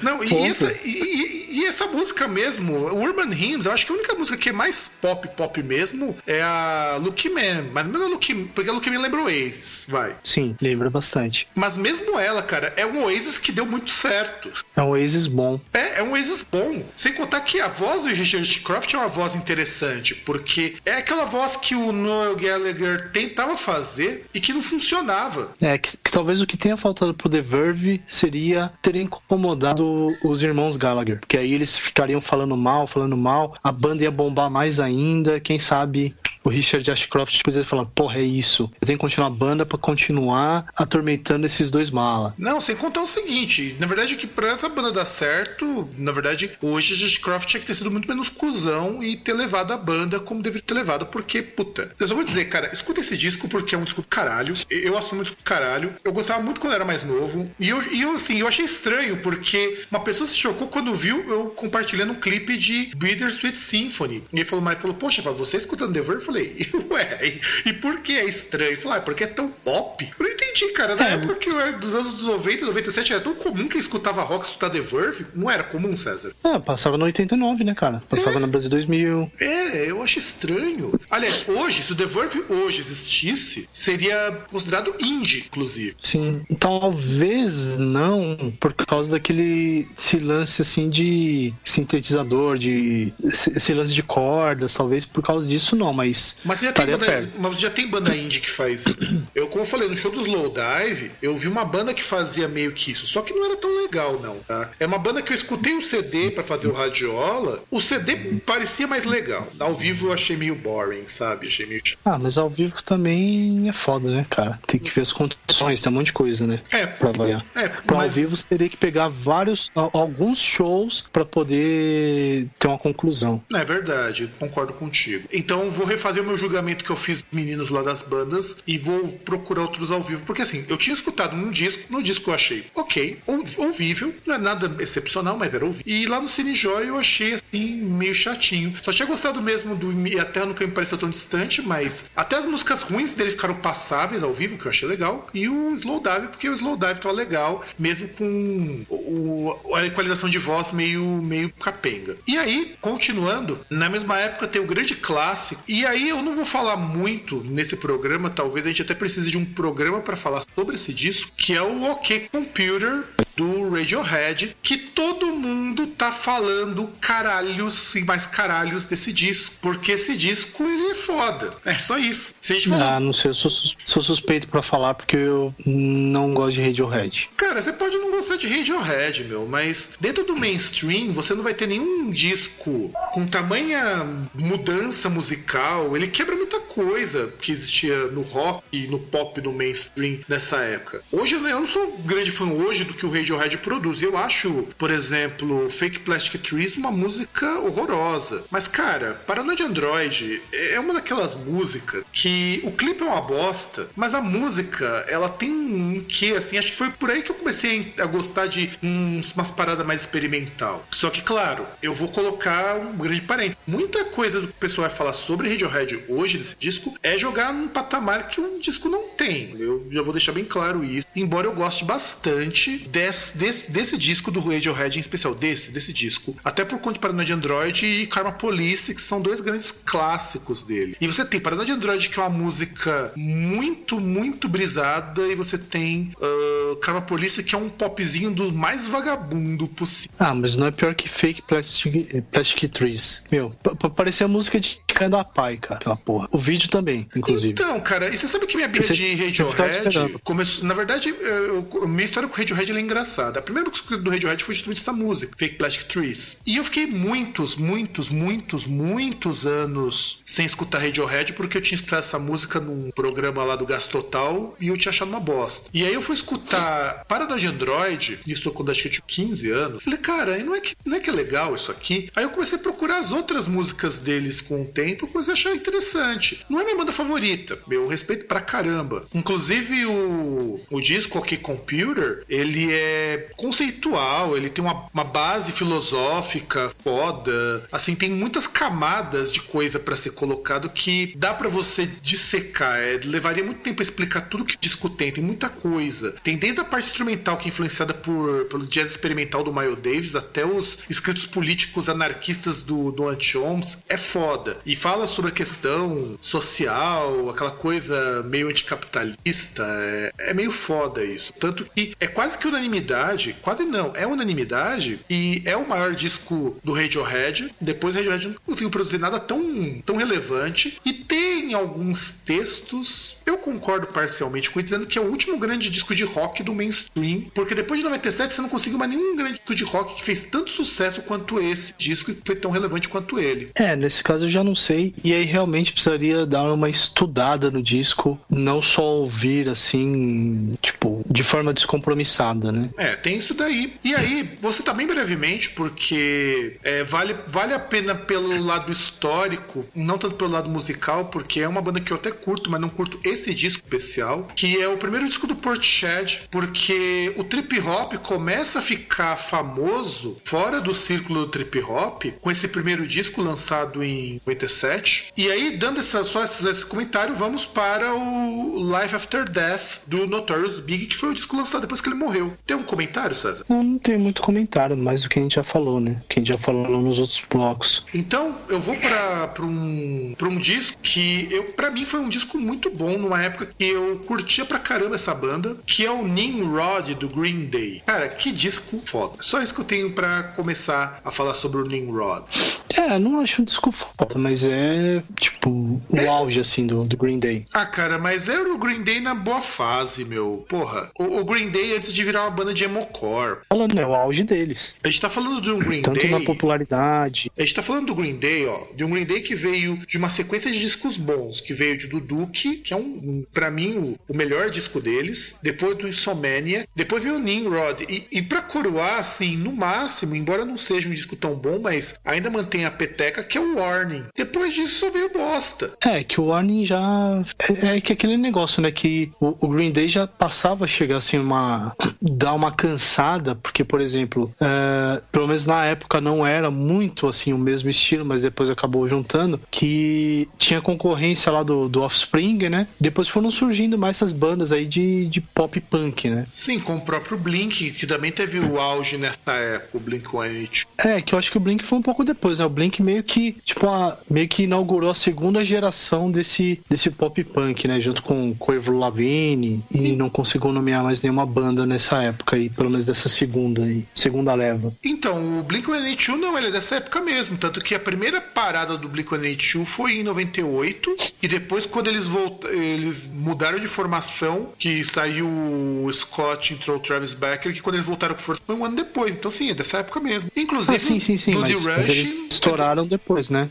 Não, e, essa, e, e- essa música mesmo, Urban Hymns, eu acho que a única música que é mais pop, pop mesmo, é a Lucky Man. Mas não é a Lucky porque a Lucky Man lembra o Oasis, vai. Sim, lembra bastante. Mas mesmo ela, cara, é um Oasis que deu muito certo. É um Oasis bom. É, é um Oasis bom. Sem contar que a voz do Richard Croft é uma voz interessante, porque é aquela voz que o Noel Gallagher tentava fazer e que não funcionava. É, que, que talvez o que tenha faltado pro The Verve seria ter incomodado os irmãos Gallagher. Porque aí eles ficariam falando mal, falando mal, a banda ia bombar mais ainda, quem sabe o Richard Ashcroft poderia falar, porra, é isso. Eu tenho que continuar a banda pra continuar atormentando esses dois malas. Não, sem contar o seguinte, na verdade que pra essa banda dar certo, na verdade, o Richard Croft tinha que ter sido muito menos cuzão e ter levado a banda como deveria ter levado, porque, puta, eu só vou dizer, cara, escuta esse disco porque é um disco caralho, eu assumo um disco caralho, eu gostava muito quando era mais novo, e eu, e eu assim, eu achei estranho, porque uma pessoa se chocou quando viu eu compartilhando um clipe de Bittersweet Symphony, e ele falou, mas falou, poxa, você escutando The Verve? Falei, ué, e, por que é estranho? Ele falou, ah, porque é tão pop. Eu não entendi, cara, na É. época que eu era dos anos 90, 97 era tão comum que escutava rock, escutar The Verve, não era comum, César? Ah, passava no 89, né, cara? Passava no Brasil 2000. É, eu acho estranho. Aliás, hoje, se o The Verve hoje existisse, seria considerado indie, inclusive. Sim, talvez não, por causa daquele esse lance assim de sintetizador, de esse lance de cordas, talvez por causa disso não, mas, Mas você, já tem banda, perto. mas você já tem banda indie que faz. Eu, como eu falei, no show do Slowdive, eu vi uma banda que fazia meio que isso. Só que não era tão legal, não, tá? É uma banda que eu escutei o CD pra fazer o Radiola. O CD parecia mais legal. Ao vivo eu achei meio boring, sabe? Achei meio. chato. Ah, mas ao vivo também é foda, né, cara? Tem que ver as condições, tem um monte de coisa, né? É. Pra avaliar. É, Pra ao mas- vivo você teria que pegar vários, alguns shows pra poder ter uma conclusão. É verdade, concordo contigo. Então vou refazer fazer o meu julgamento que eu fiz meninos lá das bandas e vou procurar outros ao vivo. Porque assim, eu tinha escutado num disco, no disco eu achei ok, ou- ouvível, não é nada excepcional, mas era ouvível. E lá no Cine Joy eu achei assim, meio chatinho. Só tinha gostado mesmo do E a Terra Nunca Me Pareceu Tão Distante, mas até as músicas ruins dele ficaram passáveis ao vivo, que eu achei legal. E o Slow Dive, porque o Slow Dive tava legal, mesmo com o- a equalização de voz meio, meio capenga. E aí, continuando, na mesma época tem o grande clássico. E aí eu não vou falar muito nesse programa, talvez a gente até precise de um programa para falar sobre esse disco, que é o OK Computer do Radiohead, que todo mundo tá falando caralhos e mais caralhos desse disco, porque esse disco ele é foda. É só isso. Se a gente falar Ah, não sei, eu sou, sou suspeito pra falar porque eu não gosto de Radiohead. Cara, você pode não gostar de Radiohead, meu, mas dentro do mainstream você não vai ter nenhum disco com tamanha mudança musical. Ele quebra muita coisa que existia no rock e no pop no mainstream nessa época. Hoje eu não sou grande fã hoje do que o Radiohead produz. Eu acho, por exemplo, Fake Plastic Trees uma música horrorosa. Mas, cara, Paranoid Android é uma daquelas músicas que o clipe é uma bosta, mas a música, ela tem um quê, assim, acho que foi por aí que eu comecei a gostar de uns, umas paradas mais experimental. Só que, claro, eu vou colocar um grande parênteses. Muita coisa do que o pessoal vai falar sobre Radiohead hoje, nesse disco, é jogar num patamar que o disco não tem. Eu já vou deixar bem claro isso. Embora eu goste bastante desse, desse, desse disco do Radiohead, em especial desse, desse disco. Até por conta de Paranoid Android e Karma Police, que são dois grandes clássicos dele. E você tem Paranoid Android, que é uma música muito, muito brisada, e você tem ah, Karma Police, que é um popzinho do mais vagabundo possível. Ah, mas não é pior que Fake Plastic, Plastic Trees. Meu, pa- pa- parecia música de Pai, cara, aquela porra. O vídeo também, inclusive. Então, cara, e você sabe que minha birra de ficava Radiohead começou. Na verdade, eu- minha história com o Radiohead é engraçada. A primeira música do Radiohead foi justamente essa música, Fake Plastic Trees. E eu fiquei muitos, muitos, muitos, muitos anos sem escutar Radiohead porque eu tinha escutado essa música num programa lá do Gasto Total e eu tinha achado uma bosta. E aí eu fui escutar Paranoid Android, isso quando acho que eu tinha 15 anos. Falei, cara, não é, que, não é que é legal isso aqui? Aí eu comecei a procurar as outras músicas deles com o tempo comecei a achar interessante. Não é minha banda favorita, meu respeito pra caramba. Inclusive o, o disco OK Computer, ele é conceitual, ele tem uma, uma base filosófica foda. Assim, tem muitas camadas de coisa pra ser colocado que dá pra você dissecar. É, levaria muito tempo explicar tudo que o disco tem. Tem muita coisa. Tem desde a parte instrumental, que é influenciada por, pelo jazz experimental do Miles Davis, até os escritos políticos anarquistas do, do Anti-Holmes. É foda. E fala sobre a questão social, aquela coisa meio anticapitalista. É, é meio foda isso. Tanto que é quase que unanimidade, quase não, é unanimidade, e é o maior disco do Radiohead. Depois o Radiohead não conseguiu produzir nada tão, tão relevante. E tem alguns textos, eu concordo parcialmente com ele, dizendo que é o último grande disco de rock do mainstream, porque depois de 97 você não conseguiu mais nenhum grande disco de rock que fez tanto sucesso quanto esse disco e foi tão relevante quanto ele. É, nesse caso eu já não sei. E aí realmente precisaria dar uma estudada no disco, não só ouvir assim, tipo, de forma descompromissada, né? É, tem isso daí. E aí, você tá bem brevemente, porque é, vale, vale a pena pelo lado histórico, não tanto pelo lado musical, porque é uma banda que eu até curto, mas não curto esse disco especial, que é o primeiro disco do Portishead, porque o trip hop começa a ficar famoso fora do círculo do trip hop com esse primeiro disco lançado em 97. E aí, dando essa, só esse, esse comentário, vamos para o Life After Death do Notorious Big, que foi o disco lançado depois que ele morreu. Tem um comentário, César? Não, não tem muito comentário, mais do que a gente já falou, né? Que a gente já falou nos outros blocos. Então, eu vou pra um, pra um disco que eu para mim foi um disco muito bom numa época que eu curtia pra caramba essa banda, que é o Nimrod do Green Day. Cara, que disco foda. Só isso que eu tenho pra começar a falar sobre o Nimrod. É, não acho um disco foda, mas é tipo o auge assim do, do Green Day. Ah, cara, mas era o Green Day na boa fase, meu. Porra, o, o Green Day antes de virar uma banda de emocore. Falando, é o auge deles. A gente tá falando de um Green Tanto Day. na popularidade. A gente tá falando do Green Day, ó, de um Green Day que veio de uma sequência de discos bons, que veio de do Duke, que é um, um para mim o, o melhor disco deles, depois do Insomnia, depois veio o Nimrod e, e para coroar assim, no máximo, embora não seja um disco tão bom, mas ainda mantém a peteca, que é o Warning. Depois disso só veio bosta. É, que o Warning já. É, é que aquele negócio, né? Que o, o Green Day já passava a chegar assim, uma. dar uma cansada, porque, por exemplo, é, pelo menos na época não era muito assim o mesmo estilo, mas depois acabou juntando, que tinha concorrência lá do, do Offspring, né? Depois foram surgindo mais essas bandas aí de, de pop punk, né? Sim, com o próprio Blink, que também teve o auge nessa época, o Blink 182. É, que eu acho que o Blink foi um pouco depois, né? O Blink meio que, tipo, a, meio que inaugurou a segunda geração desse, desse pop punk, né? Junto com o Avril Lavigne e não consigo nomear mais nenhuma banda nessa época aí, pelo menos dessa segunda aí, segunda leva. Então, o Blink 182 não, ele é dessa época mesmo. Tanto que a primeira parada do Blink 182 foi em 98. E depois, quando eles voltaram, eles mudaram de formação, que saiu o Scott, entrou o Travis Becker, que quando eles voltaram com força foi um ano depois. Então, sim, é dessa época mesmo. Inclusive, Ah, sim, sim, sim, mas, The mas Rush. eles estouraram depois, né?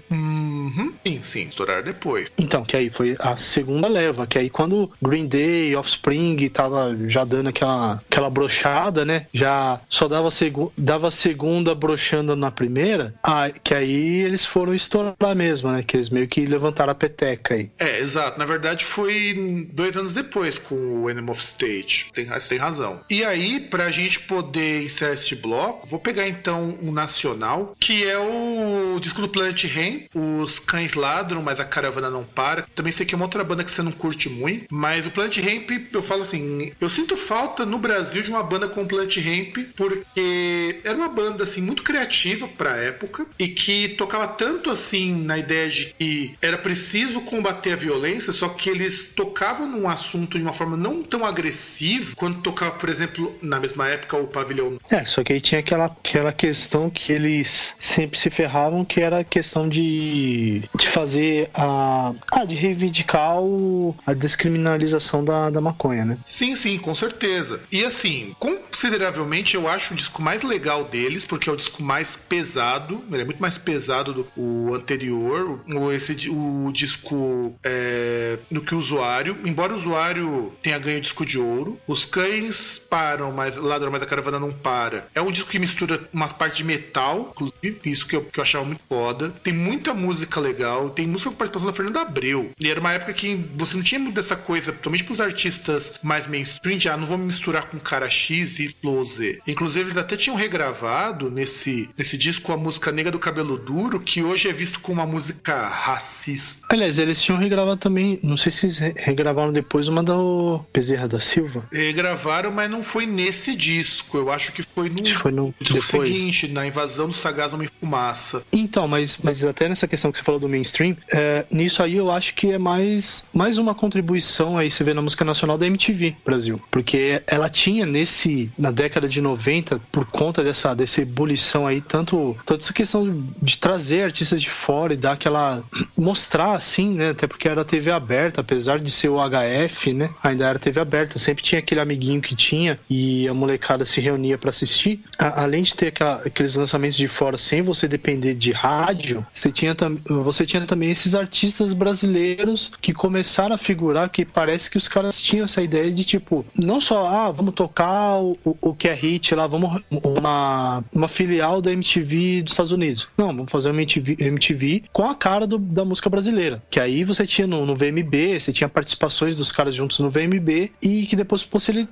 Uhum, sim, sim, estouraram depois. Então, que aí foi a segunda leva, que aí quando Green Day, Offspring tava já dando aquela, aquela brochada, né? Já só dava, segu dava a segunda brochando na primeira, ah, que aí eles foram estourar mesmo, né? Que eles meio que levantaram a peteca aí. É, exato. Na verdade, foi dois anos depois com o Animal of State. Tem, você tem razão. E aí, pra gente poder encerrar este bloco, vou pegar então um nacional, que é o disco do Planet Rain, Os Cães Ladram, mas a Caravana Não Para. Também sei que é uma outra banda que você não curte muito, mas o Planet Ramp, eu falo assim, eu sinto falta no Brasil de uma banda com o Ramp, porque era uma banda assim muito criativa pra época e que tocava tanto assim na ideia de que era preciso combater a violência, só que eles tocavam num assunto de uma forma não tão agressiva quando tocava, por exemplo, na mesma época o Pavilhão É, só que aí tinha aquela, aquela questão que eles sempre se ferravam, que era a questão de, de fazer a. Ah, de reivindicar o, a descriminalização da, da maconha, né? Sim, sim, com certeza. E assim, consideravelmente eu acho o disco mais legal deles, porque é o disco mais pesado. Ele é muito mais pesado do que o anterior. O, esse, o disco é, do que o usuário. Embora o usuário tenha ganho o disco de ouro. Os cães param, mas ladram, mas a caravana não para. É um disco que mistura uma parte de metal, inclusive, isso que eu, que eu achava muito foda. Tem muita música legal. Tem música com participação da Fernanda Abreu. E era uma época que você não tinha muito dessa coisa, principalmente pros artistas mais mainstream, de ah, não vou me misturar com cara X, Y ou Z. Inclusive, eles até tinham regravado nesse, nesse disco a música Nega do Cabelo Duro, que hoje é visto como uma música racista. Aliás, eles tinham regravado também, não sei se eles re- regravaram depois uma do Bezerra da Silva. Regravaram, mas não foi nesse disco. Eu acho que foi no, foi no- disco depois. seguinte, na invasão do Sagaz Homem Fumaça. Então, mas, mas até nessa questão que você falou do mainstream, é, nisso aí eu acho que é mais, mais uma contribuição aí, você vê na música nacional da MTV Brasil. Porque ela tinha nesse, na década de 90, por conta dessa, dessa ebulição aí, tanto, tanto essa questão de trazer artistas de fora e dar aquela. mostrar assim, né? Até porque era TV aberta, apesar de ser o HF, né? Ainda era TV aberta, sempre tinha aquele amiguinho que tinha e a molecada se reunia pra assistir. A- além de ter aquela- aqueles lançamentos de fora sem você depender de rádio, você tinha, você tinha também esses artistas brasileiros que começaram a figurar que parece que os caras tinham essa ideia de tipo, não só, ah, vamos tocar o, o- que é hit lá, vamos uma, uma filial da MTV dos Estados Unidos. Não, vamos fazer uma MTV, MTV com a cara do- da música brasileira. Que aí você tinha no, no VMB, você tinha participações dos caras juntos no VMB e que depois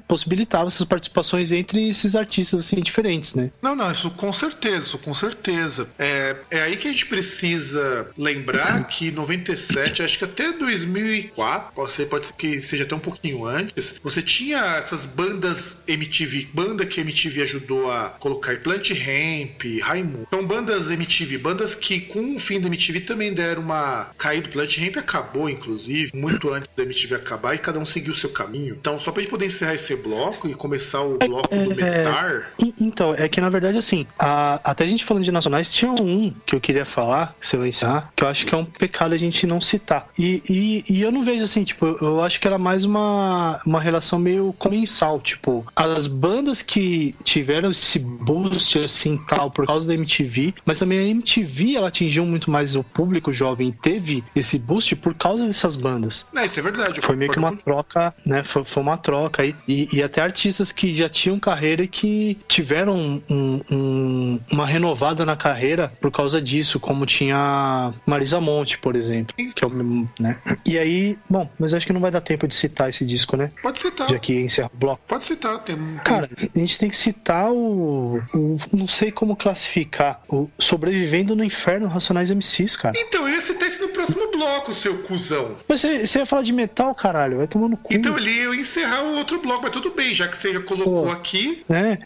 possibilitava essas participações entre esses artistas assim diferentes, né? Não, não, isso com certeza, isso com certeza. É, é aí que a gente precisa lembrar que 97, acho que até 2004, pode ser, pode ser que seja até um pouquinho antes, você tinha essas bandas MTV, banda que a MTV ajudou a colocar Plant Ramp, Raimundo. São bandas MTV, bandas que com o fim da MTV também deram uma caída. Plant Ramp acabou, inclusive, muito antes da MTV acabar e cada um seguiu o seu caminho. Então, só pra gente poder encerrar esse bloco e começar o bloco do Metar. E- Então, é que na verdade, assim, a- até a gente falando de nacionais, tinha um que eu queria falar, que você vai encerrar, que eu acho que é um pecado a gente não citar. E, e, e eu não vejo assim, tipo, eu- acho que era mais uma, uma relação meio comensal, tipo, as bandas que tiveram esse boost, assim, tal, por causa da MTV, mas também a MTV, ela atingiu muito mais o público jovem e teve esse boost por causa dessas bandas. É, isso é verdade. Foi meio que uma troca, né? Foi, foi uma troca aí. E, e até artistas que já tinham carreira e que tiveram um- um- uma renovada na carreira por causa disso, como tinha Marisa Monte, por exemplo, que é o né? E aí, bom, mas acho que não vai dar tempo de citar esse disco, né? Pode citar. Já que encerra o bloco. Pode citar. Tem, Cara, a gente tem que citar o, o- Não sei como classificar. O Sobrevivendo no Inferno Racionais MCs, cara. Então, eu ia citar isso no próximo bloco, seu cuzão. Mas você, você ia falar de metal, caralho. Vai tomar no cu. Então ali eu ia encerrar o outro bloco, mas tudo bem, já que você já colocou Pô. aqui. né?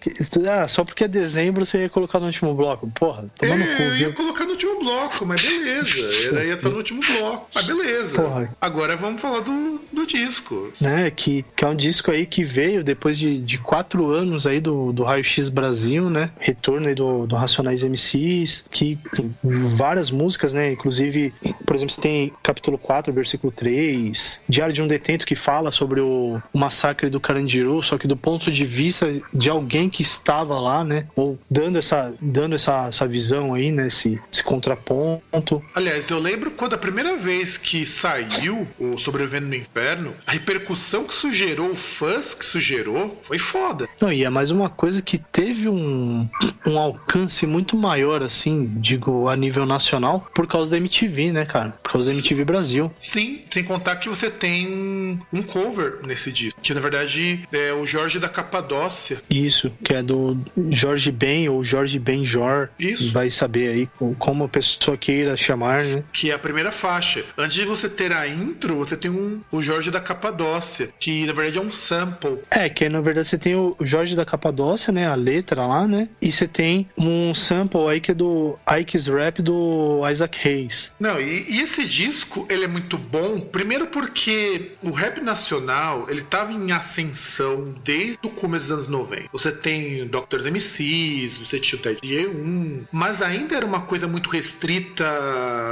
Ah, só porque é dezembro você ia colocar no último bloco. Porra, É, eu ia colocar no último bloco, mas beleza. Era, ia estar no último bloco, mas beleza. Porra. Agora vamos falar do, do disco. né, que, que é um disco aí que veio depois de, de quatro anos aí do, do Raio X Brasil, né, retorno aí do, do Racionais MCs, que assim, várias músicas, né, inclusive, por exemplo, você tem capítulo 4, versículo 3, Diário de um Detento que fala sobre o, o massacre do Carandiru, só que do ponto de vista de alguém que estava lá, né, ou dando essa, dando essa, essa visão aí, né, esse, esse contraponto. Aliás, eu lembro quando a primeira vez que saiu o Sobrevivendo no Inferno, a repercussão que isso gerou, o fãs que isso gerou, foi foda. Não, e é mais uma coisa que teve um, um alcance muito maior, assim, digo, a nível nacional, por causa da MTV, né, cara? Por causa da MTV Brasil. Sim, sem contar que você tem um cover nesse disco, que na verdade é o Jorge da Capadócia. Isso, que é do Jorge Ben ou Jorge Benjor. Isso. Vai saber aí co- como a pessoa queira chamar, né? que é a primeira faixa. Antes de você ter a intro, você tem um, o Jorge da Capadócia, que na verdade é um sample. É, que na verdade você tem o Jorge da Capadócia, né? A letra lá, né? E você tem um sample aí que é do Ike's Rap do Isaac Hayes. Não, e, e esse disco, ele é muito bom, primeiro porque o rap nacional, ele tava em ascensão desde o começo dos anos 90. Você tem o Dr. MCs, você tinha o Ted E1, mas ainda era uma coisa muito restrita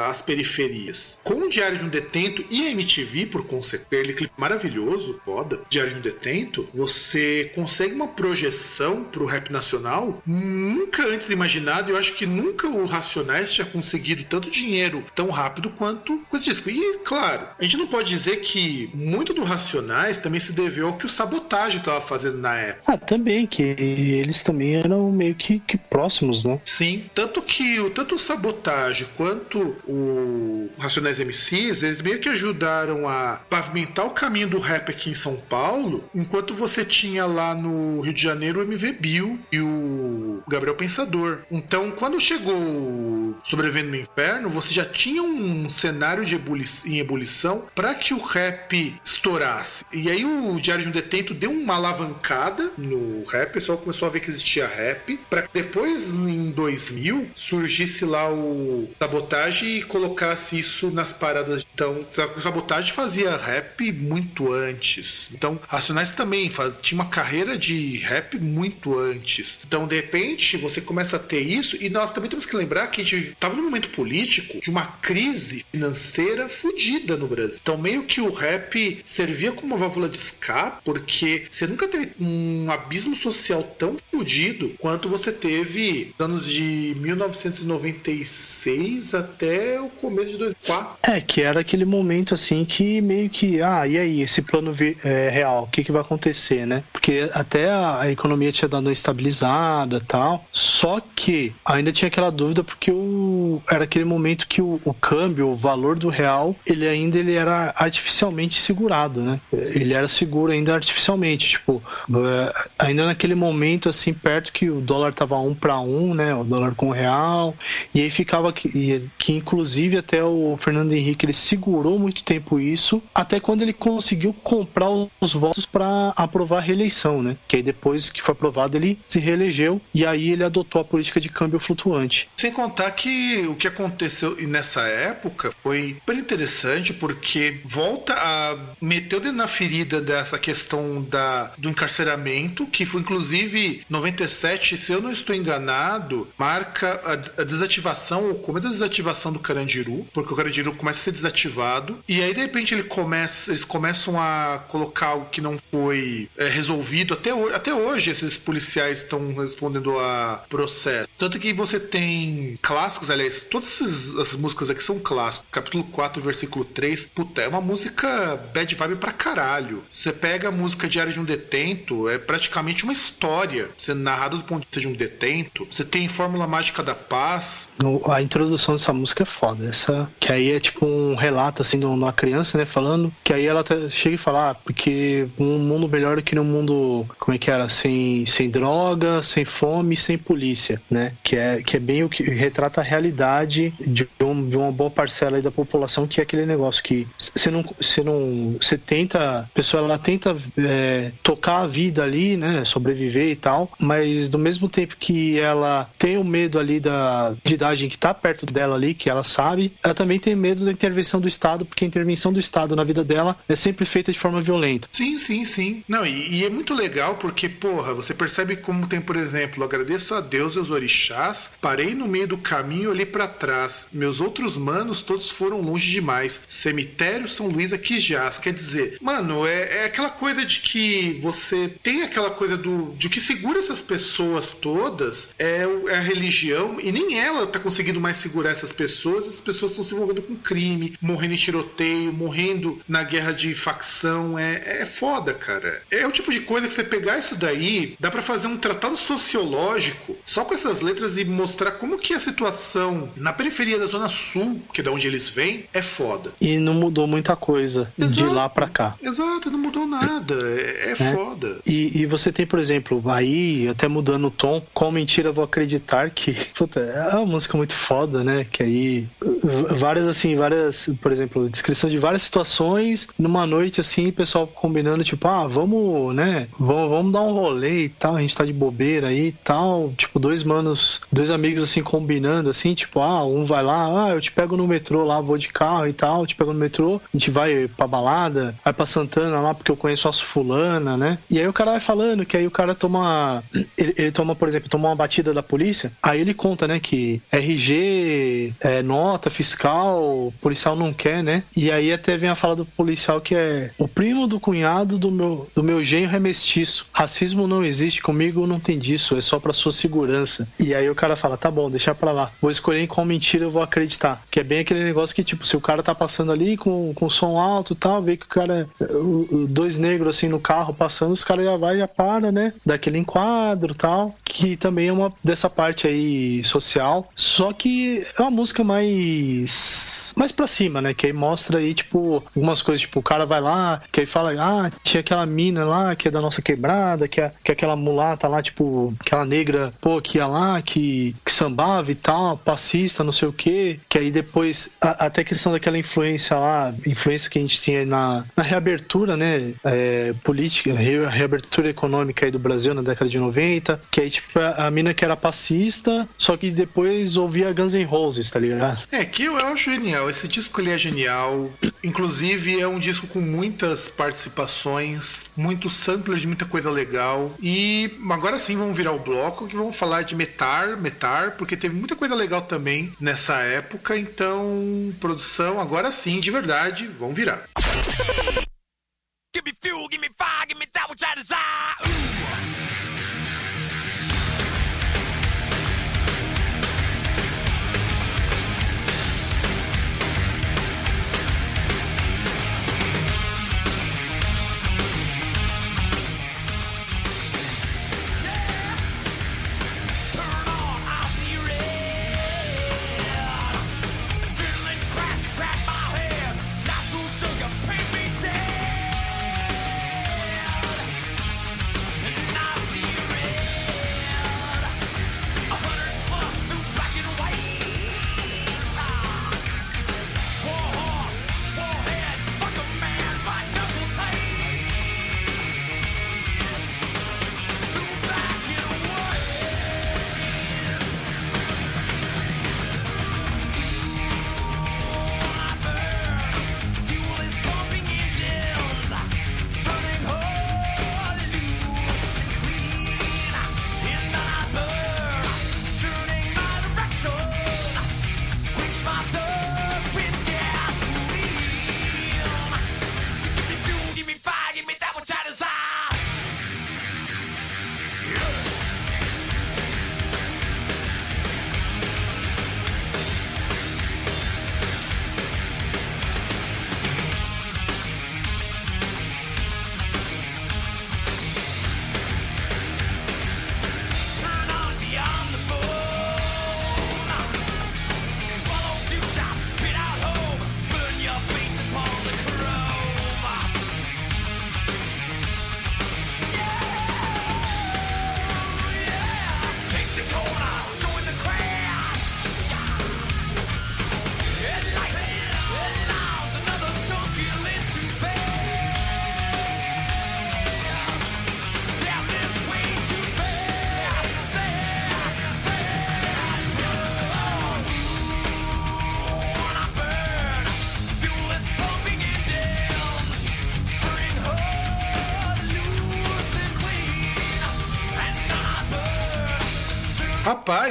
às periferias. Com o Diário de um Detento e a MTV, por consequência, aquele clipe maravilhoso, foda, Diário de um Detento, você consegue uma projeção pro rap nacional nunca antes imaginado. Eu acho que nunca o Racionais tinha conseguido tanto dinheiro tão rápido quanto com esse disco. E, claro, a gente não pode dizer que muito do Racionais também se deveu ao que o Sabotagem estava fazendo na época. Ah, também, que eles também eram meio que, que próximos, né? Sim, tanto que o tanto o Sabotagem quanto o Racionais MCs, eles meio que ajudaram a pavimentar o caminho do rap aqui em São Paulo, enquanto você tinha lá no Rio de Janeiro o MV Bill e o Gabriel Pensador. Então, quando chegou Sobrevivendo no Inferno, você já tinha um cenário de ebuli em ebulição para que o rap estourasse. E aí o Diário de um Detento deu uma alavancada no rap, o pessoal começou a ver que existia rap, para depois, em 2000, surgisse lá o Sabotagem e colocasse isso nas paradas. Então, o Sabotagem fazia rap muito antes. Então, Racionais também faz, tinha uma carreira de rap muito antes. Então, de repente, você começa a ter isso, e nós também temos que lembrar que a gente estava num momento político de uma crise financeira fodida no Brasil. Então, meio que o rap servia como uma válvula de escape, porque você nunca teve um abismo social tão fodido quanto você teve nos anos de 1996 até o começo de 2004. É, que era aquele momento assim que meio que, ah, e aí, esse plano é, real, o que, que vai acontecer, né? Porque até a, a economia tinha dado uma estabilizada tal, só que ainda tinha aquela dúvida porque o, era aquele momento que o, o câmbio, o valor do real, ele ainda ele era artificialmente segurado, né? Ele era seguro ainda artificialmente, tipo, é, ainda naquele momento assim, perto que o dólar tava um para um, né? O dólar com o real, e aí ficava que, que inclusive até o Fernando Henrique ele segurou muito tempo isso, até quando ele conseguiu comprar os votos para aprovar a reeleição, né? Que aí depois que foi aprovado ele se reelegeu e aí ele adotou a política de câmbio flutuante. Sem contar que o que aconteceu nessa época foi super interessante porque volta a meter o dedo na ferida dessa questão da, do encarceramento, que foi inclusive 97, se eu não estou enganado, marca a, a desativação ou começo da desativação do Carandiru, porque o Carandiru começa a ser desativado e aí de repente ele começa, eles começam a colocar algo que não foi é, resolvido até hoje, até hoje esses policiais estão respondendo a processo. Tanto que você tem clássicos, aliás, todas essas, as músicas aqui são clássicos. Capítulo 4, versículo 3, puta, é uma música bad vibe pra caralho. Você pega a música Diário de um Detento, é praticamente uma história, sendo narrada do ponto de vista de um detento. Você tem Fórmula Mágica da Paz. A introdução dessa música é foda. Essa, que aí é tipo um relato assim de uma criança, né? Falando. Que aí ela até chega e fala, ah, porque um mundo melhor do que num mundo, como é que era? Sem, sem droga, sem fome, sem polícia, né? Que é, que é bem o que retrata a realidade de, um- de uma boa parcela da população, que é aquele negócio que você não. Você não. Tenta. A pessoa ela tenta é, tocar a vida ali, né? Sobreviver e tal, mas do mesmo tempo que ela tem o medo ali da de idade que tá perto dela ali, que ela sabe, ela também tem medo da intervenção do Estado, porque a intervenção do Estado na vida dela é sempre feita de forma violenta. Sim, sim, sim. Não, e, e é muito legal porque, porra, você percebe como tem, por exemplo, agradeço a Deus e aos orixás, parei no meio do caminho olhei pra trás. Meus outros manos todos foram longe demais. Cemitério São Luís aqui jaz. Quer dizer, mano, é, é aquela coisa de que você tem aquela coisa do de que segura essas pessoas todas é, é a religião e nem ela tá conseguindo mais segurar essas pessoas. As pessoas estão se envolvendo com crime, morrendo em tiroteio, morrendo na guerra de facção. É, é foda, cara. É o tipo de coisa que você pegar isso daí, dá pra fazer um tratado sociológico só com essas letras e mostrar como que a situação na periferia da Zona Sul, que é da onde eles vêm, é foda. E não mudou muita coisa de Exato. lá pra cá. Exato, não mudou nada. É, é foda. E, e você tem, por exemplo, aí, até mudando o tom, qual mentira vou acreditar que. Puta, é uma música muito foda, né? Que aí. Várias, assim, várias. Por exemplo, descrição de várias situações numa noite, assim, pessoal combinando, tipo, ah, vamos, né? Vamos, vamos dar um rolê e tal, a gente tá de bobeira aí e tal. Tipo, dois manos, dois amigos, assim, combinando, assim, tipo, ah, um vai lá, ah, eu te pego no metrô lá, vou de carro e tal, te pego no metrô, a gente vai pra balada, vai pra Santana lá porque eu conheço as fulana, né? E aí o cara vai falando que aí o cara toma. Ele, ele toma, por exemplo, toma uma batida da polícia, aí ele conta, né, que RG, é, nota, fiscal, policial não quer, né? E aí até vem a fala do policial que é o primo do cunhado do meu, do meu genro é mestiço. Racismo não existe comigo, não tem disso, é só pra sua segurança. E aí o cara fala, tá bom, deixa pra lá. Vou escolher em qual mentira eu vou acreditar. Que é bem aquele negócio que, tipo, se o cara tá passando ali com, com som alto e tal, vê que o cara. dois negros assim no carro passando, os caras já vai, já para, né? Daquele enquadro tal. Que também é uma dessa parte aí social. Só que é uma música mais. Mais pra cima, né? Que aí mostra aí, tipo, algumas coisas, tipo, o cara vai lá, que aí fala, ah, tinha aquela mina lá, que é da nossa quebrada, que é, que é aquela mulata lá, tipo, aquela negra, pô, que ia lá, que, que sambava e tal, passista, não sei o quê, que aí depois, a- até a questão daquela influência lá, influência que a gente tinha na, na reabertura, né, é, política, re- reabertura econômica aí do Brasil na década de 90, que aí, tipo, a, a mina que era passista, só que depois ouvia Guns N' Roses, tá ligado? É, que eu, acho genial. Esse disco ele é genial. Inclusive, é um disco com muitas participações, muitos samplers de muita coisa legal. E agora sim vamos virar o bloco que vamos falar de Metar, Metar, porque teve muita coisa legal também nessa época. Então, produção, agora sim, de verdade, vamos virar. Give me fuel, give me fire, give me that which I desire. Ooh.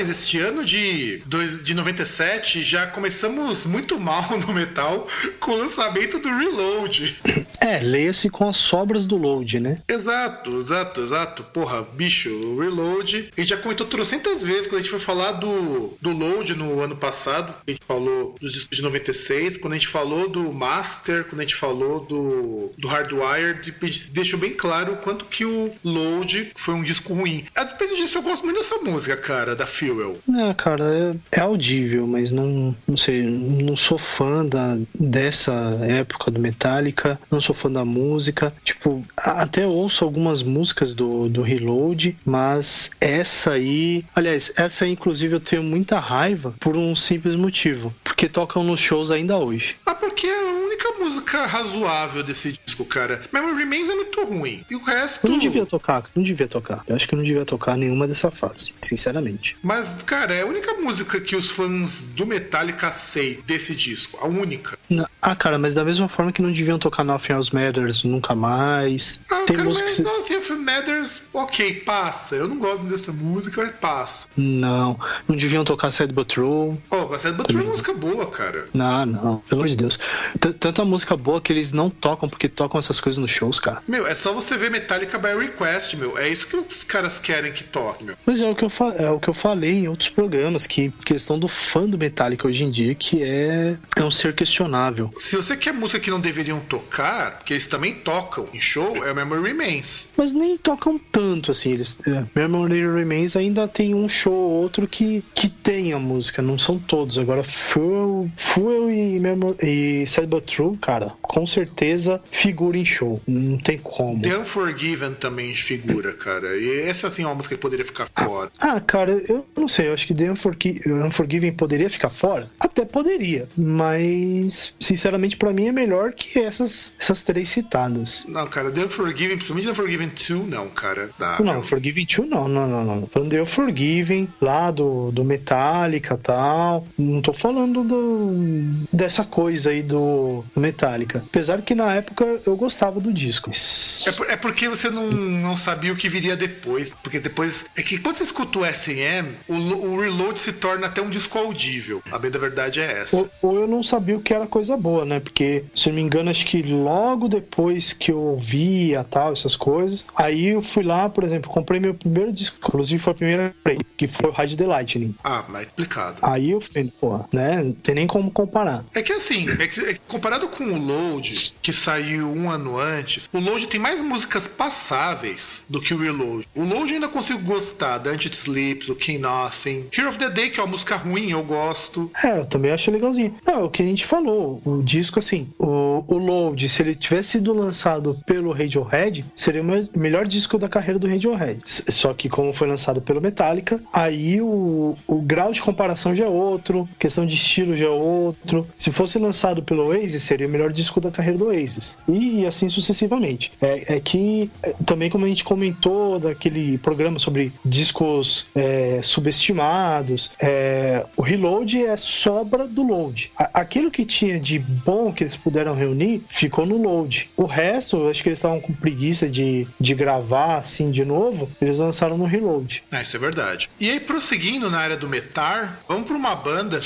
Este ano de, de 97 já começamos muito mal no metal com o lançamento do Reload. É, leia-se com as sobras do load, né? Exato, exato, exato. Porra, bicho, o Reload. A gente já comentou trocentas vezes quando a gente foi falar do, do Load no ano passado. A gente falou dos discos de 96, quando a gente falou do Master, quando a gente falou do, do Hardwired, a gente deixou bem claro o quanto que o Load foi um disco ruim. A despeito disso, eu gosto muito dessa música, cara, da Fuel. É, cara, é, é audível, mas não, não sei, não sou fã da, dessa época do Metallica, não sou fã da música. Tipo, até ouço algumas músicas do, do Reload, mas essa aí. Aliás, essa aí, inclusive, eu tenho muita raiva por um simples motivo. Porque tocam nos shows ainda hoje. Ah, porque única música razoável desse disco, cara. Memory Remains é muito ruim. E o resto. Eu não devia tocar, não devia tocar. Eu acho que eu não devia tocar nenhuma dessa fase, sinceramente. Mas, cara, é a única música que os fãs do Metallica sei desse disco. A única. Na- Ah, cara, mas da mesma forma que não deviam tocar Nothing Else Matters nunca mais. Ah, Tem cara, música mas que. Nothing Else Matters, ok, passa. Eu não gosto dessa música, mas passa. Não, não deviam tocar Sad But True. Oh, mas é Butcher é uma música boa, cara. Não, não, pelo amor de Deus. T- Tanta música boa que eles não tocam porque tocam essas coisas nos shows, cara. Meu, é só você ver Metallica by Request, meu. É isso que os caras querem que toque, meu. Mas é o que eu, é o que eu falei em outros programas, que questão do fã do Metallica hoje em dia, que é, é um ser questionável. Se você quer música que não deveriam tocar, porque eles também tocam em show, é o Memory Remains. Mas nem tocam tanto assim. Eles, é, Memory Remains ainda tem um show ou outro que, que tem a música, não são todos. Agora, Fuel, Fuel e, Memo- e Sad But True, cara, com certeza figura em show. Não tem como. The Unforgiven também figura, cara. E essa, assim, é uma música que poderia ficar fora. Ah, cara, eu não sei. Eu acho que The Unforgi- Unforgiven poderia ficar fora? Até poderia. Mas, sinceramente, pra mim é melhor que essas, essas três citadas. Não, cara, The Unforgiven, principalmente The Unforgiven 2, não, cara. Dá, Não, meu. Forgiven 2 não, não, não, não. Falando de Forgiven, lá do, do Metallica tal. Não tô falando do, dessa coisa aí do Metallica. Apesar que na época eu gostava do disco. É, por- é porque você não, não sabia o que viria depois. Porque depois. É que quando você escuta o SM, o, o Reload se torna até um disco audível. A bem da verdade é essa. Ou, ou eu não sabia o que era coisa boa, né? Porque, se eu não me engano, acho que logo depois que eu ouvia tal, essas coisas, aí eu fui lá, por exemplo, comprei meu primeiro disco, inclusive foi a primeira que foi o Ride the Lightning. Ah, mas explicado. Aí eu falei, pô, né? Não tem nem como comparar. É que assim, é que- é que comparado com o Load, que saiu um ano antes, o Load tem mais músicas passáveis do que o Reload. O Load ainda consigo gostar, da Until It Sleeps, o King Nothing. Hero of the Day, que é uma música ruim, eu gosto. É, eu também acho legalzinho. É o que a gente falou, o disco, assim, o, o Load, se ele tivesse sido lançado pelo Radiohead, seria o me- melhor disco da carreira do Radiohead. Só que como foi lançado pelo Metallica, aí o, o grau de comparação já é outro, questão de estilo já é outro. Se fosse lançado pelo Oasis, seria o melhor disco da carreira do Oasis. E assim sucessivamente. É, é que, é, também como a gente comentou daquele programa sobre discos é, subestimados, é, o Reload é sobra do Load. Aquilo que tinha de bom que eles puderam reunir, ficou no Load. O resto, acho que eles estavam com preguiça de, de gravar assim de novo, eles lançaram no Reload. Ah, isso é verdade. E aí, prosseguindo na área do metar, vamos pra uma banda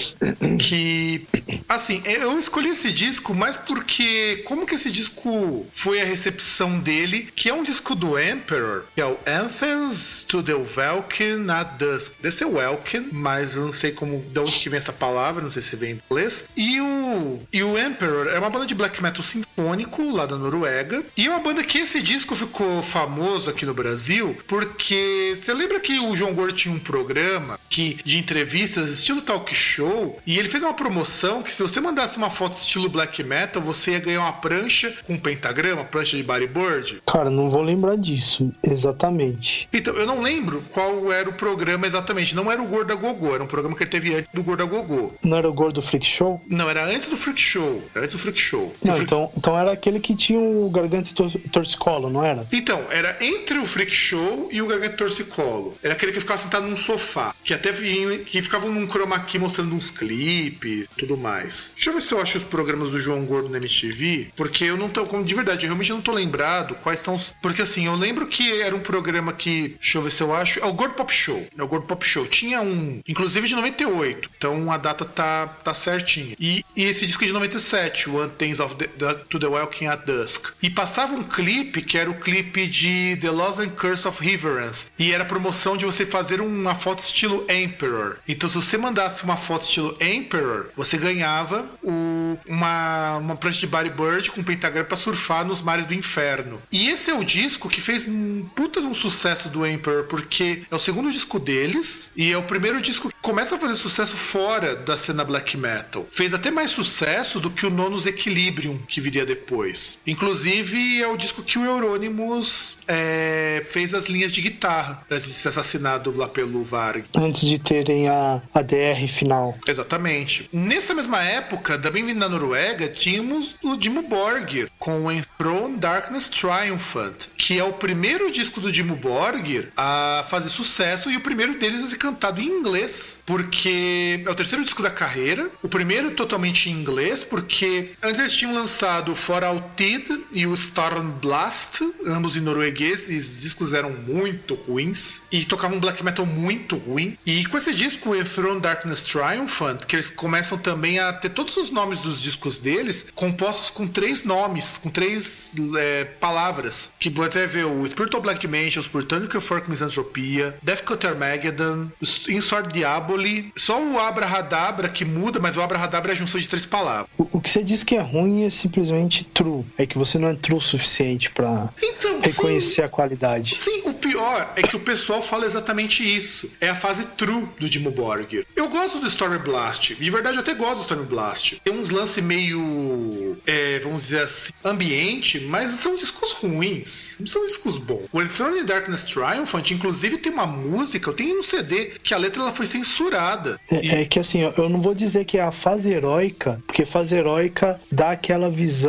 que. Assim, eu escolhi esse disco mais porque. Como que esse disco foi a recepção dele? Que é um disco do Emperor, que é o Anthems to the Welkin at Dusk. Deve ser Welkin, mas eu não sei como, de onde que vem essa palavra, não sei se vem em inglês. E o, e o Emperor é uma banda de black metal sinfônico lá da Noruega. E é uma banda que esse disco ficou famoso aqui no Brasil porque você lembra que o João Gordo tinha um programa que, de entrevistas estilo talk show e ele fez uma promoção que se você mandasse uma foto estilo black metal você ia ganhar uma prancha com um pentagrama, prancha de bodyboard. Cara, não vou lembrar disso exatamente. Então, eu não lembro qual era o programa exatamente. Não era o Gorda Gogô, era um programa que ele teve antes do Gorda Gogô. Não era o Gordo Freak Show? Não, era antes do Freak Show. Era antes do Freak Show. Não, Freak- então, então Então era aquele que tinha o garganta tor- torcicolo, não era? Então, era entre o Freak Show e o Garganta Torcicolo. Era aquele que ficava sentado num sofá. Que até vinha, que ficavam num chroma key mostrando uns clipes tudo mais. Deixa eu ver se eu acho os programas do João Gordo na MTV. Porque eu não tô. como De verdade, eu realmente não tô lembrado quais são os. Porque assim, eu lembro que era um programa que. Deixa eu ver se eu acho. É o Gordo Pop Show. É o Gordo Pop Show. Tinha um. Inclusive de 98. Então a data tá, tá certinha. E, e esse disco é de 97, One Things of the, the- to the Walking at Dusk. E passava um clipe que era o clipe de The Lost and Curse of Reverence. E era promoção de você fazer uma foto estilo Emperor. Então, se você mandasse uma foto estilo Emperor, você ganhava o- uma, uma prancha de bodyboard com pentagrama pra surfar nos mares do inferno. E esse é o disco que fez um puta de um sucesso do Emperor, porque é o segundo disco deles e é o primeiro disco que começa a fazer sucesso fora da cena black metal. Fez até mais sucesso do que o Nonus Equilibrium, que viria depois. Inclusive, é o disco que o Euronymous é, fez as linhas de guitarra antes de ser assassinado lá pelo Varg. Antes de terem a, a DR final. Exatamente. Nessa mesma época, também vindo da Noruega, tínhamos o Dimmu Borgir com o Enthroned Darkness Triumphant, que é o primeiro disco do Dimmu Borgir a fazer sucesso e o primeiro deles a ser cantado em inglês, porque é o terceiro disco da carreira, o primeiro totalmente em inglês, porque antes eles tinham lançado For Altid e o Stormblast, ambos em norueguês, e os discos eram muito ruins e tocavam um black metal muito ruim. E com esse disco, Enthroned Darkness Triumphant, que eles começam também a ter todos os nomes dos discos deles compostos com três nomes, com três é, palavras, que você vê o Spiritual Black Dimensions, Purtanic Fork Misanthropia, Death Cutter Mageddon, Insort Diaboli, só o Abrahadabra que muda, mas o Abrahadabra é a junção de três palavras. O, o que você diz que é ruim é simplesmente true. É que você não é true o suficiente pra Então, reconhecer sim. a qualidade. Sim, o pior é que o pessoal fala exatamente isso. É a fase true do Dimmu Borgir. Eu gosto do Storm Blast. De verdade, eu até gosto do Storm Blast. Tem uns lances meio, é, vamos dizer assim, ambiente, mas são discos ruins. Não são discos bons. O Enthroned Darkness Triumphant, inclusive, tem uma música, eu tenho um CD, que a letra ela foi censurada. E- É, é que assim, eu não vou dizer que é a fase heróica, porque fase heróica dá aquela visão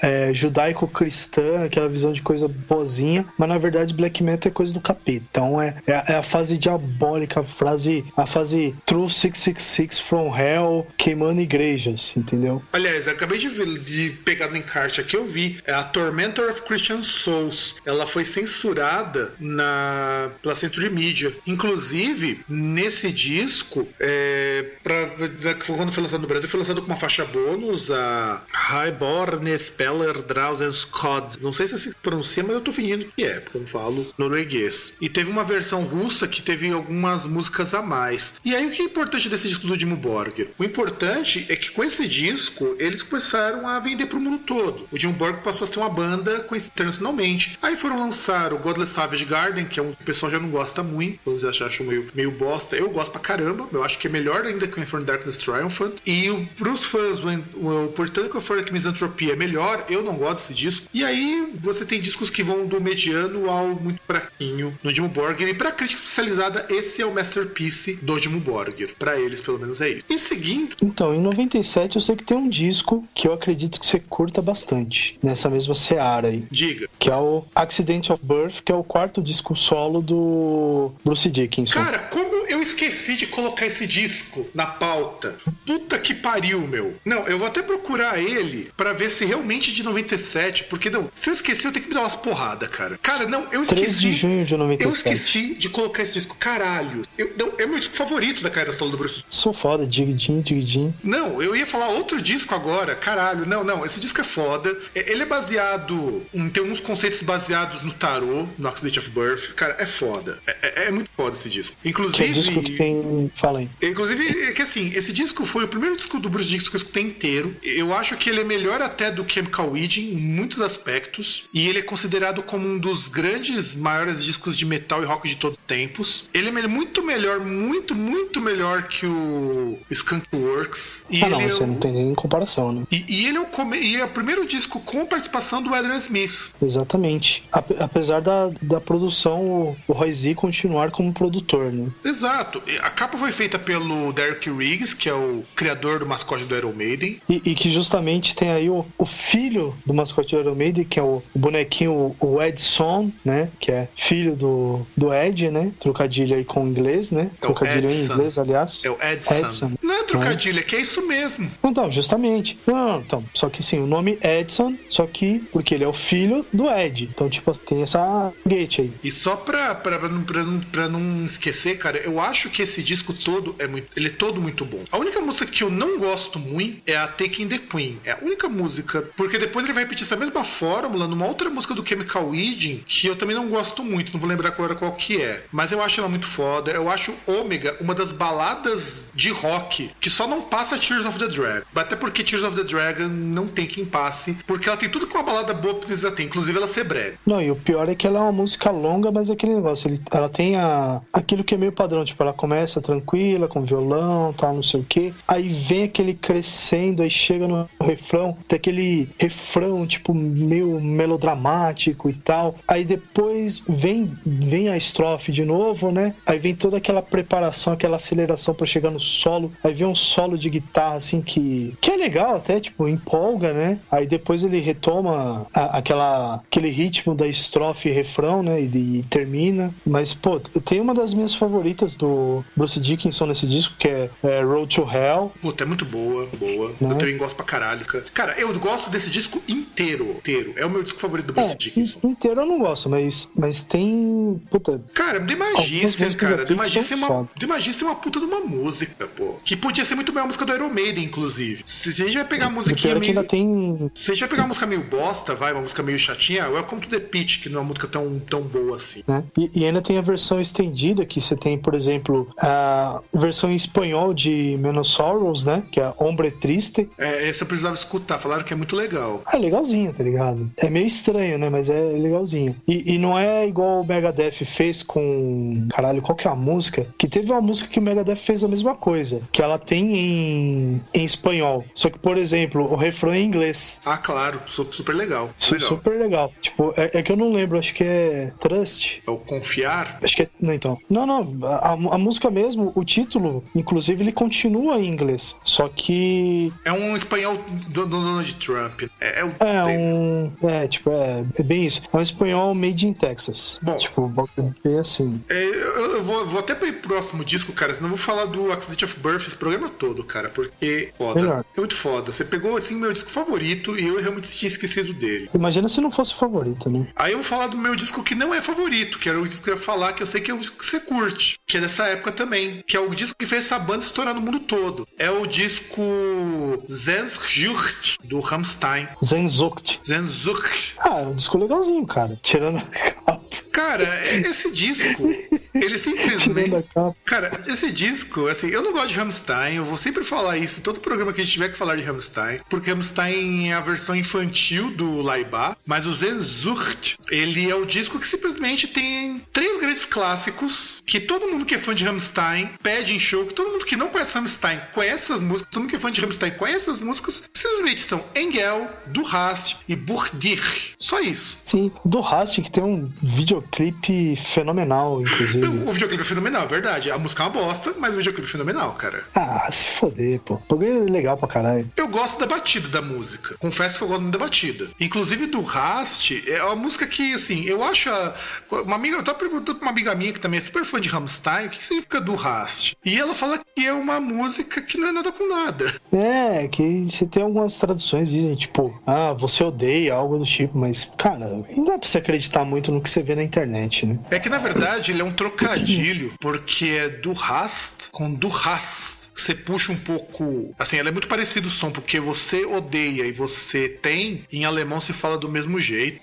é, judaico-cristã, aquela visão de coisa boazinha, mas na verdade black metal é coisa do capeta. Então é, é, a- é fase diabólica, a fase, a fase True 666 from Hell queimando igrejas, entendeu? Aliás, acabei de, ver- de pegar no encarte aqui, eu vi. É a Tormentor of Christian Souls. Ela foi censurada na, pela Century Media. Inclusive, nesse disco, é, pra, quando foi lançado no Brasil, foi lançado com uma faixa bônus, a Highborn Speller Drausens Cod. Não sei se se pronuncia, mas eu tô fingindo que é, porque eu não falo norueguês. E teve uma versão russa que teve algumas músicas a mais. E aí, o que é importante desse disco do Borgir? O importante é que com esse disco, eles começaram a vender pro mundo todo. O Borgir passou a ser uma banda conhecida internacionalmente. Aí foram lançar o Godless Savage Garden, que é um que o pessoal já não gosta muito, eles acham meio, meio bosta. Eu gosto pra caramba, eu acho que é melhor ainda que o Inferno Darkness Triumphant. E o, pros fãs, o, o, o Portanical Fork Misanthropia é melhor, eu não gosto desse disco. E aí você tem discos que vão do mediano ao muito fraquinho no Dimmu Borgir. E pra crítica especializada, esse é o masterpiece do Dimmu Borgir. Pra eles, pelo menos, é isso. E seguindo, Então, em 97 eu sei que tem um disco que eu acredito que você curta bastante, nessa mesma seara aí. diga. Que é o Accident of Birth, que é o quarto disco solo do Bruce Dickinson. Cara, como eu esqueci de colocar esse disco na pauta? Puta que pariu, meu. Não, eu vou até procurar ele pra ver se realmente é de 97, porque não, se eu esqueci, eu tenho que me dar umas porradas, cara. Cara, não, eu 3 esqueci. de junho de 97. Eu esqueci de colocar esse disco. Caralho. Eu, não, é meu disco favorito da carreira solo do Bruce. Sou foda, Digidin, Digidin. Não, eu ia falar outro disco agora. Caralho, não, não. Esse disco é foda. É- Ele é baseado. Em, tem uns conceitos baseados no tarô, no Accident of Birth. Cara, é foda. É, é- é muito foda esse disco. Que é Inclusive. disco que tem. Fala aí. Inclusive, é que assim, esse disco foi o primeiro disco do Bruce Dickinson que eu escutei inteiro. Eu acho que ele é melhor até do Chemical Wedding em muitos aspectos. E ele é considerado como um dos grandes, maiores discos de metal e rock de todos os tempos. Ele é muito melhor, muito, muito melhor que o Skunk Works. E ah, não, é você o- não tem nem comparação, né? E, e ele é o, come... e é o primeiro disco com participação do Adrian Smith. Exatamente. Ape- apesar da, da produção, o, Roy Z continuar como produtor, né? Exato. Exato. A capa foi feita pelo Derek Riggs, que é o criador do mascote do Iron Maiden. E, e que justamente tem aí o, o filho do mascote do Iron Maiden, que é o, o bonequinho, o Edson, né? Que é filho do, do Ed, né? Trocadilho aí com o inglês, né? É Trocadilho em inglês, aliás. É o Edson. Edson. Não é trocadilho, é que é isso mesmo. Então, justamente. Não, então, só que sim, o nome Edson, só que porque ele é o filho do Ed. Então, tipo, tem essa gate aí. E só pra, pra, pra, não- pra, pra não esquecer, cara, eu acho que esse disco todo é muito. Ele é todo muito bom. A única música que eu não gosto muito é a Taking the Queen. É a única música. Porque depois ele vai repetir essa mesma fórmula numa outra música do Chemical Wedding, que eu também não gosto muito, não vou lembrar agora qual que é. Mas eu acho ela muito foda. Eu acho Ômega uma das baladas de rock que só não passa Tears of the Dragon. Até porque Tears of the Dragon não tem quem passe, porque ela tem tudo que uma balada boa precisa ter, inclusive ela ser brega. Não, e o pior é que ela é uma música longa, mas é aquele negócio, ele- ela tem a, aquilo que é meio padrão, tipo, ela começa tranquila, com violão, tal, não sei o que, aí vem aquele crescendo, aí chega no refrão, tem aquele refrão, tipo, meio melodramático e tal, aí depois vem, vem a estrofe de novo, né, aí vem toda aquela preparação, aquela aceleração pra chegar no solo, aí vem um solo de guitarra, assim, que, que é legal até, tipo, empolga, né, aí depois ele retoma a- aquela, aquele ritmo da estrofe e refrão, né? E, e termina. Mas, pô, tem uma das minhas favoritas do Bruce Dickinson nesse disco, que é, é Road to Hell. Puta, é muito boa, boa. Né? Eu também gosto pra caralho. cara. Cara, eu gosto desse disco inteiro, inteiro. É o meu disco favorito do Bruce É, Dickinson. in- inteiro eu não gosto, mas, mas tem. Puta. Cara, The Magician, cara. The Magician, é uma. The Magician é uma puta de uma música, pô. Que podia ser muito bem a música do Iron Maiden, inclusive. Se, se a gente vai pegar a musiquinha é meio... ainda tem. Se a gente vai pegar uma música meio bosta, vai, uma música meio chatinha, Welcome to the Pitch, que não é uma música tão, tão boa assim. Né? E, e ainda tem a versão estendida, que você tem, por exemplo, a versão em espanhol de Menos Sorrows, né? Que é Hombre Triste. É, esse eu precisava escutar, falaram que é muito legal. Ah, é legalzinho, tá ligado? É meio estranho, né? Mas é legalzinho. E, e não é igual o Megadeth fez com. Caralho, qual que é a música? Que teve uma música que o Megadeth fez a mesma coisa. Que ela tem em, em espanhol. Só que, por exemplo, o refrão é em inglês. Ah, claro, su- super legal. Legal. Super legal. Tipo, é, é que eu não lembro, acho que é Trust. É o Confiar. Acho que é. Não, então. Não, não. A, a música mesmo, o título, inclusive, ele continua em inglês. Só que. É um espanhol do, do Donald Trump. É, é o. É um. É, tipo, é, é bem isso. É um espanhol made in Texas. Bom. Tipo, bem assim. É, eu, eu vou, vou até pro próximo disco, cara, senão eu vou falar do Accident of Birth esse programa todo, cara, porque foda. Melhor. É muito foda. Você pegou, assim, o meu disco favorito e eu realmente tinha esquecido dele. Imagina se não fosse o favorito, né? Aí eu vou falar do meu disco que não é favorito, que era o disco que eu ia falar, que eu sei que é o disco que você curte, que é dessa época também, que é o disco que fez essa banda estourar no mundo todo. É o disco Do Rammstein. Zenzucht. Zensjucht. Ah, é um disco legalzinho, cara. Tirando a capa. Cara, esse disco, ele Tirando simplesmente... a capa. Cara, esse disco, assim, eu não gosto de Rammstein, eu vou sempre falar isso em todo programa que a gente tiver que falar de Rammstein, porque Rammstein é a versão infantil do Laibá, mas o Zenzurt, ele é o disco que simplesmente tem três grandes clássicos que todo mundo que é fã de Rammstein pede em show, que todo mundo que não conhece Rammstein conhece as músicas, todo mundo que é fã de Rammstein conhece as músicas, simplesmente são Engel, Du Hast e Burdir. Só isso. Sim, do Rast, que tem um videoclipe fenomenal, inclusive. O videoclipe é fenomenal, é verdade. A música é uma bosta, mas o videoclipe é fenomenal, cara. Ah, se foder, pô. O bagulho é legal pra caralho. Eu gosto da batida da música. Confesso que eu gosto muito da batida. Inclusive do Rast, é uma música que, assim, eu acho. a- Uma amiga, eu tava perguntando pra uma amiga minha que também é super fã de Rammstein, o que significa do Rast? E ela fala que é uma música que não é nada com nada. É, que você tem algumas traduções dizem, tipo, ah, você odeia, algo do tipo, mas, cara, não dá pra você acreditar muito no que você vê na internet, né? É que na verdade ele é um trocadilho, porque é do Rast com do Rast. Você puxa um pouco. Assim, ela é muito parecido o som, porque você odeia e você tem, em alemão se fala do mesmo jeito.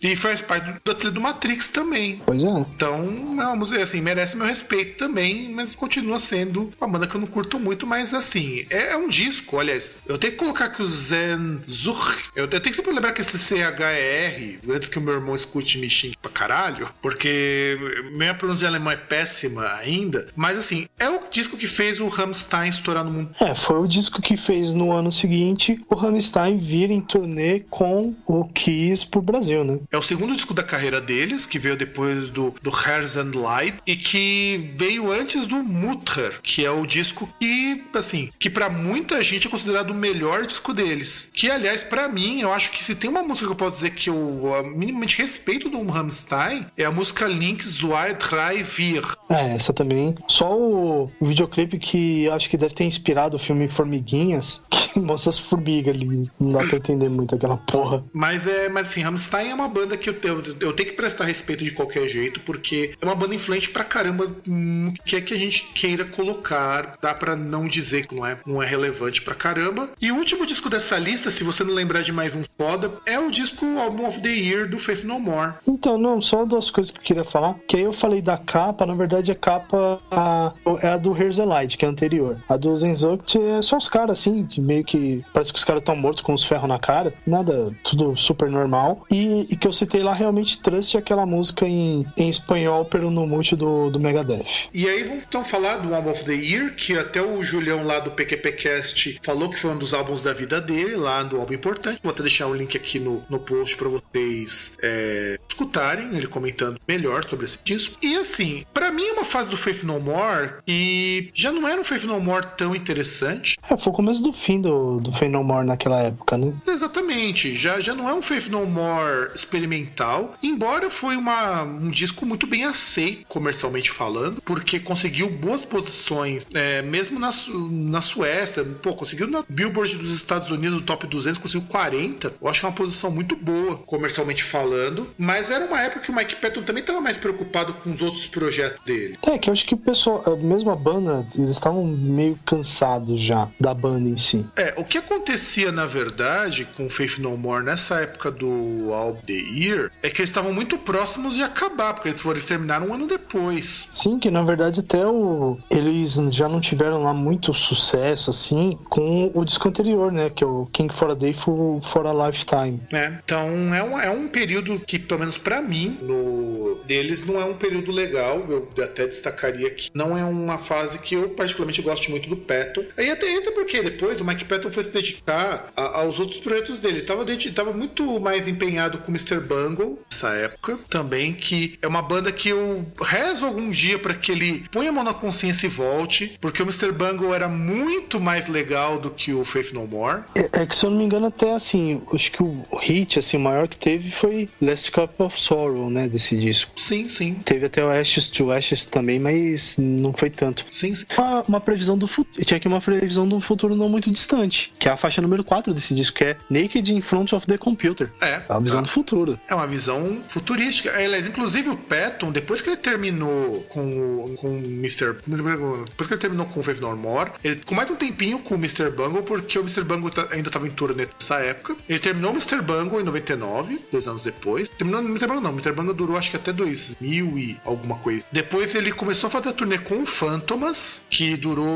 E faz parte da trilha do Matrix também. Pois é. Então, é uma música assim, merece meu respeito também, mas continua sendo uma banda que eu não curto muito, mas assim, é, é um disco, aliás, eu tenho que colocar que o Zen Zur, eu, eu tenho que sempre lembrar que esse CHR, antes que o meu irmão escute me xingue pra caralho, porque minha pronúncia de alemão é péssima ainda, mas assim, é o disco que fez o Rammstein estourar no mundo. É, foi o disco que fez no ano seguinte o Rammstein vir em turnê com o Kiss pro Brasil, né? É o segundo disco da carreira deles, que veio depois do, do Hairs and Light, e que veio antes do Mutter, que é o disco que, assim, que para muita gente é considerado o melhor disco deles. Que, aliás, para mim, eu acho que se tem uma música que eu posso dizer que eu minimamente respeito do Rammstein, é a música Links Zwei, Drei, Vier. É, essa também. Só o, o videoclipe que acho que deve ter inspirado o filme Formiguinhas, que mostra as formigas ali. Não dá pra entender muito aquela porra. Mas é, mas assim, Rammstein é uma banda que eu, eu, eu tenho que prestar respeito de qualquer jeito, porque é uma banda influente pra caramba no que é que a gente queira colocar. Dá pra não dizer que não é, não é relevante pra caramba. E o último disco dessa lista, se você não lembrar de mais um foda, é o disco Album of the Year do Faith No More. Então, não, só duas coisas que eu queria falar. Que aí eu falei da capa, na verdade a capa a- é a do Herzlite, que é a anterior. A do Zenzukt é só os caras, assim, que meio que. Parece que os caras estão mortos com os ferros na cara. Nada, tudo super normal. E, e que eu citei lá realmente Trust é aquela música em, em espanhol, pelo no multi do, do Megadeth. E aí vamos então falar do Album of the Year, que até o Julião lá do PQPcast falou que foi um dos álbuns da vida dele, lá do álbum importante. Vou até deixar o link aqui no, no post pra vocês é, escutarem, ele comentando melhor sobre esse disco. E assim, pra mim é uma fase do Faith No More que já não era um Faith No More tão interessante. É, foi o começo do fim do, do Fey No More naquela época, né? Exatamente, já, já não é um Faith No More experimental, embora foi uma, um disco muito bem aceito, comercialmente falando, porque conseguiu boas posições, é, mesmo na, na Suécia, pô, conseguiu na Billboard dos Estados Unidos, no top 200, conseguiu 40, eu acho que é uma posição muito boa, comercialmente falando, mas era uma época que o Mike Patton também estava mais preocupado com os outros projetos dele. É, que eu acho que o pessoal, a mesma banda, eles estavam meio cansados já da banda em si. É, o que acontecia na verdade com Faith No More nessa época do All The Year é que eles estavam muito próximos de acabar, porque eles, foram, eles terminaram um ano depois. Sim, que na verdade até o. Eles já não tiveram lá muito sucesso, assim, com o disco anterior, né? Que é o King for a Day for, for a Lifetime. né? Então é um, é um período que, pelo menos pra mim, no deles não é um período legal. Eu até destacaria que não é uma fase que eu particularmente gosto muito do Patton. Aí até entra porque depois o Mike Patton foi se dedicar a- aos outros projetos dele. Ele tava, dedi- tava muito mais empenhado com o Mr. Bungle nessa época também, que é uma banda que eu rezo algum dia pra que ele ponha a mão na consciência e volte, porque o Mr. Bungle era muito mais legal do que o Faith No More. É, é que se eu não me engano, até assim, acho que o hit assim, o maior que teve foi Last Cup of Sorrow, né? Desse disco. Sim, sim. Teve até o Ashes to Ashes também, mas não foi tanto. Sim, sim. Uma, uma previsão do futuro. Tinha aqui uma previsão de um futuro não muito distante. Que é a faixa número 4 desse disco, que é Naked in Front of the Computer. É. É uma visão do futuro. É uma visão futurística. Aliás, inclusive o Patton, depois que ele terminou com o com o Mr. Depois que ele terminou com o Faith No More, ele ficou mais um tempinho com o Mr. Bungle, porque o Mr. Bungle ta- ainda estava em turnê nessa época. Ele terminou o Mr. Bungle em 99, dois anos depois. Terminou no Mr. Bungle não, o Mr. Bungle durou acho que até 2000 e alguma coisa. Depois ele começou a fazer a turnê com o Phantomas, que durou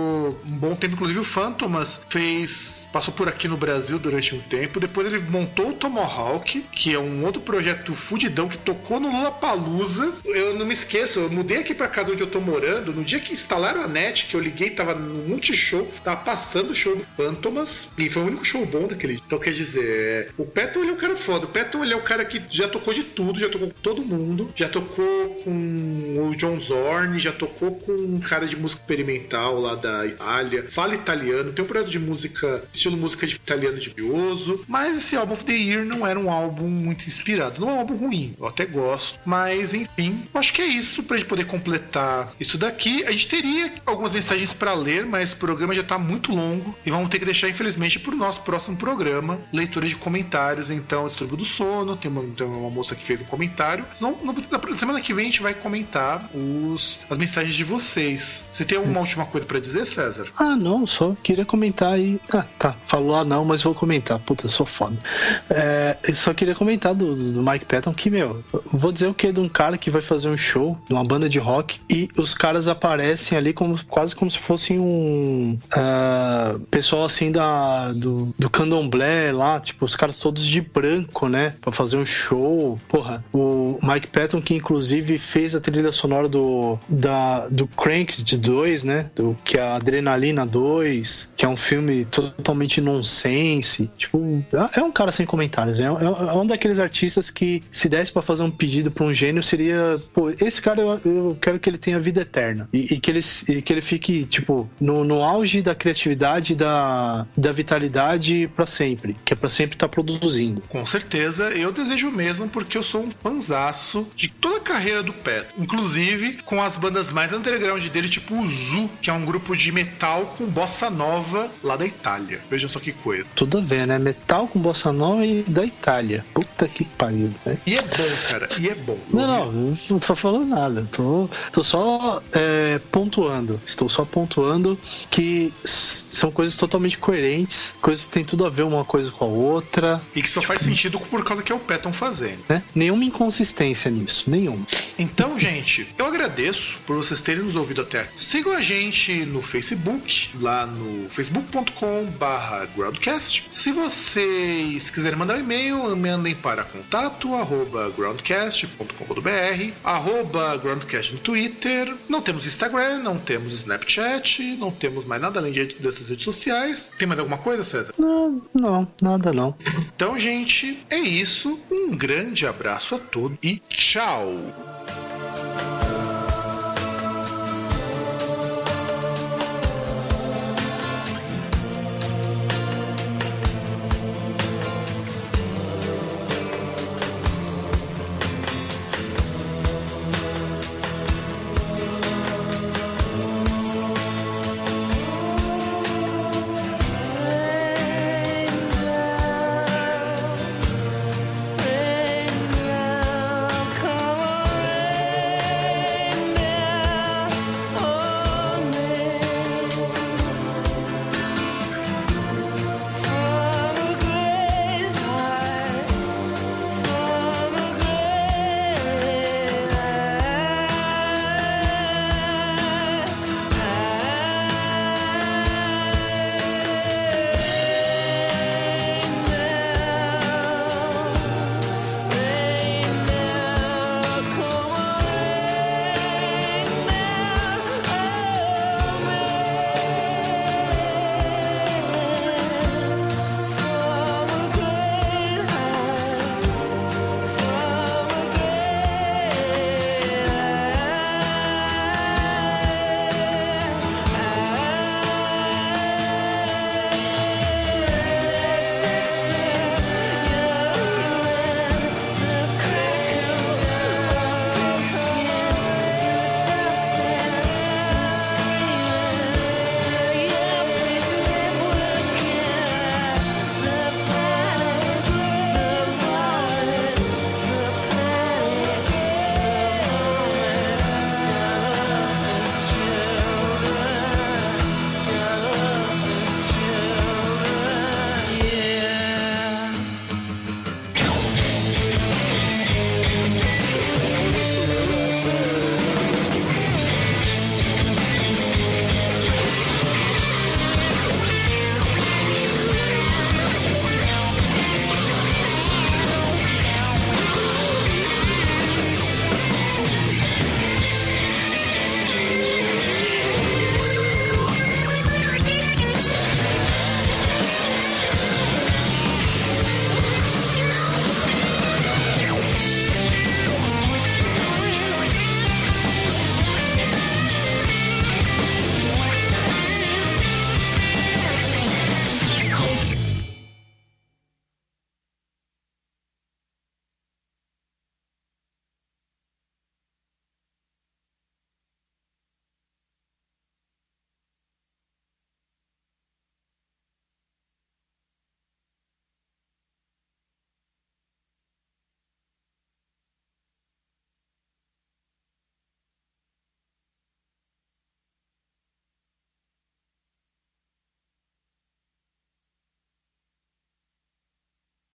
um bom tempo. Inclusive o Phantomas fez passou por aqui no Brasil durante um tempo. Depois ele montou o Tomahawk, que é um outro projeto fudidão que tocou no Lula Palusa. Eu não me esqueço, eu mudei aqui pra casa onde eu tô morando. No dia que instalaram a net, que eu liguei, tava no Multishow, tava passando o show do Phantomas. E foi o único show bom daquele. Então quer dizer, é, o Patton ele é um cara foda. O Patton ele é um cara que já tocou de tudo, já tocou com todo mundo, já tocou com o John Zorn, já tocou com um cara de música experimental lá da Itália, fala italiano, tem um projeto de música, estilo música de italiano de bioso, mas esse álbum of the Year não era um álbum muito inspirado. Não é um álbum ruim, eu até gosto, mas enfim, eu acho que é isso pra gente poder completar isso daqui. A gente teria algumas mensagens pra ler, mas o programa já tá muito longo e vamos ter que deixar, infelizmente, pro nosso próximo programa, leitura de comentários. Então, Distúrbio do Sono, tem uma, tem uma moça que fez um comentário. Na semana que vem a gente vai comentar os, as mensagens de vocês. Você tem alguma última coisa pra dizer, César? Ah, não, só queria comentar aí. Ah, tá. Falou ah, não, mas vou comentar. Puta, eu sou foda. É, só queria comentar do, do Mike Patton que, meu, vou dizer o que de um cara que vai fazer um show uma banda de rock e os caras aparecem ali como quase como se fossem um ah, pessoal assim da do, do candomblé lá, tipo, os caras todos de branco, né? Pra fazer um show. Porra, o Mike Patton, que inclusive fez a trilha sonora do, da, do Crank de 2, né? Do, que é a Adrenalina 2, que é um filme totalmente nonsense. Tipo, é é um cara sem comentários. É, é- é um daqueles artistas que, se desse pra fazer um pedido pra um gênio, seria. Pô, esse cara eu, eu quero que ele tenha vida eterna. E, e que, ele, e que ele fique, tipo, no, no auge da criatividade da, da vitalidade pra sempre. Que é pra sempre estar produzindo. Com certeza, eu desejo mesmo porque eu sou um fanzaço de toda a carreira do Pet. Inclusive com as bandas mais underground dele, tipo o Zu, que é um grupo de metal com bossa nova lá da Itália. Veja só que coisa. Tudo a ver, né? Metal com bossa nova e da Itália. Puta que pariu, né? E é bom, cara, e é bom. Não, não, não tô falando nada. Tô, tô só é, pontuando. Estou só pontuando que são coisas totalmente coerentes, coisas que têm tudo a ver uma coisa com a outra, E que só faz sentido por causa que é o Patton fazendo. né? Nenhuma inconsistência nisso, nenhuma. Então, gente, eu agradeço por vocês terem nos ouvido até aqui. Sigam a gente no Facebook, lá no facebook.com barra groundcast. Se vocês quiserem mandar um e-mail, mandem para contato arroba groundcast.com.br arroba groundcast no Twitter. Não temos Instagram, não temos Snapchat, não temos mais nada além de- dessas redes sociais. Tem mais alguma coisa, César? Não, não, nada não. Então, gente, é isso. Um grande abraço a todos e tchau!